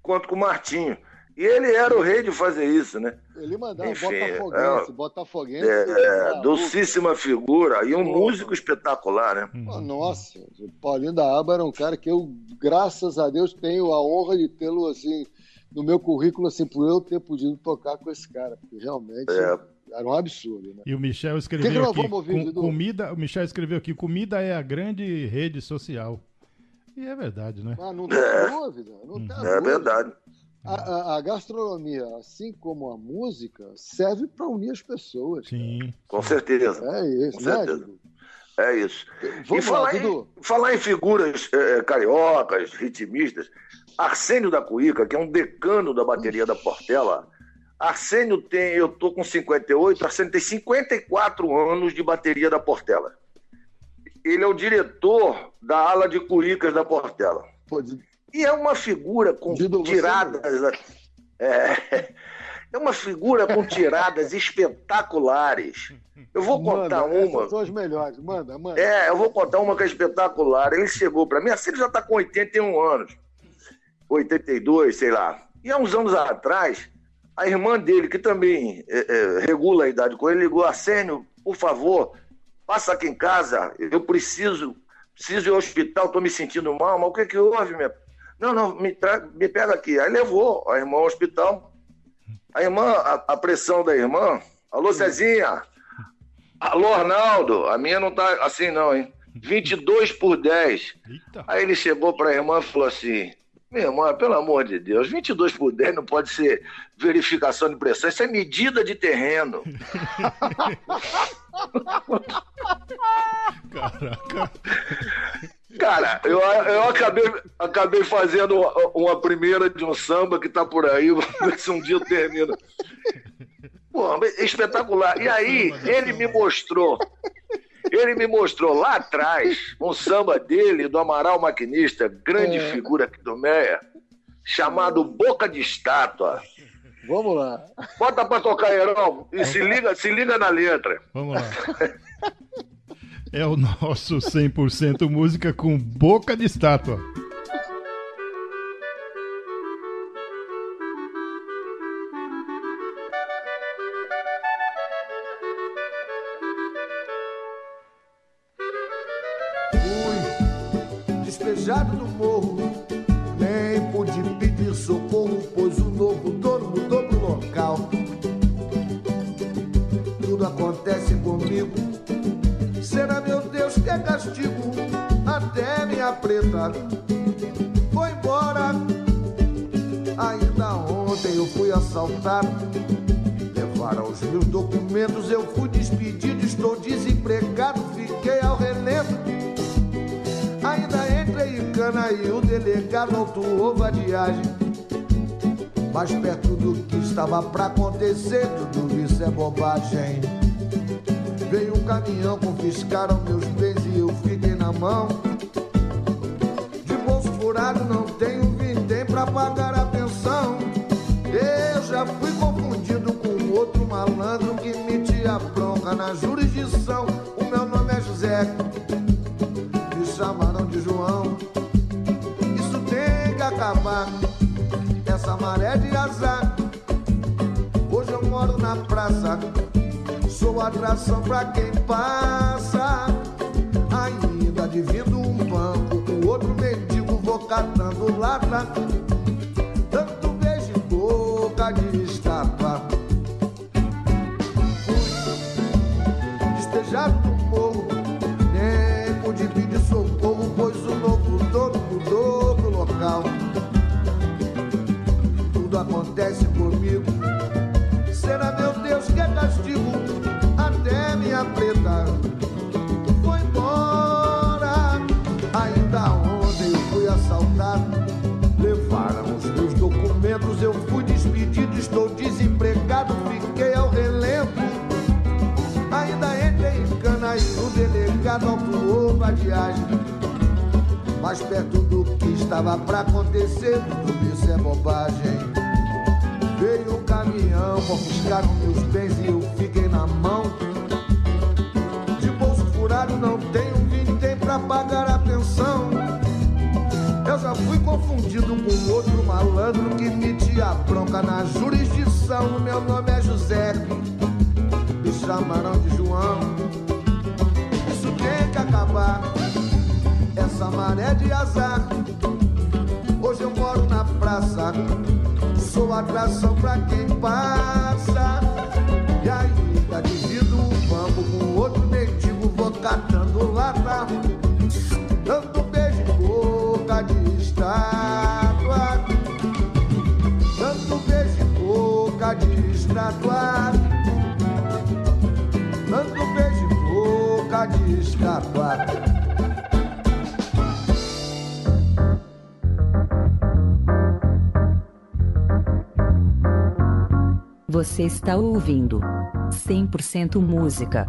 quanto com o Martinho. E ele era o rei de fazer isso, né? Ele mandava Enfim, Botafoguense, é- Botafoguense. É, ah, docíssima figura e um músico espetacular, né? Pô, Nossa, o Paulinho da Aba era um cara que eu, graças a Deus, tenho a honra de tê-lo assim no meu currículo, assim, por eu ter podido tocar com esse cara, porque realmente É. era um absurdo, né? E o Michel Que escreveu que nós aqui, vamos ouvir, com- comida, o Michel escreveu aqui, comida é a grande rede social. E é verdade, né? Ah, não tem dúvida, não tem É dúvida. verdade. A, a- a gastronomia, assim como a música, serve para unir as pessoas. Sim. Com certeza. É isso, Com né, certeza. Dudu? É isso. Vamos e falar, lá, em, falar em figuras eh, cariocas, ritmistas, Arsênio da Cuíca, que é um decano da bateria da Portela. Arsênio tem, eu tô com 58, Arsênio tem 54 anos de bateria da Portela. Ele é o diretor da ala de cuícas da Portela. Pô, de- E é uma figura com Dido, tiradas. É, é uma figura com tiradas espetaculares. Eu vou contar manda, uma. São as melhores. Manda, manda. É, eu vou contar uma que é espetacular. Ele chegou para mim, assim, ele já está com 81 anos, 82, sei lá. E há uns anos atrás, a irmã dele, que também é, é, regula a idade com ele, ligou: Arsênio, por favor, passa aqui em casa, eu preciso, preciso ir ao hospital, estou me sentindo mal, mas o que, que houve, minha. Não, não, me, me pega aqui. Aí levou a irmã ao hospital. A irmã, a, a pressão da irmã. Alô, Cezinha. Alô, Arnaldo. A minha não tá assim, não, hein? 22 por 10. Eita. Aí ele chegou para a irmã e falou assim: Minha irmã, pelo amor de Deus, 22 por 10 não pode ser verificação de pressão, isso é medida de terreno. Caraca. Cara, eu, eu acabei, acabei fazendo uma, uma primeira de um samba que tá por aí, vamos ver se um dia eu termino. Pô, espetacular. E aí, ele me mostrou, ele me mostrou lá atrás um samba dele, do Amaral Maquinista, grande É. figura aqui do Meia, chamado Boca de Estátua. Vamos lá. Bota pra tocar, Heron, e se liga, se liga na letra. Vamos lá. É o nosso 100% música com boca de estátua. Fui despejado do morro, nem pude pedir socorro, pois o novo dono mudou pro local. Tudo acontece comigo, é castigo, até minha preta foi embora. Ainda ontem eu fui assaltado, levaram os meus documentos, eu fui despedido, estou desempregado, fiquei ao relento. Ainda entrei em cana e o delegado autuou vadiagem. Mas perto do que estava pra acontecer, tudo isso é bobagem. Veio um caminhão, confiscaram meus bens e eu fiquei na mão. De bolso furado não tenho vintém pra pagar a pensão. Eu já fui confundido com outro malandro que metia bronca na jurisdição. O meu nome é José. Me chamaram de João. Isso tem que acabar, essa maré de azar. Hoje eu moro na praça, sou atração pra quem passa. Ainda divido um banco com outro mendigo, vou catando lata. Tanto beijo em boca de estátua. Fui despejado do morro, nem pude pedir socorro, pois o novo dono mudou pro local. Tudo acontece comigo. Será meu Deus que é castigo? Preta foi embora. Ainda ontem eu fui assaltado. Levaram os meus documentos, eu fui despedido, estou desempregado, fiquei ao relento. Ainda entrei em cana e o delegado autuou vadiagem. Mais perto do que estava pra acontecer, tudo isso é bobagem. Veio um caminhão, confiscaram meus bens e eu fiquei na mão. Pagar a pensão. Eu já fui confundido com outro malandro que metia bronca na jurisdição. Meu nome é José, me chamaram de João. Isso tem que acabar, essa maré de azar. Hoje eu moro na praça, sou atração pra quem passa. E ainda divido um bambo com outro mendigo, vou catando lata. Dando beijo em boca de estátua. Dando beijo em boca de estátua. Dando beijo em boca de estátua. Você está ouvindo 100% música.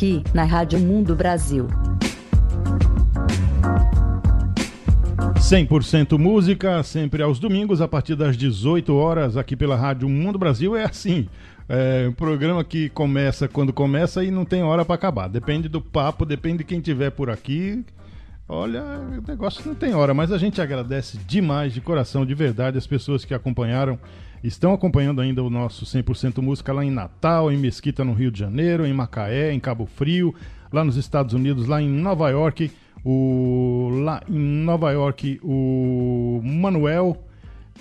Aqui na Rádio Mundo Brasil. 100% música, sempre aos domingos, a partir das 18 horas, aqui pela Rádio Mundo Brasil. É assim, é um programa que começa quando começa e não tem hora para acabar. Depende do papo, depende de quem tiver por aqui. Olha, o negócio não tem hora, mas a gente agradece demais, de coração, de verdade, as pessoas que acompanharam, estão acompanhando ainda o nosso 100% música lá em Natal, em Mesquita, no Rio de Janeiro, em Macaé, em Cabo Frio, lá nos Estados Unidos, lá em Nova York, o lá em Nova York, o Manuel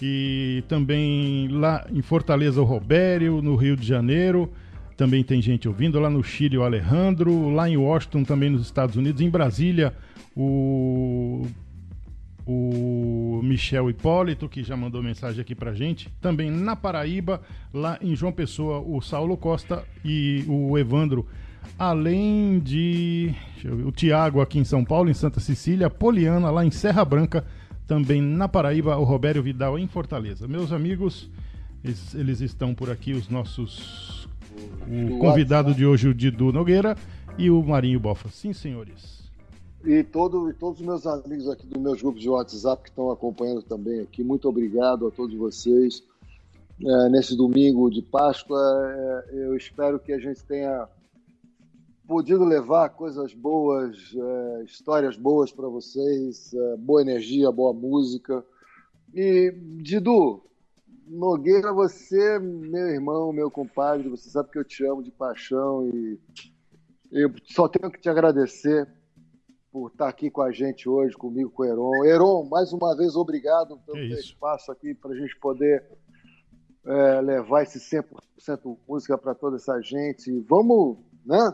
e também lá em Fortaleza o Robério, no Rio de Janeiro. Também tem gente ouvindo lá no Chile o Alejandro, lá em Washington também nos Estados Unidos, em Brasília o o Michel Hipólito, que já mandou mensagem aqui pra gente. Também na Paraíba, lá em João Pessoa, o Saulo Costa e o Evandro. Além de ver, o Tiago aqui em São Paulo, em Santa Cecília, Poliana lá em Serra Branca, também na Paraíba, o Robério Vidal em Fortaleza. Meus amigos, eles, eles estão por aqui, os nossos. O convidado de hoje, o Didu Nogueira, e o Marinho Bofa. Sim, senhores. E, todo, e todos os meus amigos aqui dos meus grupos de WhatsApp que estão acompanhando também aqui, muito obrigado a todos vocês. É, nesse domingo de Páscoa, é, eu espero que a gente tenha podido levar coisas boas, é, histórias boas para vocês, é, boa energia, boa música. E, Didu, Nogueira, você, meu irmão, meu compadre, você sabe que eu te amo de paixão e eu só tenho que te agradecer por estar aqui com a gente hoje, comigo, com o Heron. Heron, mais uma vez, obrigado pelo espaço aqui para a gente poder é, levar esse 100% música para toda essa gente. Vamos, né?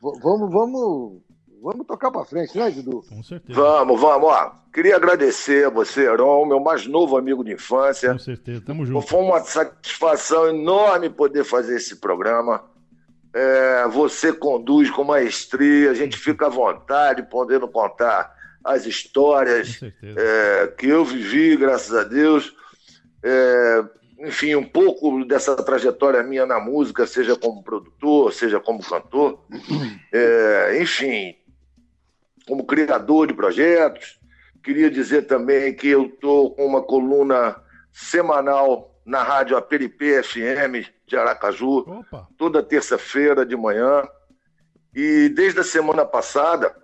V- vamos, vamos, vamos tocar para frente, né, Didu? Com certeza. Vamos, vamos. Ó, queria agradecer a você, Heron, meu mais novo amigo de infância. Com certeza. Tamo junto. Foi uma satisfação enorme poder fazer esse programa. É, você conduz com maestria, a gente fica à vontade podendo contar as histórias é, que eu vivi, graças a Deus. É, enfim, um pouco dessa trajetória minha na música, seja como produtor, seja como cantor. É, enfim, como criador de projetos. Queria dizer também que eu estou com uma coluna semanal na rádio Aperipê FM de Aracaju, Opa, toda terça-feira de manhã. E desde a semana passada,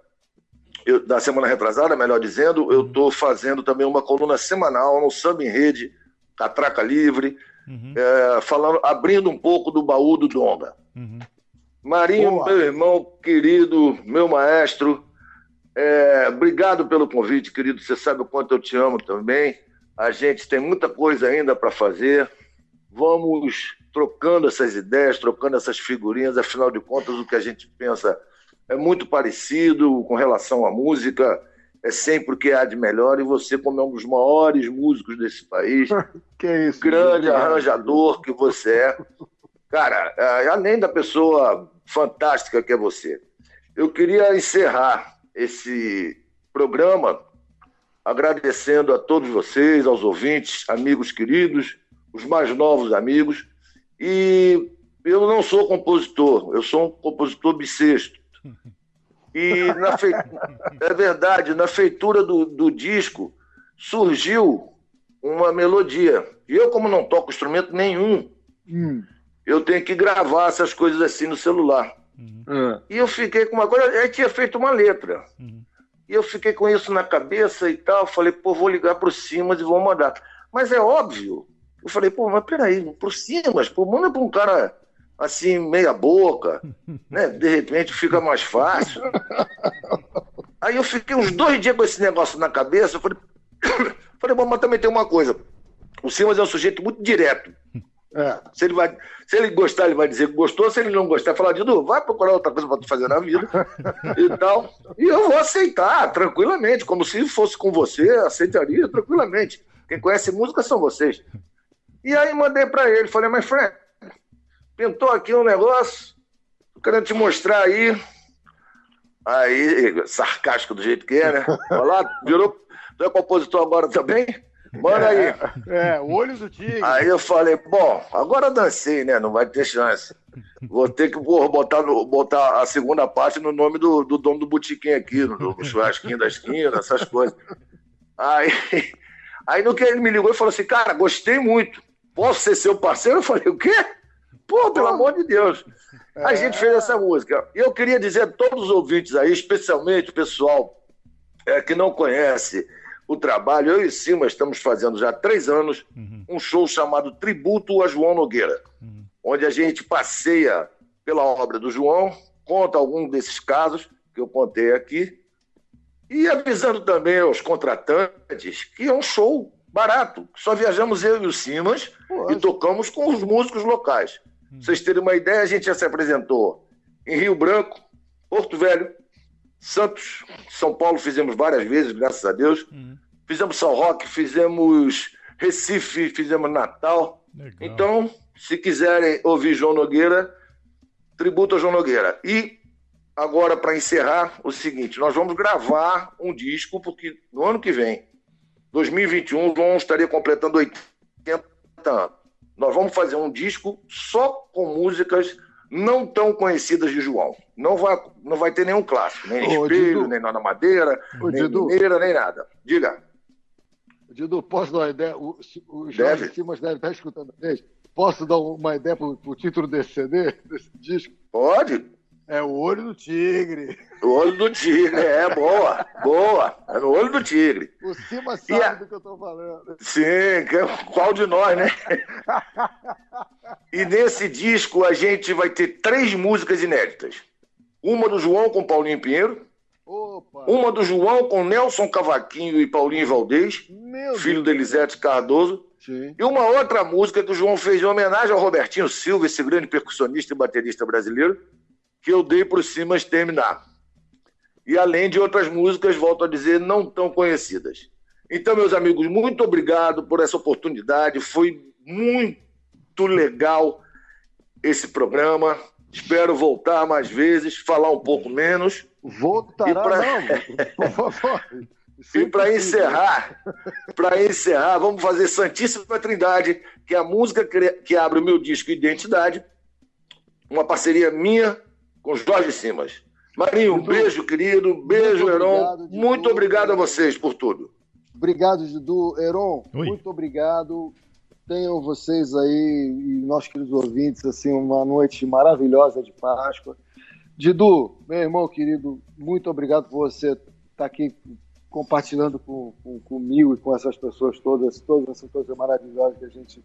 eu- da semana retrasada, melhor dizendo, eu estou fazendo também uma coluna semanal no Samba em Rede, Catraca Livre, é, falando, abrindo um pouco do baú do Donga. Marinho, Boa. meu irmão querido, meu maestro, é, obrigado pelo convite, querido. Você sabe o quanto eu te amo também. A gente tem muita coisa ainda para fazer. Vamos trocando essas ideias, trocando essas figurinhas. Afinal de contas, o que a gente pensa é muito parecido com relação à música. É sempre o que há de melhor. E você, como é um dos maiores músicos desse país, Que isso. grande arranjador que você é. Cara, é, além da pessoa fantástica que é você, eu queria encerrar esse programa agradecendo a todos vocês, aos ouvintes, amigos queridos, os mais novos amigos. E eu não sou compositor, eu sou um compositor bissexto. E na fei- é verdade, na feitura do, do disco surgiu uma melodia. E eu, como não toco instrumento nenhum, Hum. eu tenho que gravar essas coisas assim no celular. Ah. E eu fiquei com uma coisa, aí tinha feito uma letra. E eu fiquei com isso na cabeça e tal. Falei, pô, vou ligar pro Simas e vou mandar. Mas é óbvio. Eu falei, pô, mas peraí, pro Simas, pô, manda pra um cara assim, meia boca, né? De repente fica mais fácil. Aí eu fiquei uns dois dias com esse negócio na cabeça. Eu falei, falei, bom, mas também tem uma coisa. O Simas é um sujeito muito direto. É. Se ele, vai, se ele gostar, ele vai dizer que gostou. Se ele não gostar, falar, Didu, vai procurar outra coisa para tu fazer na vida e tal. E eu vou aceitar tranquilamente, como se fosse com você, aceitaria tranquilamente. Quem conhece música são vocês. E aí mandei para ele, falei, mas Fred, pintou aqui um negócio, tô querendo te mostrar aí. Aí, sarcástico do jeito que é, né? Olha lá, virou. Tu é compositor agora também? Manda aí. É, o olho do tigre. Aí eu falei, bom, agora dancei, né? Não vai ter chance. Vou ter que porra, botar, no- botar a segunda parte no nome do, do dono do botiquim aqui, no, no churrasquinho da esquina, essas coisas. Aí, aí no que ele me ligou e falou assim, cara, gostei muito. Posso ser seu parceiro? Eu falei, o quê? Pô, pelo amor de Deus. A gente fez essa música. E eu queria dizer a todos os ouvintes aí, especialmente o pessoal é, que não conhece o trabalho, eu e Cima estamos fazendo já há três anos um show chamado Tributo a João Nogueira, onde a gente passeia pela obra do João, conta algum desses casos que eu contei aqui, e avisando também aos contratantes que é um show barato. Só viajamos eu e o Simas e tocamos com os músicos locais. Pra vocês terem uma ideia, a gente já se apresentou em Rio Branco, Porto Velho, Santos, São Paulo fizemos várias vezes, graças a Deus. Fizemos São Roque, fizemos Recife, fizemos Natal. Então, se quiserem ouvir João Nogueira, tributo a João Nogueira. E agora, para encerrar, o seguinte: nós vamos gravar um disco, porque no ano que vem, 2021, o João estaria completando 80 anos. Nós vamos fazer um disco só com músicas não tão conhecidas de João. Não vai, não vai ter nenhum clássico, nem Ô, Espelho, Didu. nem Nona Madeira, Ô, nem Didu. Mineira, nem nada. Diga. Didu, posso dar uma ideia? O, o Deve. Jorge Simas deve estar escutando a gente. Posso dar uma ideia pro, pro título desse CD, desse disco? Pode. É o Olho do Tigre. O olho do tigre, é boa, boa. É no olho do tigre. O Simas E sabe a- do que eu tô falando. Sim, que- qual de nós, né? E nesse disco a gente vai ter três músicas inéditas. Uma do João com Paulinho Pinheiro, Opa! uma do João com Nelson Cavaquinho e Paulinho Valdez, Meu filho de Elisete Cardoso, Sim. e uma outra música que o João fez em homenagem ao Robertinho Silva, esse grande percussionista e baterista brasileiro, que eu dei para o Simas terminar. E além de outras músicas, volto a dizer, não tão conhecidas. Então, meus amigos, muito obrigado por essa oportunidade. Foi muito legal esse programa. Espero voltar mais vezes, falar um pouco menos. Voltará, E pra- não. Por favor. E para encerrar, para encerrar, vamos fazer Santíssima Trindade, que é a música que abre o meu disco Identidade, uma parceria minha com Jorge Simas. Marinho, um Didu, beijo, querido, beijo, muito Heron. obrigado. Muito obrigado a vocês por tudo. Obrigado, Didu. Heron, Oi. muito obrigado. Tenham vocês aí e nós queridos ouvintes assim uma noite maravilhosa de Páscoa. Didu, meu irmão querido, muito obrigado por você estar aqui compartilhando com, com- comigo e com essas pessoas todas, todas essas coisas maravilhosas que a gente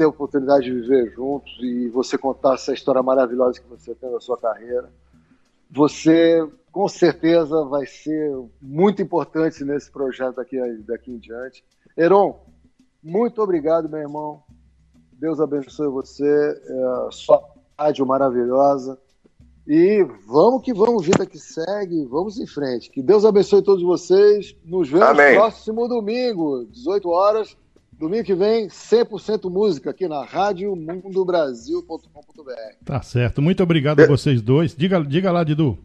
tem a oportunidade de viver juntos e você contar essa história maravilhosa que você tem na sua carreira. Você, com certeza, vai ser muito importante nesse projeto daqui, daqui em diante. Heron, muito obrigado, meu irmão. Deus abençoe você, é, sua rádio maravilhosa. E vamos que vamos, vida que segue, vamos em frente. Que Deus abençoe todos vocês. Nos vemos Amém. próximo domingo, 18 horas. Domingo que vem, 100% música aqui na Rádio Mundo Brasil.com.br. Tá certo. Muito obrigado a vocês dois. Diga, diga lá, Didu.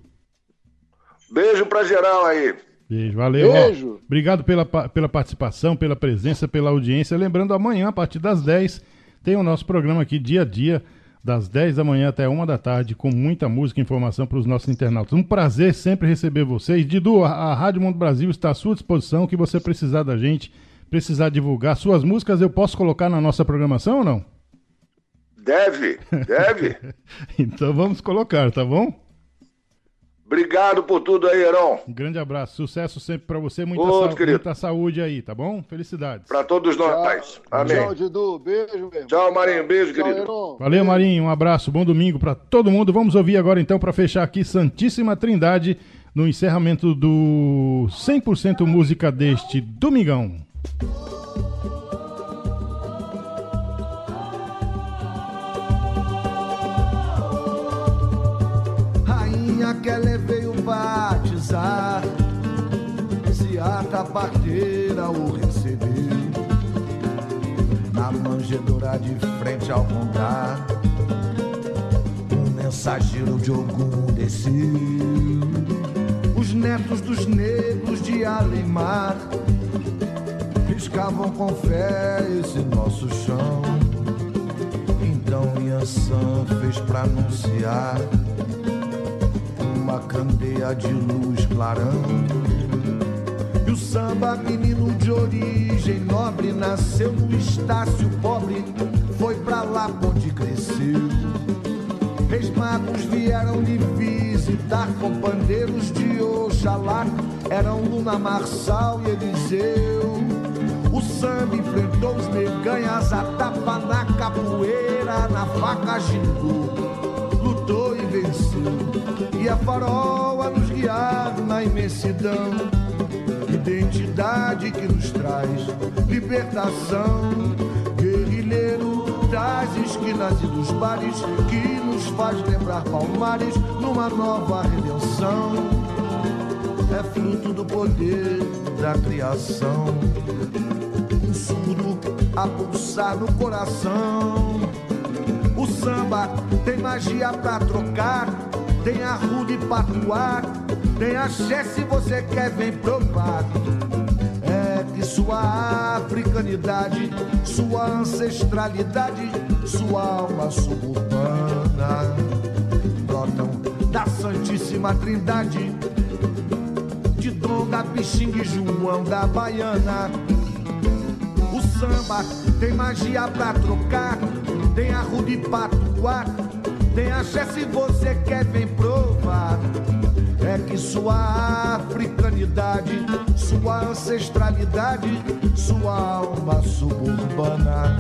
Beijo pra geral aí. Beijo, valeu. ó. Beijo. Obrigado pela, pela participação, pela presença, pela audiência. Lembrando, amanhã, a partir das 10, tem o nosso programa aqui, dia a dia, das 10 da manhã até 1 da tarde, com muita música e informação para os nossos internautas. Um prazer sempre receber vocês. Didu, a, a Rádio Mundo Brasil está à sua disposição. O que você precisar da gente, precisar divulgar suas músicas, eu posso colocar na nossa programação ou não? Deve, deve. Então vamos colocar, tá bom? Obrigado por tudo aí, Heron. Um grande abraço, sucesso sempre para você, muita, Outro, sa- querido. muita saúde aí, tá bom? Felicidades. Pra todos nós. Amém. Tchau, Didu. Beijo, meu irmão. Tchau, Marinho. Beijo, Tchau, querido. Heron. Valeu, Marinho. Um abraço, bom domingo para todo mundo. Vamos ouvir agora, então, para fechar aqui, Santíssima Trindade, no encerramento do 100% música deste domingão. Rainha Keller veio batizar. Se a parteira o recebeu na manjedoura de frente ao contar. Um mensageiro de Ogum desceu. Os netos dos negros de Alemar riscavam com fé esse nosso chão. Então Yansan fez pra anunciar uma candeia de luz clarão. E o samba, menino de origem nobre, nasceu no estácio pobre, foi pra lá onde cresceu. Reis magos vieram lhe visitar com pandeiros de Oxalá, eram Luna Marçal e Eliseu. O samba enfrentou os neganhas, a tapa na capoeira, na faca gingou, lutou e venceu. E a faroa nos guiar na imensidão, identidade que nos traz libertação. Guerrilheiro das esquinas e dos bares, que nos faz lembrar palmares numa nova redenção. É fruto do poder da criação um surdo a pulsar no coração. O samba tem magia pra trocar, tem arruda e patuar, tem axé se você quer, vem provar. É que sua africanidade, sua ancestralidade, sua alma suburbana brotam da Santíssima Trindade, de Pixingue e João da Baiana. O samba tem magia pra trocar, tem arruda e patuar, tem axé se você quer, vem provar. É que sua africanidade, sua ancestralidade, sua alma suburbana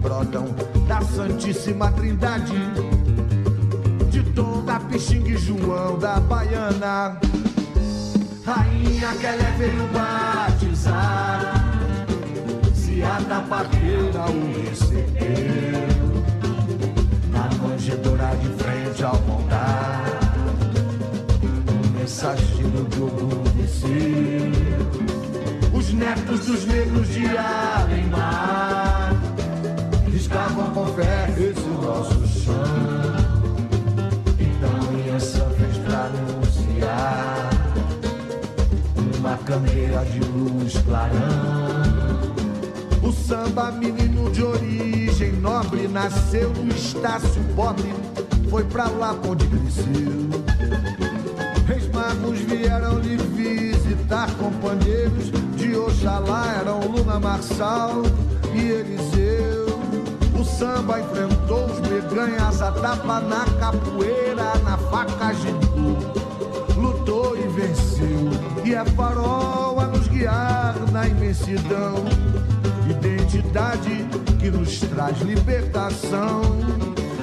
brotam da Santíssima Trindade, de Dom da Pixingue João da Baiana. Rainha Kelé veio batizar. Se a da parteira o recebeu na manjedoura de frente ao montar o mensageiro de Ogum desceu os netos dos negros de Alemar riscavam com fé candeia de luz clarão o samba, menino de origem nobre, nasceu no estácio pobre, foi pra lá onde cresceu. Reis magos vieram lhe visitar, companheiros de Oxalá eram Luna Marçal e Eliseu. O samba enfrentou os meganhas a tapa na capoeira, na faca gingou. É farol a nos guiar na imensidão. Identidade que nos traz libertação.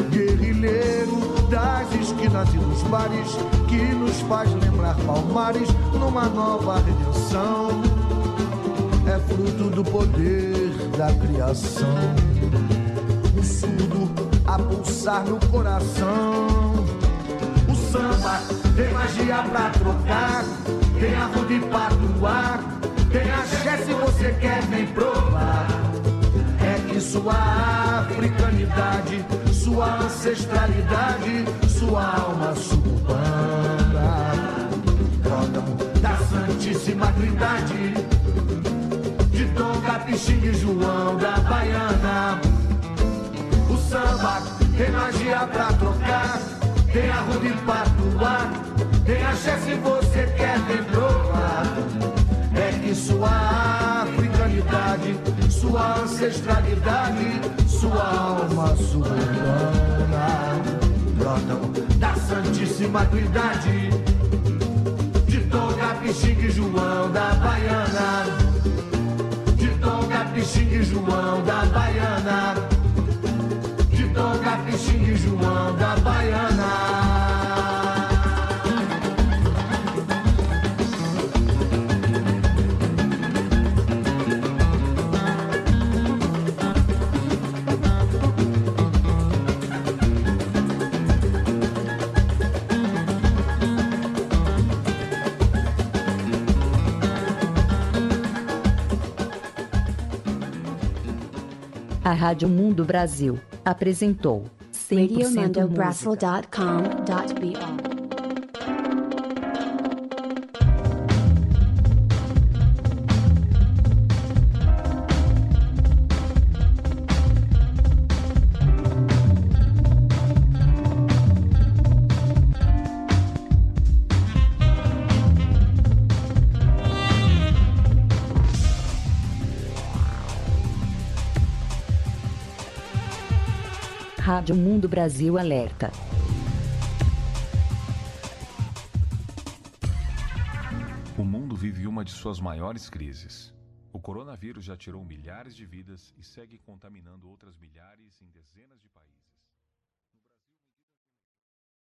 Guerrilheiro das esquinas e dos bares, que nos faz lembrar palmares numa nova redenção. É fruto do poder da criação. O surdo a pulsar no coração. O samba tem magia pra trocar, tem arco de patuar, tem axé se você quer vem provar. É que sua africanidade, sua ancestralidade, sua alma suburbana, pródamo da Santíssima Trindade, de Dom Capixingue e João da Baiana. O samba tem magia pra trocar, tem arro de patuar, tem axé se você quer vem provar. É que sua africanidade, sua ancestralidade, sua alma suburbana brotam da Santíssima Trindade, de Dom Capixingue e João da Baiana, de Dom Capixingue e João da Baiana, de Dom Capixingue e João da Baiana. A Rádio Mundo Brasil apresentou 100% Rádio Mundo Brasil Alerta. O mundo vive uma de suas maiores crises. O coronavírus já tirou milhares de vidas e segue contaminando outras milhares em.